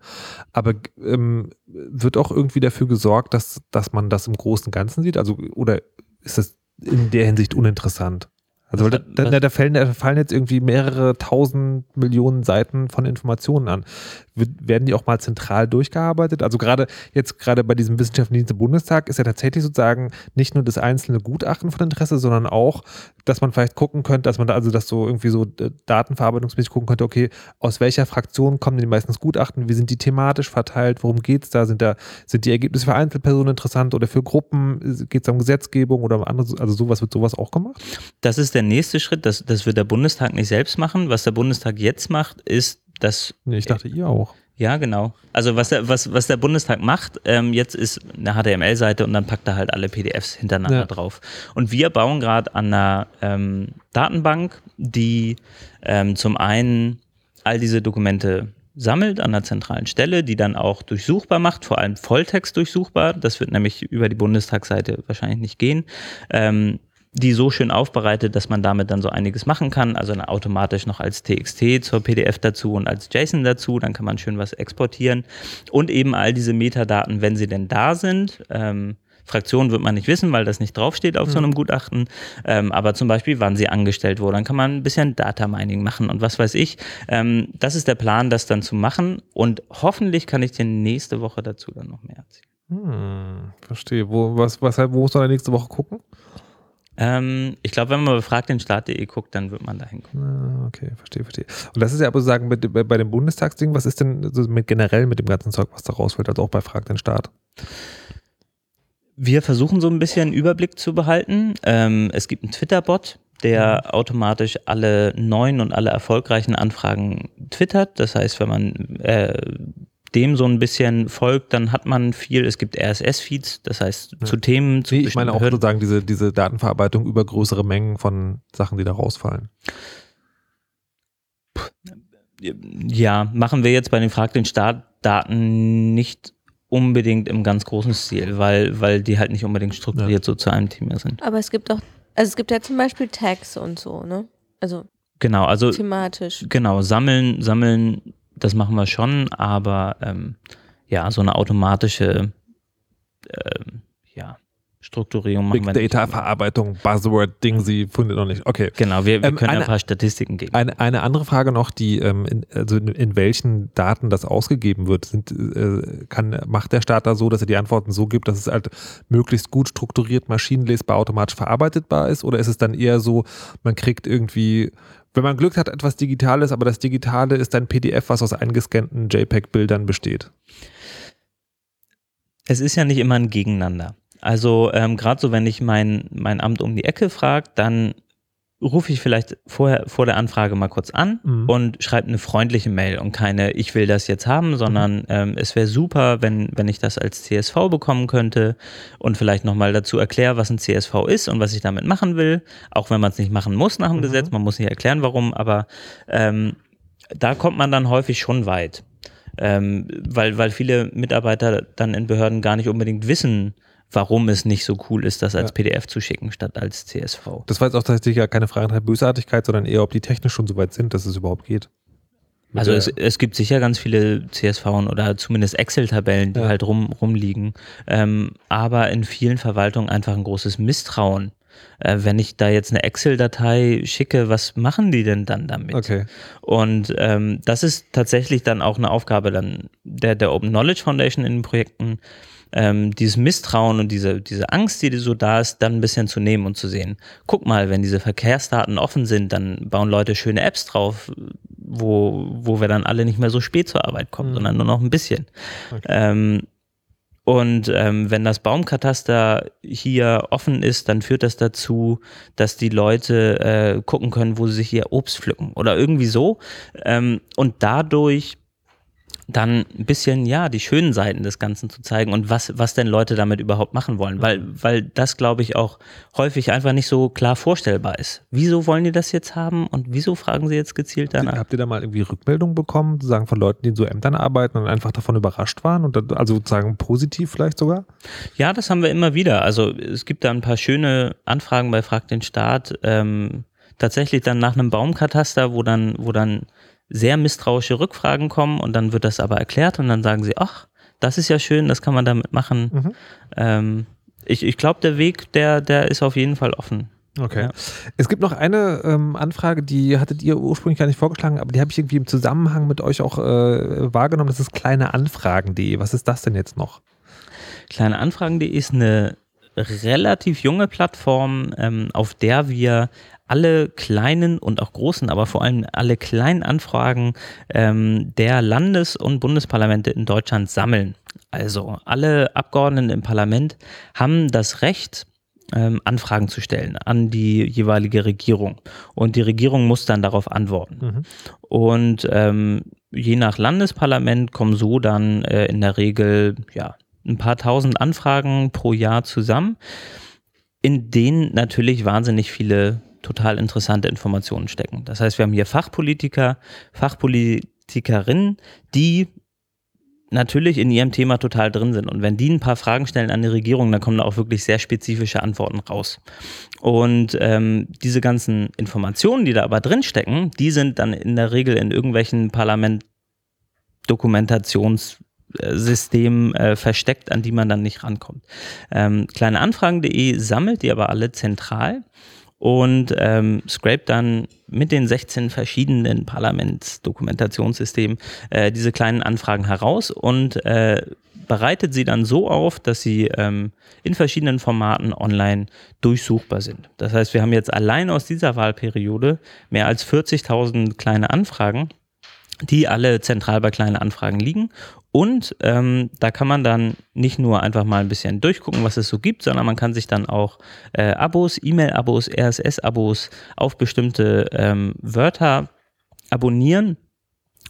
S1: Aber ähm, wird auch irgendwie dafür gesorgt, dass, dass man das im Großen und Ganzen sieht? Also, oder ist das in der Hinsicht uninteressant? Also, da, da, da, fallen, da fallen jetzt irgendwie mehrere tausend Millionen Seiten von Informationen an. Werden die auch mal zentral durchgearbeitet? Also gerade jetzt gerade bei diesem Wissenschaftlichen Dienst im Bundestag ist ja tatsächlich sozusagen nicht nur das einzelne Gutachten von Interesse, sondern auch, dass man vielleicht gucken könnte, dass man da also das so irgendwie so äh, datenverarbeitungsmäßig gucken könnte, okay, aus welcher Fraktion kommen denn die meistens Gutachten, wie sind die thematisch verteilt, worum geht es da? Sind da, sind die Ergebnisse für Einzelpersonen interessant oder für Gruppen? Geht es um Gesetzgebung oder um andere, also sowas wird sowas auch gemacht?
S3: Das ist der nächste Schritt. Das, das wird der Bundestag nicht selbst machen. Was der Bundestag jetzt macht, ist, dass
S1: Nee, ich dachte, ihr auch.
S3: Ja, genau. Also was der, was, was der Bundestag macht, ähm, jetzt ist eine HTML-Seite und dann packt er halt alle PDFs hintereinander
S1: Ja.
S3: drauf. Und wir bauen gerade an einer ähm, Datenbank, die ähm, zum einen all diese Dokumente sammelt an einer zentralen Stelle, die dann auch durchsuchbar macht, vor allem Volltext durchsuchbar. Das wird nämlich über die Bundestagsseite wahrscheinlich nicht gehen. Ähm, die so schön aufbereitet, dass man damit dann so einiges machen kann. Also dann automatisch noch als TXT zur PDF dazu und als JSON dazu. Dann kann man schön was exportieren. Und eben all diese Metadaten, wenn sie denn da sind. Ähm, Fraktionen wird man nicht wissen, weil das nicht draufsteht auf so einem Gutachten. Ähm, aber zum Beispiel, wann sie angestellt wurde. Dann kann man ein bisschen Data Mining machen und was weiß ich. Ähm, das ist der Plan, das dann zu machen. Und hoffentlich kann ich dir nächste Woche dazu dann noch mehr erzählen.
S1: Hm, verstehe. Wo, was, was, wo soll er nächste Woche gucken?
S3: Ähm, ich glaube, wenn man befragt den Staat.de guckt, dann wird man da hinkommen.
S1: Ah, okay, verstehe, verstehe. Und das ist ja aber sozusagen bei, bei dem Bundestagsding, was ist denn so mit generell mit dem ganzen Zeug, was da rausfällt, also auch bei Frag den Staat?
S3: Wir versuchen so ein bisschen einen Überblick zu behalten. Ähm, es gibt einen Twitter-Bot, der automatisch alle neuen und alle erfolgreichen Anfragen twittert. Das heißt, wenn man äh, dem so ein bisschen folgt, dann hat man viel. Es gibt RSS-Feeds, das heißt zu Themen, zu
S1: Nee, ich meine auch sozusagen diese, diese Datenverarbeitung über größere Mengen von Sachen, die da rausfallen.
S3: Ja, machen wir jetzt bei den Frag den Staat Daten nicht unbedingt im ganz großen Stil, weil, weil die halt nicht unbedingt strukturiert so zu einem Thema sind.
S2: Aber es gibt auch, also es gibt ja zum Beispiel Tags und so, ne? Also
S3: Genau, also
S2: thematisch.
S3: Genau, sammeln, sammeln, das machen wir schon, aber ähm, ja, so eine automatische ähm, ja, Strukturierung machen
S1: Big. Data Verarbeitung, Buzzword, Ding, sie findet noch nicht. Okay.
S3: Genau, wir, wir
S1: Ähm,
S3: können
S1: eine-
S3: ein paar Statistiken geben.
S1: Eine, eine andere Frage noch, die ähm, in, also in, in welchen Daten das ausgegeben wird, sind, äh, kann, macht der Staat da so, dass er die Antworten so gibt, dass es halt möglichst gut strukturiert, maschinenlesbar, automatisch verarbeitbar ist? Oder ist es dann eher so, man kriegt irgendwie, wenn man Glück hat, etwas Digitales, aber das Digitale ist ein PDF, was aus eingescannten JPEG-Bildern besteht?
S3: Es ist ja nicht immer ein Gegeneinander. Also ähm, gerade so, wenn ich mein, mein Amt um die Ecke frage, dann rufe ich vielleicht vorher vor der Anfrage mal kurz an
S1: Mhm.
S3: und schreibe eine freundliche Mail und keine, ich will das jetzt haben, sondern ähm, es wäre super, wenn, wenn ich das als CSV bekommen könnte und vielleicht nochmal dazu erkläre, was ein CSV ist und was ich damit machen will, auch wenn man es nicht machen muss nach dem
S1: Mhm.
S3: Gesetz, man muss nicht erklären, warum, aber ähm, da kommt man dann häufig schon weit. Ähm, weil, weil viele Mitarbeiter dann in Behörden gar nicht unbedingt wissen, warum es nicht so cool ist, das als
S1: Ja.
S3: PDF zu schicken, statt als CSV.
S1: Das war jetzt auch tatsächlich ja keine Frage nach Bösartigkeit, sondern eher, ob die technisch schon so weit sind, dass es überhaupt geht. Mit
S3: Also es, es gibt sicher ganz viele CSV oder zumindest Excel-Tabellen, die
S1: Ja.
S3: halt rum, rumliegen. Ähm, aber in vielen Verwaltungen einfach ein großes Misstrauen. Äh, wenn ich da jetzt eine Excel-Datei schicke, was machen die denn dann damit?
S1: Okay.
S3: Und ähm, das ist tatsächlich dann auch eine Aufgabe dann der, der Open Knowledge Foundation in den Projekten, ähm, dieses Misstrauen und diese, diese Angst, die so da ist, dann ein bisschen zu nehmen und zu sehen. Guck mal, wenn diese Verkehrsdaten offen sind, dann bauen Leute schöne Apps drauf, wo, wo wir dann alle nicht mehr so spät zur Arbeit kommen,
S1: Mhm.
S3: sondern nur noch ein bisschen.
S1: Okay.
S3: Ähm, und ähm, wenn das Baumkataster hier offen ist, dann führt das dazu, dass die Leute äh, gucken können, wo sie sich ihr Obst pflücken oder irgendwie so. Ähm, und dadurch dann ein bisschen, ja, die schönen Seiten des Ganzen zu zeigen und was, was denn Leute damit überhaupt machen wollen, weil, weil das, glaube ich, auch häufig einfach nicht so klar vorstellbar ist. Wieso wollen die das jetzt haben und wieso fragen sie jetzt gezielt danach?
S1: Habt ihr da mal irgendwie Rückmeldungen bekommen, sozusagen von Leuten, die in so Ämtern arbeiten und einfach davon überrascht waren und dann, also sozusagen positiv vielleicht sogar?
S3: Ja, das haben wir immer wieder. Also es gibt da ein paar schöne Anfragen bei Frag den Staat. Ähm, tatsächlich dann nach einem Baumkataster, wo dann, wo dann sehr misstrauische Rückfragen kommen und dann wird das aber erklärt und dann sagen sie, ach, das ist ja schön, das kann man damit machen.
S1: Mhm.
S3: Ähm, ich ich glaube, der Weg, der, der ist auf jeden Fall offen.
S1: Okay.
S3: Ja.
S1: Es gibt noch eine ähm, Anfrage, die hattet ihr ursprünglich gar nicht vorgeschlagen, aber die habe ich irgendwie im Zusammenhang mit euch auch äh, wahrgenommen. Das ist kleineanfragen.de. Was ist das denn jetzt noch?
S3: Kleineanfragen.de ist eine relativ junge Plattform, ähm, auf der wir alle kleinen und auch großen, aber vor allem alle kleinen Anfragen ähm, der Landes- und Bundesparlamente in Deutschland sammeln. Also alle Abgeordneten im Parlament haben das Recht, ähm, Anfragen zu stellen an die jeweilige Regierung. Und die Regierung muss dann darauf antworten.
S1: Mhm.
S3: Und ähm, je nach Landesparlament kommen so dann äh, in der Regel ja, ein paar tausend Anfragen pro Jahr zusammen, in denen natürlich wahnsinnig viele total interessante Informationen stecken. Das heißt, wir haben hier Fachpolitiker, Fachpolitikerinnen, die natürlich in ihrem Thema total drin sind. Und wenn die ein paar Fragen stellen an die Regierung, dann kommen da auch wirklich sehr spezifische Antworten raus. Und ähm, diese ganzen Informationen, die da aber drin stecken, die sind dann in der Regel in irgendwelchen Parlament-Dokumentationssystem äh, versteckt, an die man dann nicht rankommt. Ähm, kleineanfragen.de sammelt die aber alle zentral und ähm, scrape dann mit den 16 verschiedenen Parlamentsdokumentationssystemen äh, diese kleinen Anfragen heraus und äh, bereitet sie dann so auf, dass sie ähm, in verschiedenen Formaten online durchsuchbar sind. Das heißt, wir haben jetzt allein aus dieser Wahlperiode mehr als 40.000 kleine Anfragen, die alle zentral bei kleinen Anfragen liegen. Und ähm, da kann man dann nicht nur einfach mal ein bisschen durchgucken, was es so gibt, sondern man kann sich dann auch äh, Abos, E-Mail-Abos, RSS-Abos auf bestimmte ähm, Wörter abonnieren.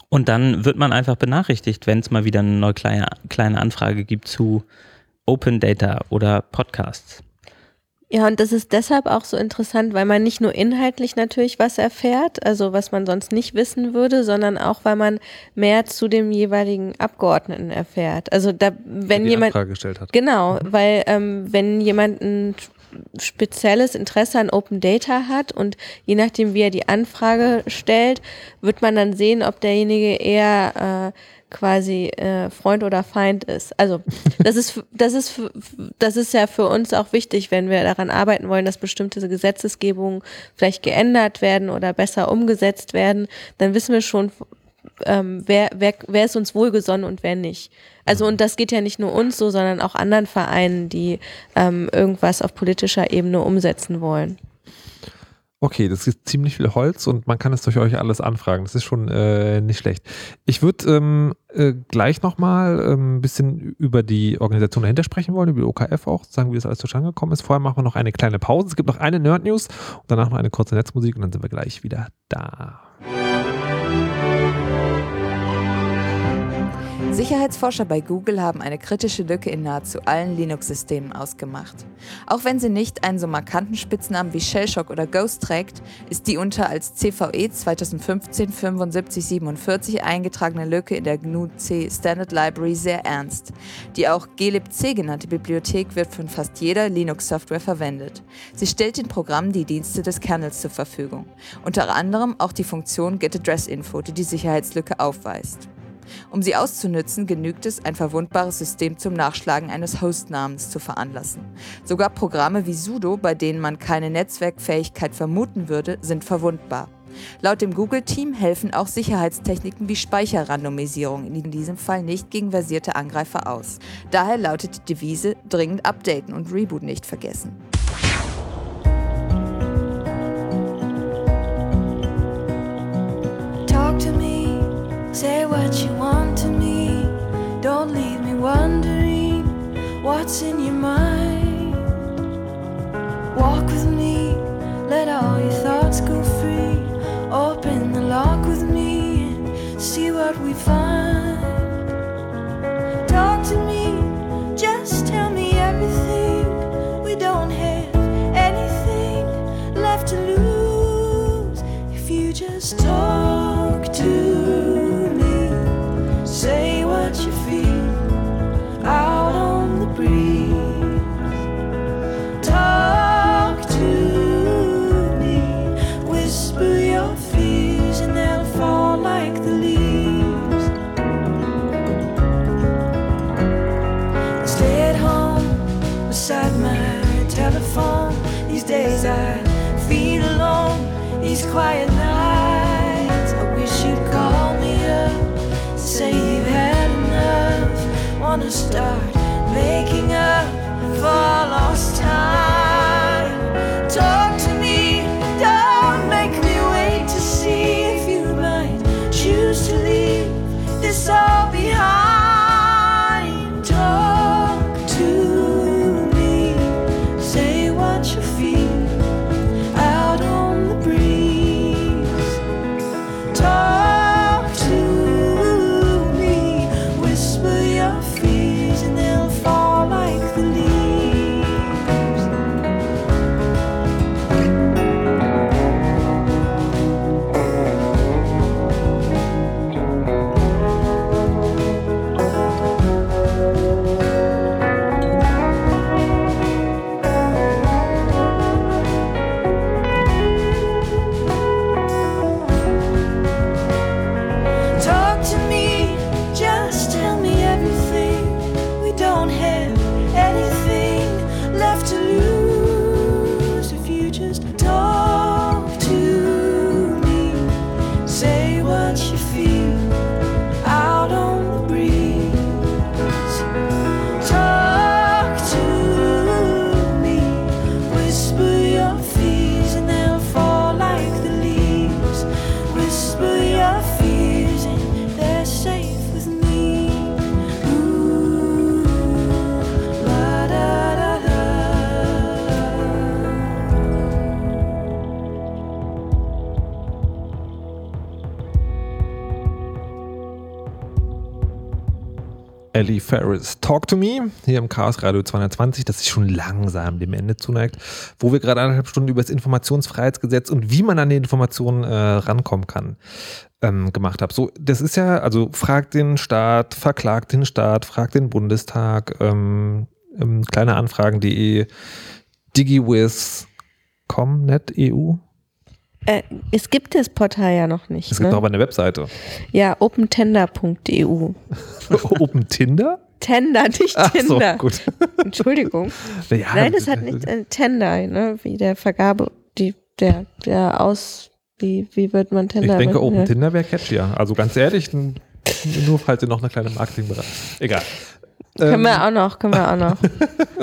S3: Und dann wird man einfach benachrichtigt, wenn es mal wieder eine neue kleine, kleine Anfrage gibt zu Open Data oder Podcasts.
S2: Ja, und das ist deshalb auch so interessant, weil man nicht nur inhaltlich natürlich was erfährt, also was man sonst nicht wissen würde, sondern auch, weil man mehr zu dem jeweiligen Abgeordneten erfährt. Also da, wenn
S1: die
S2: jemand
S1: Anfrage gestellt hat.
S2: Genau, weil ähm, wenn jemand ein spezielles Interesse an Open Data hat und je nachdem, wie er die Anfrage stellt, wird man dann sehen, ob derjenige eher äh, quasi äh, Freund oder Feind ist. Also das ist das ist das ist ja für uns auch wichtig, wenn wir daran arbeiten wollen, dass bestimmte Gesetzesgebungen vielleicht geändert werden oder besser umgesetzt werden, dann wissen wir schon, ähm, wer, wer, wer ist uns wohlgesonnen und wer nicht. Also und das geht ja nicht nur uns so, sondern auch anderen Vereinen, die ähm, irgendwas auf politischer Ebene umsetzen wollen.
S1: Okay, das ist ziemlich viel Holz und man kann es durch euch alles anfragen. Das ist schon äh, nicht schlecht. Ich würde ähm, äh, gleich nochmal ähm, ein bisschen über die Organisation dahinter sprechen wollen, über die OKF auch, sagen, wie das alles zustande gekommen ist. Vorher machen wir noch eine kleine Pause. Es gibt noch eine Nerd-News und danach noch eine kurze Netzmusik und dann sind wir gleich wieder da.
S4: Sicherheitsforscher bei Google haben eine kritische Lücke in nahezu allen Linux-Systemen ausgemacht. Auch wenn sie nicht einen so markanten Spitznamen wie Shellshock oder Ghost trägt, ist die unter als CVE 2015 7547 eingetragene Lücke in der GNU-C Standard Library sehr ernst. Die auch glibc genannte Bibliothek wird von fast jeder Linux-Software verwendet. Sie stellt den Programmen die Dienste des Kernels zur Verfügung, unter anderem auch die Funktion GetAddressInfo, die die Sicherheitslücke aufweist. Um sie auszunützen, genügt es, ein verwundbares System zum Nachschlagen eines Hostnamens zu veranlassen. Sogar Programme wie sudo, bei denen man keine Netzwerkfähigkeit vermuten würde, sind verwundbar. Laut dem Google-Team helfen auch Sicherheitstechniken wie Speicherrandomisierung in diesem Fall nicht gegen versierte Angreifer aus. Daher lautet die Devise dringend updaten und Reboot nicht vergessen.
S8: Say what you want to me. Don't leave me wondering what's in your mind. Walk with me, let all your thoughts go free. Open the lock with me and see what we find.
S5: Talk to me, just tell me everything. We don't have anything left to lose if you just talk. Quiet nights, I wish you'd call me up. Say you've had enough. Wanna
S1: start Ferris, Talk to Me, hier im Chaos Radio 220, das sich schon langsam dem Ende zuneigt, wo wir gerade eineinhalb Stunden über das Informationsfreiheitsgesetz und wie man an die Informationen äh, rankommen kann, ähm, gemacht habe. So, das ist ja, also fragt den Staat, verklagt den Staat, fragt den Bundestag, ähm, ähm, kleine Anfragen.de, DigiWiz, Comnet EU.
S2: Äh, es gibt das Portal ja noch nicht.
S1: Es gibt
S2: ne?
S1: aber eine Webseite.
S2: Ja, opentender.eu.
S1: Open Tinder?
S2: Tender, nicht
S1: Ach so,
S2: Tinder.
S1: gut.
S2: Entschuldigung.
S1: Ja,
S2: Nein, das hat nicht äh, Tender, ne? Wie der Vergabe, die, der, der aus, wie, wie wird man
S1: Ich
S2: Tender?
S1: denke, Open
S2: ja.
S1: Tinder wäre catchier. Also ganz ehrlich, nur falls ihr noch eine kleine Marketingberatung. Egal.
S2: Können
S1: Ähm,
S2: wir auch noch, können wir auch noch.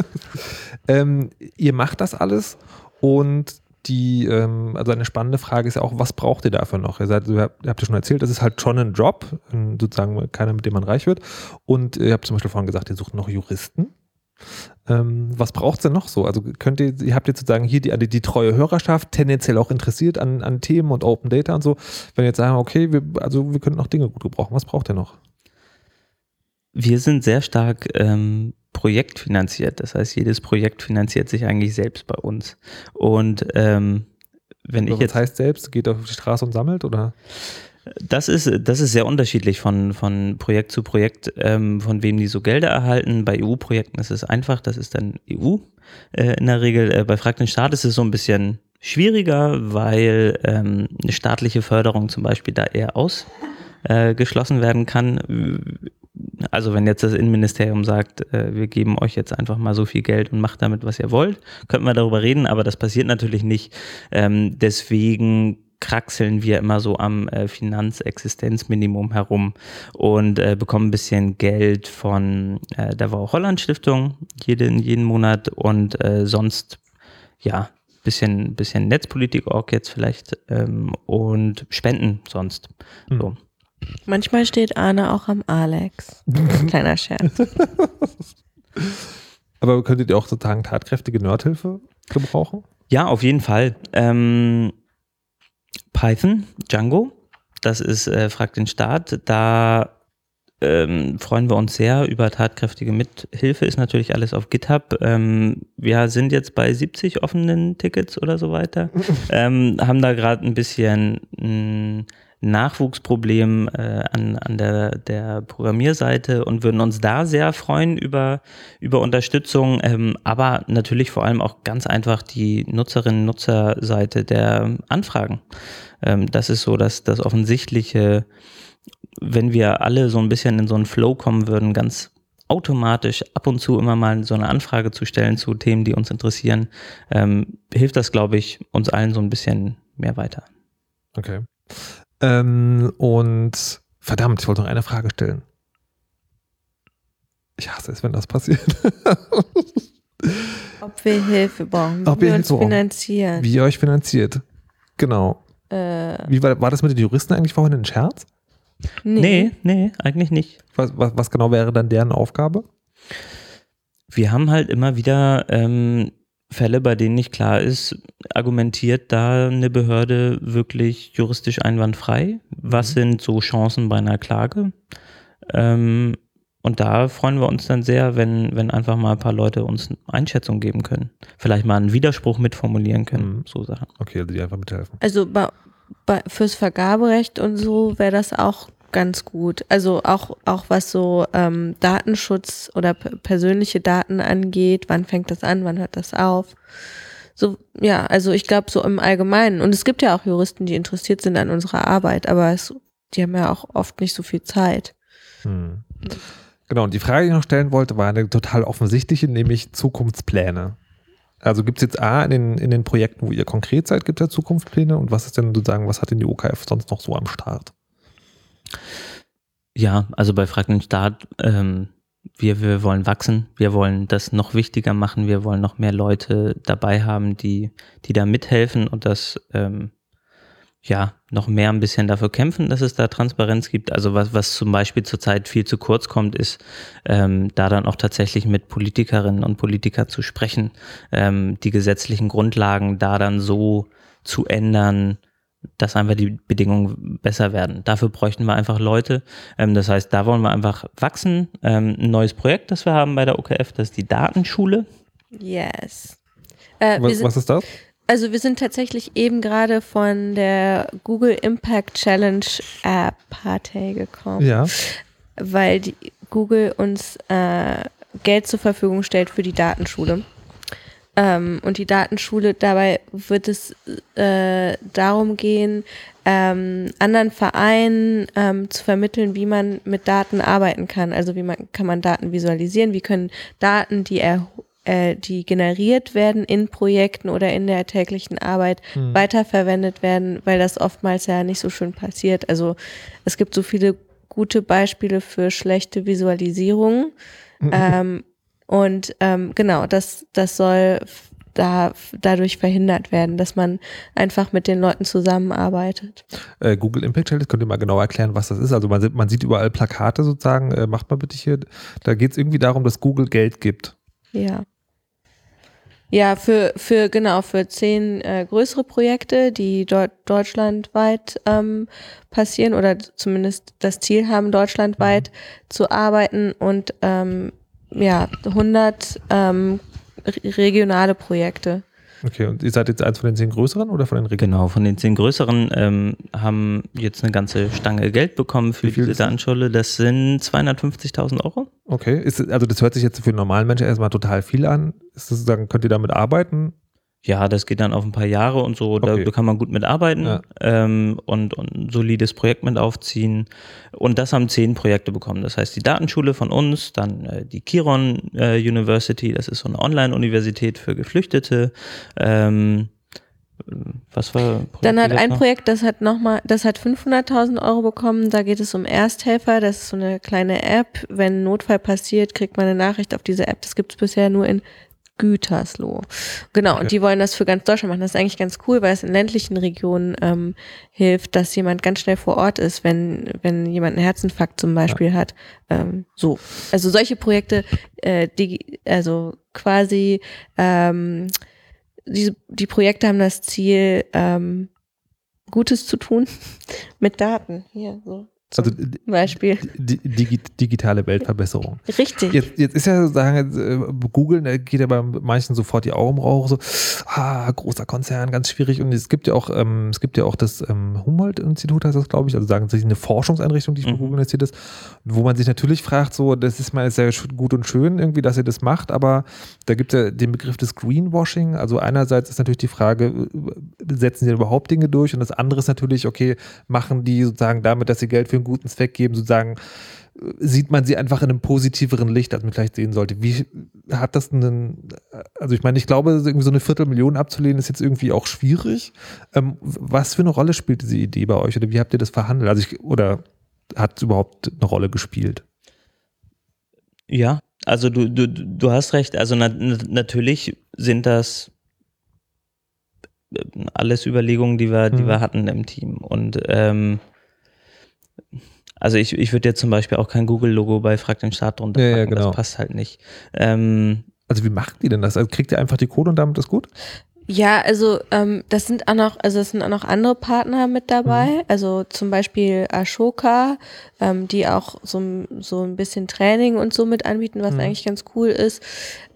S1: ähm, ihr macht das alles und die, ähm, also eine spannende Frage ist ja auch, was braucht ihr dafür noch? Ihr, seid, ihr habt ihr habt ja schon erzählt, das ist halt schon ein Job, sozusagen keiner, mit dem man reich wird. Und ihr habt zum Beispiel vorhin gesagt, ihr sucht noch Juristen. Ähm, was braucht es denn noch so? Also könnt ihr, ihr habt jetzt sozusagen hier die, die, die treue Hörerschaft, tendenziell auch interessiert an, an Themen und Open Data und so. Wenn ihr jetzt sagen, okay, wir, also wir könnten noch Dinge gut gebrauchen, was braucht ihr noch?
S3: Wir sind sehr stark ähm, projektfinanziert. Das heißt, jedes Projekt finanziert sich eigentlich selbst bei uns. Und ähm, wenn ich
S1: was
S3: jetzt
S1: heißt selbst, geht auf die Straße und sammelt oder?
S3: Das ist, das ist sehr unterschiedlich von, von Projekt zu Projekt, ähm, von wem die so Gelder erhalten. Bei EU-Projekten ist es einfach, das ist dann EU äh, in der Regel. Äh, bei Frag den Staat ist es so ein bisschen schwieriger, weil ähm, eine staatliche Förderung zum Beispiel da eher ausgeschlossen werden kann. Also wenn jetzt das Innenministerium sagt, äh, wir geben euch jetzt einfach mal so viel Geld und macht damit, was ihr wollt, könnten wir darüber reden, aber das passiert natürlich nicht. Ähm, deswegen kraxeln wir immer so am äh, Finanzexistenzminimum herum und äh, bekommen ein bisschen Geld von äh, der Wow Holland Stiftung jeden, jeden Monat und äh, sonst ja bisschen bisschen Netzpolitik-Org jetzt vielleicht ähm, und Spenden sonst. So.
S2: Manchmal steht Arne auch am Alex. Kleiner Scherz.
S1: Aber könntet ihr auch sozusagen tatkräftige Nerdhilfe gebrauchen?
S3: Ja, auf jeden Fall. Ähm, Python, Django, das ist äh, Frag den Staat. Da ähm, freuen wir uns sehr über tatkräftige Mithilfe. Ist natürlich alles auf GitHub. Ähm, wir sind jetzt bei 70 offenen Tickets oder so weiter. ähm, haben da gerade ein bisschen ein Nachwuchsproblem äh, an, an der, der Programmierseite und würden uns da sehr freuen über, über Unterstützung, ähm, aber natürlich vor allem auch ganz einfach die Nutzerinnen-Nutzer-Seite der Anfragen. Ähm, das ist so das, das offensichtliche wenn wir alle so ein bisschen in so einen Flow kommen würden, ganz automatisch ab und zu immer mal so eine Anfrage zu stellen zu Themen, die uns interessieren, ähm, hilft das, glaube ich, uns allen so ein bisschen mehr weiter.
S1: Okay. Ähm, und verdammt, ich wollte noch eine Frage stellen. Ich hasse es, wenn das passiert.
S2: Ob wir Hilfe brauchen, wie
S1: Ob
S2: wir
S1: ihr
S2: uns
S1: Hilfe
S2: finanzieren.
S1: Wie ihr euch finanziert. Genau.
S2: Äh,
S1: Wie war, war das mit den Juristen eigentlich vorhin ein Scherz?
S2: nee.
S3: Nee, nee, eigentlich nicht.
S1: Was, was, was genau wäre dann deren Aufgabe?
S3: Wir haben halt immer wieder ähm, Fälle, bei denen nicht klar ist, argumentiert da eine Behörde wirklich juristisch einwandfrei? Was sind so Chancen bei einer Klage? Ähm, und da freuen wir uns dann sehr, wenn, wenn einfach mal ein paar Leute uns eine Einschätzung geben können. Vielleicht mal einen Widerspruch mitformulieren können,
S1: Mhm.
S3: so Sachen.
S1: Okay, also die einfach mithelfen.
S2: Also bei, bei, fürs Vergaberecht und so wäre das auch ganz gut. Also auch, auch was so ähm, Datenschutz oder persönliche Daten angeht, wann fängt das an, wann hört das auf? So, ja, also ich glaube so im Allgemeinen. Und es gibt ja auch Juristen, die interessiert sind an unserer Arbeit, aber es, die haben ja auch oft nicht so viel Zeit.
S1: Hm. Genau, und die Frage, die ich noch stellen wollte, war eine total offensichtliche, nämlich Zukunftspläne. Also gibt es jetzt A, in den, in den Projekten, wo ihr konkret seid, gibt es ja Zukunftspläne und was ist denn sozusagen, was hat denn die OKF sonst noch so am Start?
S3: Ja, also bei Frag den Staat, ähm, wir, wir wollen wachsen, wir wollen das noch wichtiger machen, wir wollen noch mehr Leute dabei haben, die, die da mithelfen und das ähm, ja noch mehr ein bisschen dafür kämpfen, dass es da Transparenz gibt. Also was, was zum Beispiel zurzeit viel zu kurz kommt, ist ähm, da dann auch tatsächlich mit Politikerinnen und Politikern zu sprechen, ähm, die gesetzlichen Grundlagen da dann so zu ändern, dass einfach die Bedingungen besser werden. Dafür bräuchten wir einfach Leute. Ähm, das heißt, da wollen wir einfach wachsen. Ähm, ein neues Projekt, das wir haben bei der OKF, das ist die Datenschule.
S2: Yes. Äh,
S1: Was,
S2: sind,
S1: was ist das?
S2: Also wir sind tatsächlich eben gerade von der Google Impact Challenge App Partei gekommen,
S1: Ja.
S2: weil die Google uns äh, Geld zur Verfügung stellt für die Datenschule. Ähm, und die Datenschule, dabei wird es äh, darum gehen, ähm, anderen Vereinen ähm, zu vermitteln, wie man mit Daten arbeiten kann. Also wie man kann man Daten visualisieren, wie können Daten, die er äh, die generiert werden in Projekten oder in der täglichen Arbeit
S1: Hm.
S2: weiterverwendet werden, weil das oftmals ja nicht so schön passiert. Also es gibt so viele gute Beispiele für schlechte Visualisierungen. ähm, und ähm, genau, das, das soll da, dadurch verhindert werden, dass man einfach mit den Leuten zusammenarbeitet.
S1: Äh, Google Impact Challenge, könnt ihr mal genau erklären, was das ist? Also man, sieht- man sieht überall Plakate sozusagen, äh, macht mal bitte hier. Da geht es irgendwie darum, dass Google Geld gibt.
S2: Ja. Ja, für, für genau, für zehn äh, größere Projekte, die dort deutschlandweit ähm, passieren oder zumindest das Ziel haben, deutschlandweit zu arbeiten und ähm, ja, 100 ähm, re- regionale Projekte.
S1: Okay, und ihr seid jetzt eins von den zehn größeren oder von den regionalen?
S3: Genau, von den zehn größeren ähm, haben jetzt eine ganze Stange Geld bekommen für
S1: Wie viel
S3: diese? Datenschule. Das sind 250.000 Euro.
S1: Okay, ist, also das hört sich jetzt für einen normalen Menschen erstmal total viel an. Ist das sozusagen, könnt ihr damit arbeiten?
S3: Ja, das geht dann auf ein paar Jahre und so. Da
S1: Okay.
S3: kann man gut mitarbeiten
S1: Ja.
S3: ähm, und, und ein solides Projekt mit aufziehen. Und das haben zehn Projekte bekommen. Das heißt, die Datenschule von uns, dann äh, die Kiron äh, University, das ist so eine Online-Universität für Geflüchtete. Ähm, was war?
S2: Dann hat
S3: Projekt
S2: ein
S3: noch?
S2: Projekt, das hat nochmal, das hat 500.000 Euro bekommen. Da geht es um Ersthelfer. Das ist so eine kleine App. Wenn ein Notfall passiert, kriegt man eine Nachricht auf diese App. Das gibt es bisher nur in Gütersloh. Genau,
S1: Okay.
S2: und die wollen das für ganz Deutschland machen. Das ist eigentlich ganz cool, weil es in ländlichen Regionen ähm, hilft, dass jemand ganz schnell vor Ort ist, wenn, wenn jemand einen Herzinfarkt zum Beispiel hat. Ähm, so. Also solche Projekte, äh, die, also quasi ähm, diese, die Projekte haben das Ziel, ähm, Gutes zu tun mit Daten. Hier, so.
S1: Also
S2: Beispiel.
S1: di digi digitale Weltverbesserung.
S2: Richtig.
S1: Jetzt, jetzt ist ja sozusagen, äh, Google, da geht ja bei manchen sofort die Augen rauch, so, ah, großer Konzern, ganz schwierig. Und es gibt ja auch, ähm, es gibt ja auch das ähm, Humboldt-Institut, heißt das, glaube ich, also sagen sie eine Forschungseinrichtung, die für
S3: Mhm.
S1: Google investiert ist, wo man sich natürlich fragt, so, das ist mal sehr gut und schön irgendwie, dass ihr das macht, aber da gibt es ja den Begriff des Greenwashing. Also einerseits ist natürlich die Frage, äh, setzen sie überhaupt Dinge durch? Und das andere ist natürlich, okay, machen die sozusagen damit, dass sie Geld für einen guten Zweck geben, sozusagen äh, sieht man sie einfach in einem positiveren Licht, als man vielleicht sehen sollte. Wie hat das einen, also ich meine, ich glaube, irgendwie so eine Viertelmillion abzulehnen ist jetzt irgendwie auch schwierig. Ähm, was für eine Rolle spielt diese Idee bei euch oder wie habt ihr das verhandelt? Also ich, oder hat es überhaupt eine Rolle gespielt?
S3: Ja, also du, du, du hast recht. Also na, na, natürlich sind das äh, alles Überlegungen, die wir, die
S1: Mhm.
S3: wir hatten im Team. Und ähm, also ich, ich würde jetzt zum Beispiel auch kein Google-Logo bei Frag den Staat drunter
S1: Ja, ja,
S3: packen.
S1: genau.
S3: Das passt halt nicht. Ähm,
S1: Also wie macht die denn das? Also kriegt ihr einfach die Code und damit ist gut?
S2: Ja, also ähm, das sind auch noch, also es sind auch noch andere Partner mit dabei.
S1: Mhm.
S2: Also zum Beispiel Ashoka, ähm, die auch so, ein- so ein bisschen Training und so mit anbieten, was
S1: Mhm.
S2: eigentlich ganz cool ist.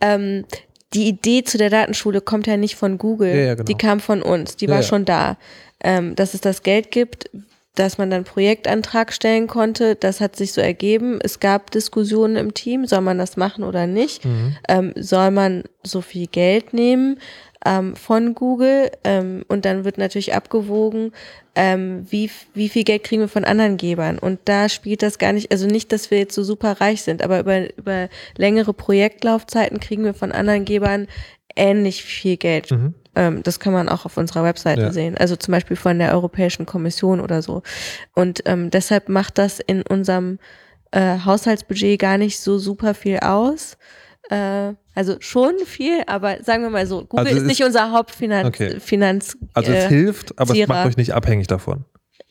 S2: Ähm, die Idee zu der Datenschule kommt ja nicht von Google,
S1: Ja, ja, genau.
S2: die kam von uns, die
S1: Ja,
S2: war
S1: ja.
S2: schon da. Ähm, dass es das Geld gibt, dass man dann Projektantrag stellen konnte, das hat sich so ergeben. Es gab Diskussionen im Team, soll man das machen oder nicht? ähm, soll man so viel Geld nehmen ähm, von Google ähm, und dann wird natürlich abgewogen, ähm, wie, wie viel Geld kriegen wir von anderen Gebern und da spielt das gar nicht, also nicht, dass wir jetzt so super reich sind, aber über, über längere Projektlaufzeiten kriegen wir von anderen Gebern ähnlich viel Geld.
S1: Mhm.
S2: Ähm, das kann man auch auf unserer Webseite
S1: Ja.
S2: sehen, also zum Beispiel von der Europäischen Kommission oder so. Und ähm, deshalb macht das in unserem äh, Haushaltsbudget gar nicht so super viel aus. Äh, also schon viel, aber sagen wir mal so, Google
S1: Also
S2: ist
S1: es
S2: nicht
S1: ist-
S2: unser Hauptfinanz,
S1: Okay.
S2: Finanz,
S1: Also es
S2: äh,
S1: hilft, aber es
S2: Zierer.
S1: macht euch nicht abhängig davon.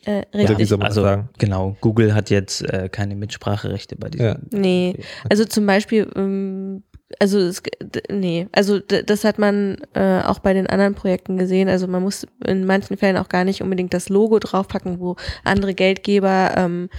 S2: äh, richtig.
S1: soll man
S3: also
S1: sagen?
S3: genau, Google hat jetzt äh, keine Mitspracherechte bei diesem.
S1: Ja.
S2: Nee, also zum Beispiel, ähm, also es, nee, also das hat man äh, auch bei den anderen Projekten gesehen. Also man muss in manchen Fällen auch gar nicht unbedingt das Logo draufpacken, wo andere Geldgeber ähm,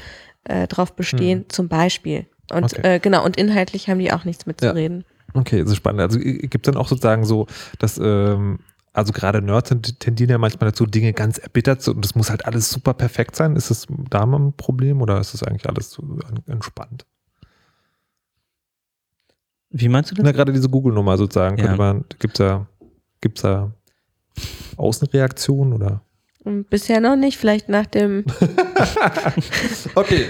S2: äh, drauf bestehen, zum Beispiel. Und
S1: Hm. Okay.
S2: äh, genau, und inhaltlich haben die auch nichts mitzureden.
S1: Okay, das ist spannend. Also gibt es dann auch sozusagen so, dass, ähm, also gerade Nerds tendieren ja manchmal dazu, Dinge ganz erbittert zu und das muss halt alles super perfekt sein. Ist das da mal ein Problem oder ist das eigentlich alles so en- entspannt?
S3: Wie meinst du das?
S1: Na, gerade diese Google-Nummer sozusagen,
S3: Ja.
S1: man, gibt's da, gibt's da Außenreaktionen oder?
S2: Und bisher noch nicht, vielleicht nach dem
S1: Okay.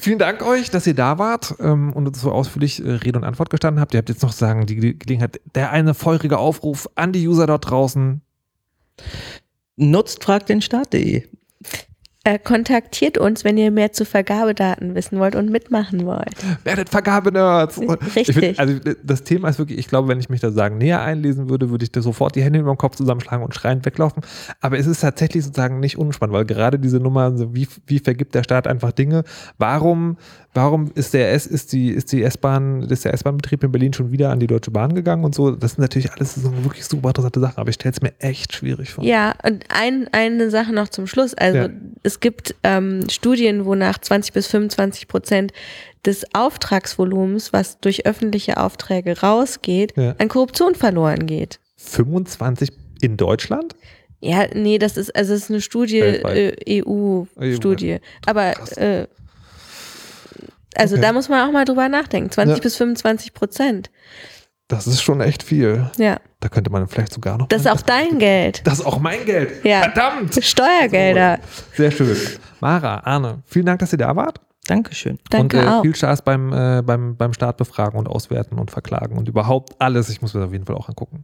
S1: Vielen Dank euch, dass ihr da wart ähm, und uns so ausführlich äh, Rede und Antwort gestanden habt. Ihr habt jetzt noch sagen, die Ge- Gelegenheit, der eine feurige Aufruf an die User dort draußen.
S3: Nutzt frag den Staat.de.
S2: äh, kontaktiert uns, wenn ihr mehr zu Vergabedaten wissen wollt und mitmachen wollt.
S1: Werdet Vergabenerds.
S2: Richtig.
S1: Ich find, also das Thema ist wirklich, ich glaube, wenn ich mich da sagen näher einlesen würde, würde ich da sofort die Hände über den Kopf zusammenschlagen und schreiend weglaufen. Aber es ist tatsächlich sozusagen nicht unspannend, weil gerade diese Nummer, so wie, wie vergibt der Staat einfach Dinge? Warum, warum ist der S, ist die, ist die S-Bahn, ist der S-Bahn-Betrieb in Berlin schon wieder an die Deutsche Bahn gegangen und so? Das sind natürlich alles so wirklich super interessante Sachen, aber ich stelle es mir echt schwierig vor.
S2: Ja, und ein, eine Sache noch zum Schluss. Also
S1: Ja.
S2: es gibt ähm, Studien, wonach 20 bis 25 Prozent des Auftragsvolumens, was durch öffentliche Aufträge rausgeht,
S1: Ja.
S2: an Korruption verloren geht.
S1: 25 in Deutschland?
S2: Ja, nee, das ist also es ist eine Studie, äh, EU-Studie. Aber
S1: Krass.
S2: äh, also
S1: Okay.
S2: da muss man auch mal drüber nachdenken. 20
S1: Ja.
S2: bis 25 Prozent.
S1: Das ist schon echt viel.
S2: Ja,
S1: Da könnte man vielleicht sogar noch.
S2: das ist auch dein Geld.
S1: Das ist auch mein Geld.
S2: Ja.
S1: Verdammt!
S2: Steuergelder.
S1: Sehr schön. Mara, Arne, vielen Dank, dass ihr da wart.
S3: Dankeschön.
S2: Danke
S1: und äh,
S2: auch.
S1: viel Spaß beim, äh, beim, beim Start befragen und auswerten und verklagen und überhaupt alles. Ich muss mir das auf jeden Fall auch angucken.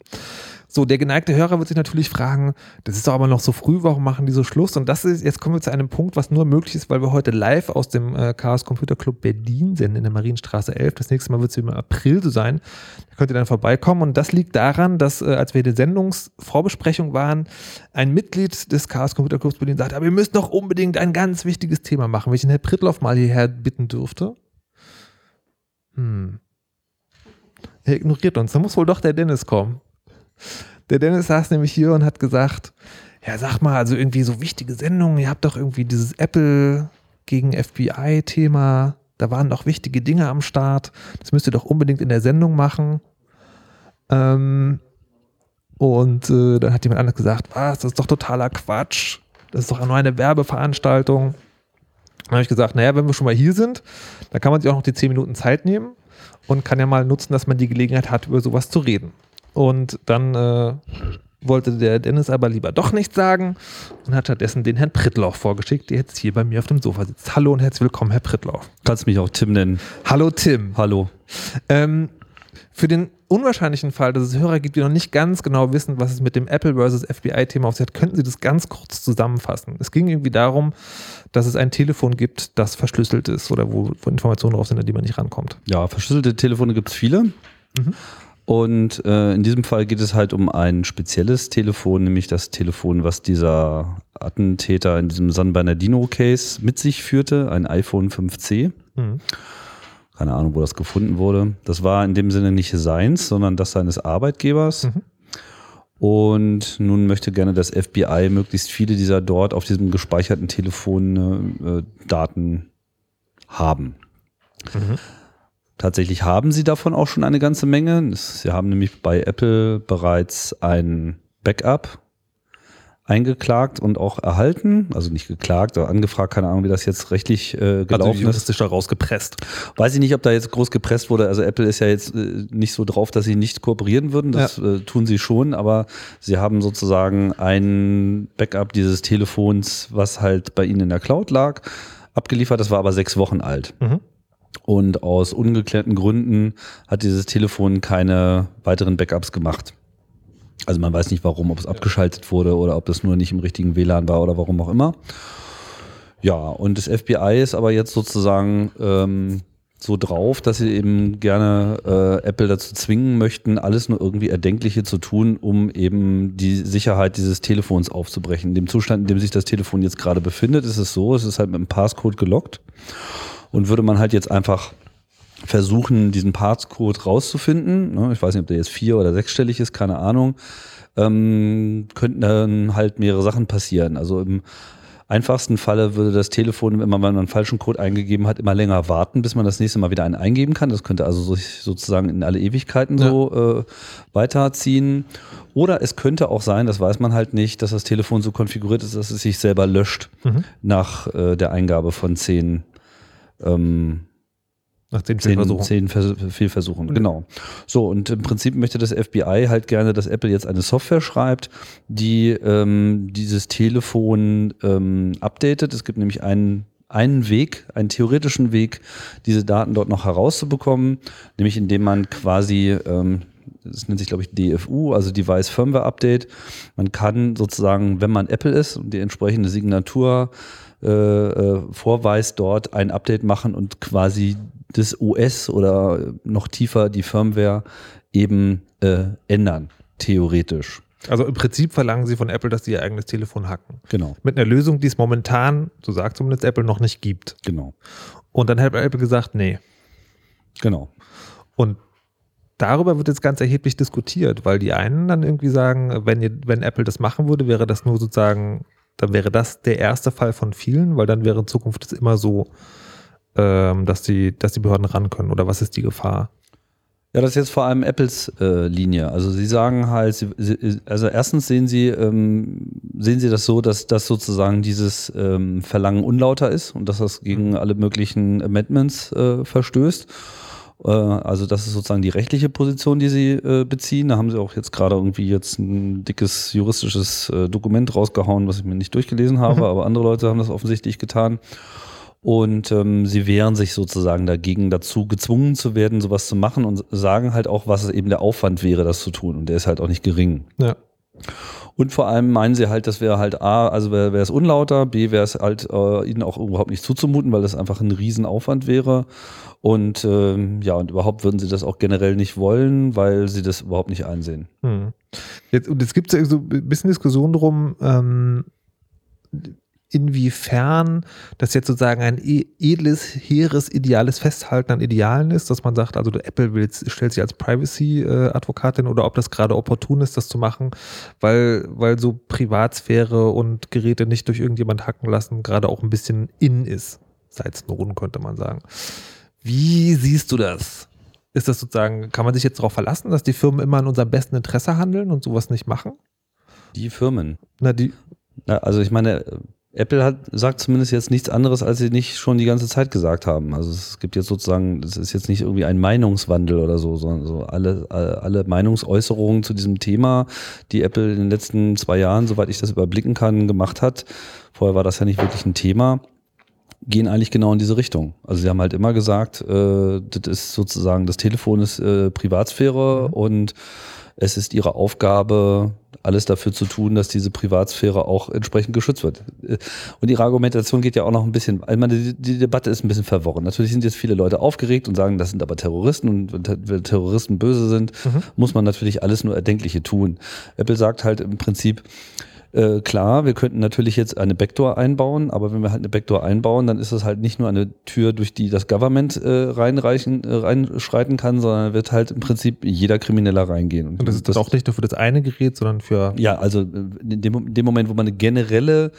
S1: So, der geneigte Hörer wird sich natürlich fragen, das ist doch aber noch so früh, warum machen die so Schluss? Und das ist, jetzt kommen wir zu einem Punkt, was nur möglich ist, weil wir heute live aus dem äh, Chaos Computer Club Berlin sind, in der Marienstraße 11. Das nächste Mal wird es im April so sein. Da könnt ihr dann vorbeikommen. Und das liegt daran, dass, äh, als wir in der Sendungsvorbesprechung waren, ein Mitglied des Chaos Computer Clubs Berlin sagte, aber ihr müsst doch unbedingt ein ganz wichtiges Thema machen, den Herrn Prittloff mal hierher bitten dürfte. Hm. Er ignoriert uns. Da muss wohl doch der Dennis kommen. Der Dennis saß nämlich hier und hat gesagt, ja, sag mal, also irgendwie so wichtige Sendungen, ihr habt doch irgendwie dieses Apple gegen FBI-Thema. Da waren doch wichtige Dinge am Start. Das müsst ihr doch unbedingt in der Sendung machen. Ähm, und äh, dann hat jemand anderes gesagt, was, das ist doch totaler Quatsch. Das ist doch nur eine Werbeveranstaltung. Dann habe ich gesagt, naja, wenn wir schon mal hier sind, dann kann man sich auch noch die 10 Minuten Zeit nehmen und kann ja mal nutzen, dass man die Gelegenheit hat, über sowas zu reden. Und dann äh, wollte der Dennis aber lieber doch nichts sagen und hat stattdessen den Herrn Prittlauf vorgeschickt, der jetzt hier bei mir auf dem Sofa sitzt. Hallo und herzlich willkommen, Herr Prittlauf.
S9: Kannst mich auch Tim nennen.
S1: Hallo Tim.
S9: Hallo.
S1: Ähm, für den unwahrscheinlichen Fall, dass es Hörer gibt, die noch nicht ganz genau wissen, was es mit dem Apple versus FBI-Thema auf sich hat, könnten Sie das ganz kurz zusammenfassen. Es ging irgendwie darum, dass es ein Telefon gibt, das verschlüsselt ist oder wo, wo Informationen drauf sind, an die man nicht rankommt.
S9: Ja, verschlüsselte Telefone gibt es viele.
S1: Mhm.
S9: Und äh, in diesem Fall geht es halt um ein spezielles Telefon, nämlich das Telefon, was dieser Attentäter in diesem San Bernardino-Case mit sich führte, ein iPhone 5C.
S1: Mhm.
S9: Keine Ahnung, wo das gefunden wurde. Das war in dem Sinne nicht seins, sondern das seines Arbeitgebers.
S1: Mhm.
S9: Und nun möchte gerne das FBI möglichst viele dieser dort auf diesem gespeicherten Telefon äh, Daten haben.
S1: Mhm.
S9: Tatsächlich haben sie davon auch schon eine ganze Menge. Sie haben nämlich bei Apple bereits ein Backup eingeklagt und auch erhalten. Also nicht geklagt, aber angefragt, keine Ahnung, wie das jetzt rechtlich äh, gelaufen
S1: Also
S9: ist.
S1: juristisch da rausgepresst.
S9: Weiß ich nicht, ob da jetzt groß gepresst wurde. Also Apple ist ja jetzt äh, nicht so drauf, dass sie nicht kooperieren würden. Das äh, tun sie schon, aber sie haben sozusagen ein Backup dieses Telefons, was halt bei ihnen in der Cloud lag, abgeliefert. Das war aber sechs Wochen alt.
S1: Mhm.
S9: Und aus ungeklärten Gründen hat dieses Telefon keine weiteren Backups gemacht. Also man weiß nicht warum, ob es abgeschaltet wurde oder ob das nur nicht im richtigen WLAN war oder warum auch immer. Ja, und das FBI ist aber jetzt sozusagen ähm, so drauf, dass sie eben gerne äh, Apple dazu zwingen möchten, alles nur irgendwie Erdenkliche zu tun, um eben die Sicherheit dieses Telefons aufzubrechen. In dem Zustand, in dem sich das Telefon jetzt gerade befindet, ist es so, es ist halt mit einem Passcode gelockt und würde man halt jetzt einfach versuchen, diesen Passcode rauszufinden, ne, ich weiß nicht, ob der jetzt vier- oder sechsstellig ist, keine Ahnung, ähm, könnten dann halt mehrere Sachen passieren. Also im einfachsten Falle würde das Telefon, wenn man einen falschen Code eingegeben hat, immer länger warten, bis man das nächste Mal wieder einen eingeben kann. Das könnte also sich sozusagen in alle Ewigkeiten so äh, weiterziehen. Oder es könnte auch sein, das weiß man halt nicht, dass das Telefon so konfiguriert ist, dass es sich selber löscht
S1: Mhm.
S9: nach äh, der Eingabe von zehn ähm,
S1: Nach zehn
S9: Zehn,
S1: Fehlversuchen.
S9: zehn Vers Fehlversuchen, genau. So, und im Prinzip möchte das FBI halt gerne, dass Apple jetzt eine Software schreibt, die ähm, dieses Telefon ähm, updatet. Es gibt nämlich einen, einen Weg, einen theoretischen Weg, diese Daten dort noch herauszubekommen, nämlich indem man quasi, ähm, das nennt sich glaube ich DFU, also Device Firmware Update. Man kann sozusagen, wenn man Apple ist und die entsprechende Signatur äh, äh, vorweist, dort ein Update machen und quasi das OS oder noch tiefer die Firmware eben äh, ändern, theoretisch.
S1: Also im Prinzip verlangen sie von Apple, dass sie ihr eigenes Telefon hacken.
S9: Genau,
S1: Mit einer Lösung, die es momentan, so sagt zumindest Apple, noch nicht gibt.
S9: genau,
S1: Und dann hat Apple gesagt, nee.
S9: genau.
S1: Und darüber wird jetzt ganz erheblich diskutiert, weil die einen dann irgendwie sagen, wenn, ihr, wenn Apple das machen würde, wäre das nur sozusagen, dann wäre das der erste Fall von vielen, weil dann wäre in Zukunft es immer so, ähm, dass, die, dass die Behörden ran können. Oder was ist die Gefahr?
S9: Ja, das ist jetzt vor allem Apples äh, Linie. Also sie sagen halt, sie, also erstens sehen sie, ähm, sehen sie das so, dass das sozusagen dieses ähm, Verlangen unlauter ist und dass das gegen alle möglichen Amendments äh, verstößt. Äh, also das ist sozusagen die rechtliche Position, die sie äh, beziehen. Da haben sie auch jetzt gerade irgendwie jetzt ein dickes juristisches äh, Dokument rausgehauen, was ich mir nicht durchgelesen habe,
S1: Mhm.
S9: aber andere Leute haben das offensichtlich getan. Und ähm, sie wehren sich sozusagen dagegen, dazu gezwungen zu werden, sowas zu machen und sagen halt auch, was eben der Aufwand wäre, das zu tun. Und der ist halt auch nicht gering.
S1: Ja.
S9: Und vor allem meinen sie halt, das wäre halt A, also wäre es unlauter, B wäre es halt äh, ihnen auch überhaupt nicht zuzumuten, weil das einfach ein Riesenaufwand wäre. Und ähm, ja, und überhaupt würden sie das auch generell nicht wollen, weil sie das überhaupt nicht einsehen.
S1: Hm. Jetzt, und jetzt gibt es ja so ein bisschen Diskussion drum, ähm, inwiefern das jetzt sozusagen ein e- edles, hehres, ideales Festhalten an Idealen ist, dass man sagt, also Apple will, stellt sich als Privacy-Advokatin oder ob das gerade opportun ist, das zu machen, weil, weil so Privatsphäre und Geräte nicht durch irgendjemand hacken lassen gerade auch ein bisschen in ist. seit Snowden, könnte man sagen. Wie siehst du das? Ist das sozusagen, kann man sich jetzt darauf verlassen, dass die Firmen immer in unserem besten Interesse handeln und sowas nicht machen?
S9: Die Firmen.
S1: Na, die,
S9: Na, also ich meine, Apple hat, sagt zumindest jetzt nichts anderes, als sie nicht schon die ganze Zeit gesagt haben. Also es gibt jetzt sozusagen, das ist jetzt nicht irgendwie ein Meinungswandel oder so, sondern so alle, alle Meinungsäußerungen zu diesem Thema, die Apple in den letzten zwei Jahren, soweit ich das überblicken kann, gemacht hat. Vorher war das ja nicht wirklich ein Thema gehen eigentlich genau in diese Richtung. Also sie haben halt immer gesagt, äh, das ist sozusagen, das Telefon ist äh, Privatsphäre
S1: Mhm.
S9: und es ist ihre Aufgabe, alles dafür zu tun, dass diese Privatsphäre auch entsprechend geschützt wird. Und ihre Argumentation geht ja auch noch ein bisschen, ich meine, die, die Debatte ist ein bisschen verworren. Natürlich sind jetzt viele Leute aufgeregt und sagen, das sind aber Terroristen und wenn Terroristen böse sind,
S1: Mhm.
S9: muss man natürlich alles nur Erdenkliche tun. Apple sagt halt im Prinzip, äh, klar, wir könnten natürlich jetzt eine Backdoor einbauen, aber wenn wir halt eine Backdoor einbauen, dann ist es halt nicht nur eine Tür, durch die das Government äh, reinreichen, äh, reinschreiten kann, sondern wird halt im Prinzip jeder Krimineller reingehen.
S1: und das ist dann auch nicht nur für das eine Gerät, sondern für.
S9: ja, also äh, in dem, in dem Moment, wo man eine generelle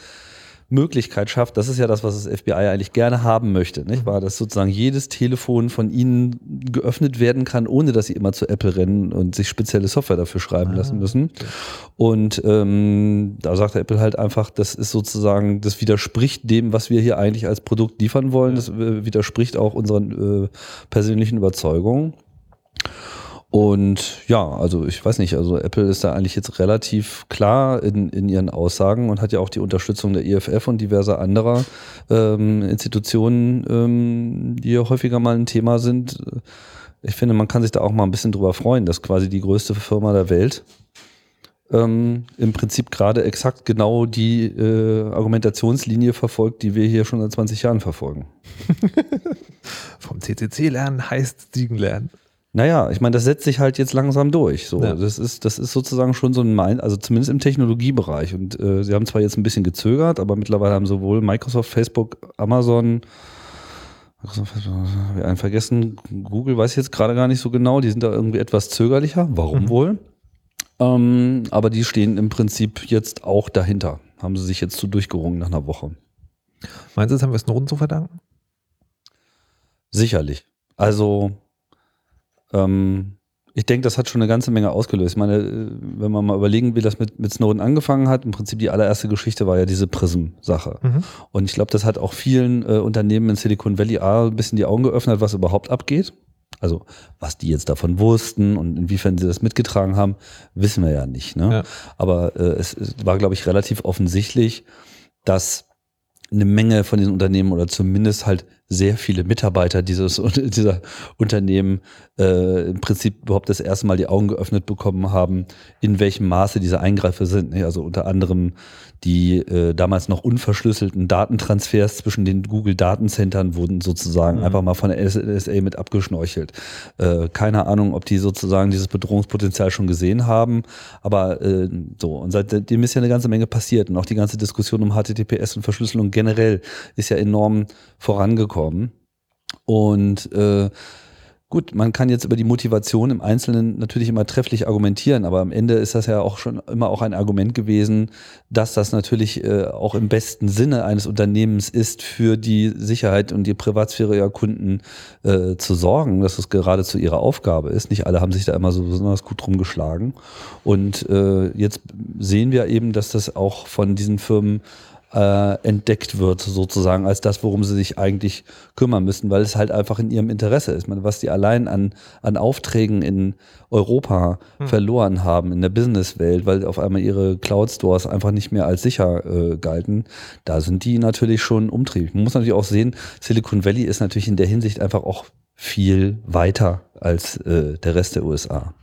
S9: Möglichkeit schafft, das ist ja das, was das FBI eigentlich gerne haben möchte, nicht wahr? Dass sozusagen jedes Telefon von ihnen geöffnet werden kann, ohne dass sie immer zu Apple rennen und sich spezielle Software dafür schreiben
S1: Ah,
S9: lassen müssen. Und ähm, da sagt Apple halt einfach, das ist sozusagen, das widerspricht dem, was wir hier eigentlich als Produkt liefern wollen. Das äh, widerspricht auch unseren äh, persönlichen Überzeugungen. Und ja, also ich weiß nicht, also Apple ist da eigentlich jetzt relativ klar in, in ihren Aussagen und hat ja auch die Unterstützung der IFF und diverser anderer ähm, Institutionen, ähm, die ja häufiger mal ein Thema sind. Ich finde, man kann sich da auch mal ein bisschen drüber freuen, dass quasi die größte Firma der Welt ähm, im Prinzip gerade exakt genau die äh, Argumentationslinie verfolgt, die wir hier schon seit 20 Jahren verfolgen.
S1: Vom CCC lernen heißt Siegen lernen.
S9: Naja, ich meine, das setzt sich halt jetzt langsam durch. So,
S1: Ja.
S9: das ist, das ist sozusagen schon so ein Mind, also zumindest im Technologiebereich. Und äh, sie haben zwar jetzt ein bisschen gezögert, aber mittlerweile haben sowohl Microsoft, Facebook, Amazon, Microsoft, Facebook, hab ich einen vergessen, Google weiß ich jetzt gerade gar nicht so genau, die sind da irgendwie etwas zögerlicher. Warum
S1: Mhm.
S9: wohl? Ähm, aber die stehen im Prinzip jetzt auch dahinter. Haben sie sich jetzt zu durchgerungen nach einer Woche.
S1: Meinst du, das haben wir Snowden zu verdanken?
S9: Sicherlich. Also, ähm, ich denke, das hat schon eine ganze Menge ausgelöst. Ich meine, äh, wenn man mal überlegen, wie das mit, mit Snowden angefangen hat, im Prinzip die allererste Geschichte war ja diese Prism-Sache.
S1: Mhm.
S9: Und ich glaube, das hat auch vielen äh, Unternehmen in Silicon Valley A, ein bisschen die Augen geöffnet, was überhaupt abgeht. Also, was die jetzt davon wussten und inwiefern sie das mitgetragen haben, wissen wir ja nicht. Ne?
S1: Ja.
S9: Aber äh, es, es war, glaube ich, relativ offensichtlich, dass eine Menge von diesen Unternehmen oder zumindest halt sehr viele Mitarbeiter dieses, dieser Unternehmen äh, im Prinzip überhaupt das erste Mal die Augen geöffnet bekommen haben, in welchem Maße diese Eingriffe sind. ne? Also unter anderem die äh, damals noch unverschlüsselten Datentransfers zwischen den Google-Datencentern wurden sozusagen
S1: Mhm.
S9: einfach mal von der NSA mit abgeschnorchelt. Äh, keine Ahnung, ob die sozusagen dieses Bedrohungspotenzial schon gesehen haben, aber äh, so. Und seitdem ist ja eine ganze Menge passiert und auch die ganze Diskussion um HTTPS und Verschlüsselung generell ist ja enorm vorangekommen. Und äh, gut, man kann jetzt über die Motivation im Einzelnen natürlich immer trefflich argumentieren, aber am Ende ist das ja auch schon immer auch ein Argument gewesen, dass das natürlich äh, auch im besten Sinne eines Unternehmens ist, für die Sicherheit und die Privatsphäre ihrer Kunden äh, zu sorgen, dass es geradezu ihre Aufgabe ist. Nicht alle haben sich da immer so besonders gut drum geschlagen. Und äh, jetzt sehen wir eben, dass das auch von diesen Firmen äh, entdeckt wird, sozusagen, als das, worum sie sich eigentlich kümmern müssen, weil es halt einfach in ihrem Interesse ist. Meine, was die allein an, an Aufträgen in Europa verloren haben, in der Businesswelt, weil auf einmal ihre Cloud-Stores einfach nicht mehr als sicher äh, galten, da sind die natürlich schon umtriebig. Man muss natürlich auch sehen, Silicon Valley ist natürlich in der Hinsicht einfach auch viel weiter als äh, der Rest der USA.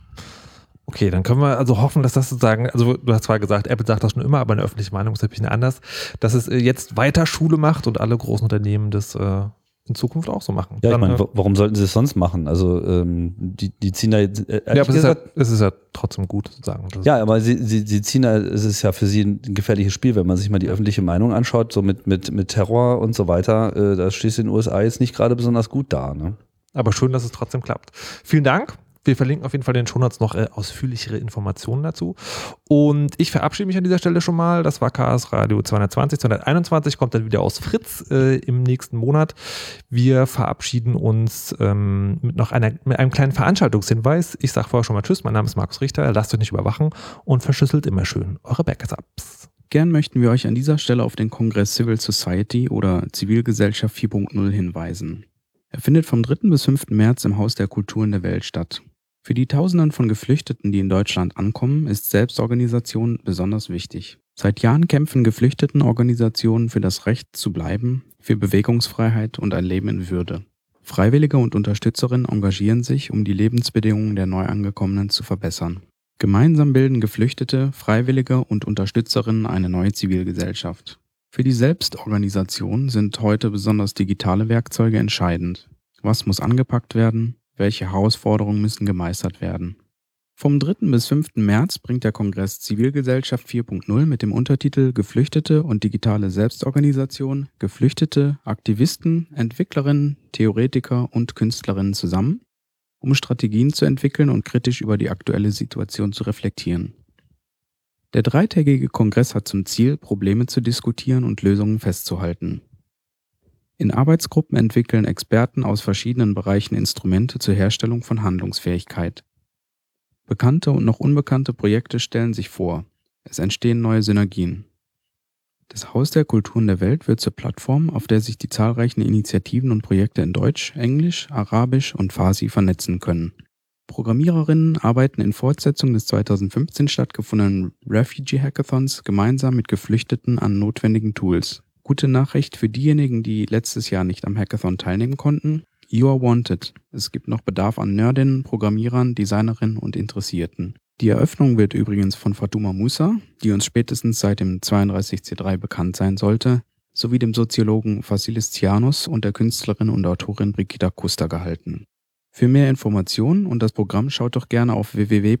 S1: Okay, dann können wir also hoffen, dass das sozusagen, also du hast zwar gesagt, Apple sagt das schon immer, aber eine öffentliche Meinung ist ein bisschen anders, dass es äh, jetzt weiter Schule macht und alle großen Unternehmen das äh, in Zukunft auch so machen.
S9: Ja, ich
S1: Dann,
S9: meine,
S1: äh,
S9: wa- warum sollten sie es sonst machen? Also ähm, die, die ziehen da jetzt, äh,
S1: ja, aber es ist, ja, es ist ja trotzdem gut sozusagen.
S9: Ja, aber sie, sie, sie ziehen, da- es ist ja für sie ein gefährliches Spiel, wenn man sich mal die öffentliche Meinung anschaut, so mit, mit, mit Terror und so weiter, äh, da steht es in den USA jetzt nicht gerade besonders gut da. Ne?
S1: Aber schön, dass es trotzdem klappt. Vielen Dank. Wir verlinken auf jeden Fall in den Shownotes noch äh, ausführlichere Informationen dazu. Und ich verabschiede mich an dieser Stelle schon mal. Das war Chaos Radio 220. 221 kommt dann wieder aus Fritz äh, im nächsten Monat. Wir verabschieden uns ähm, mit noch einer, mit einem kleinen Veranstaltungshinweis. Ich sage vorher schon mal Tschüss. Mein Name ist Markus Richter. Lasst euch nicht überwachen und verschlüsselt immer schön eure Backups.
S10: Gern möchten wir euch an dieser Stelle auf den Kongress Civil Society oder Zivilgesellschaft 4.0 hinweisen. Er findet vom 3. bis 5. März im Haus der Kulturen der Welt statt. Für die Tausenden von Geflüchteten, die in Deutschland ankommen, ist Selbstorganisation besonders wichtig. Seit Jahren kämpfen Geflüchtetenorganisationen für das Recht zu bleiben, für Bewegungsfreiheit und ein Leben in Würde. Freiwillige und Unterstützerinnen engagieren sich, um die Lebensbedingungen der Neuangekommenen zu verbessern. Gemeinsam bilden Geflüchtete, Freiwillige und Unterstützerinnen eine neue Zivilgesellschaft. Für die Selbstorganisation sind heute besonders digitale Werkzeuge entscheidend. Was muss angepackt werden? Welche Herausforderungen müssen gemeistert werden? Vom 3. bis 5. März bringt der Kongress Zivilgesellschaft 4.0 mit dem Untertitel Geflüchtete und digitale Selbstorganisation Geflüchtete, Aktivisten, Entwicklerinnen, Theoretiker und Künstlerinnen zusammen, um Strategien zu entwickeln und kritisch über die aktuelle Situation zu reflektieren. Der dreitägige Kongress hat zum Ziel, Probleme zu diskutieren und Lösungen festzuhalten. In Arbeitsgruppen entwickeln Experten aus verschiedenen Bereichen Instrumente zur Herstellung von Handlungsfähigkeit. Bekannte und noch unbekannte Projekte stellen sich vor. Es entstehen neue Synergien. Das Haus der Kulturen der Welt wird zur Plattform, auf der sich die zahlreichen Initiativen und Projekte in Deutsch, Englisch, Arabisch und Farsi vernetzen können. Programmiererinnen arbeiten in Fortsetzung des 2015 stattgefundenen Refugee Hackathons gemeinsam mit Geflüchteten an notwendigen Tools. Gute Nachricht für diejenigen, die letztes Jahr nicht am Hackathon teilnehmen konnten. You are wanted. Es gibt noch Bedarf an Nerdinnen, Programmierern, Designerinnen und Interessierten. Die Eröffnung wird übrigens von Fatuma Musa, die uns spätestens seit dem 32C3 bekannt sein sollte, sowie dem Soziologen Vasilis Tsianos und der Künstlerin und Autorin Brigitta Kuster gehalten. Für mehr Informationen und das Programm schaut doch gerne auf www.hkw.de.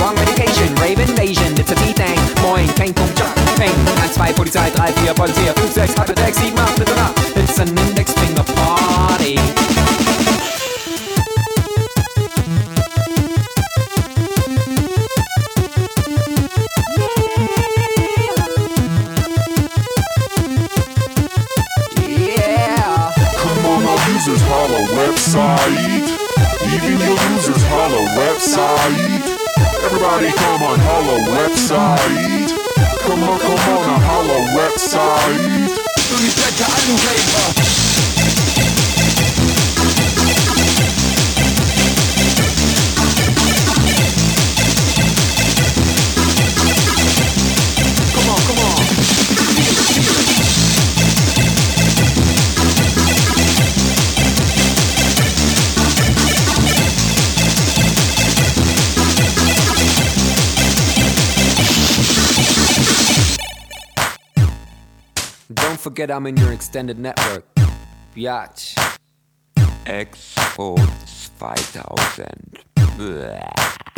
S11: wrong medication. Rave invasion, it's a T-Thing. Moin, Peng, Pum, Jump, Peng. 1, 2, Polizei, 3, 4, Polizei, 5, 6, 8, 6, 7, 8, bitte nach. It's an index finger party. Yeah.
S12: Come on, holla website. Even your users holla website. Everybody come on, holla website. Come on, come on, a holla website.
S11: don't forget I'm in your extended network. Biatch.
S5: Expo 2000. Bäh.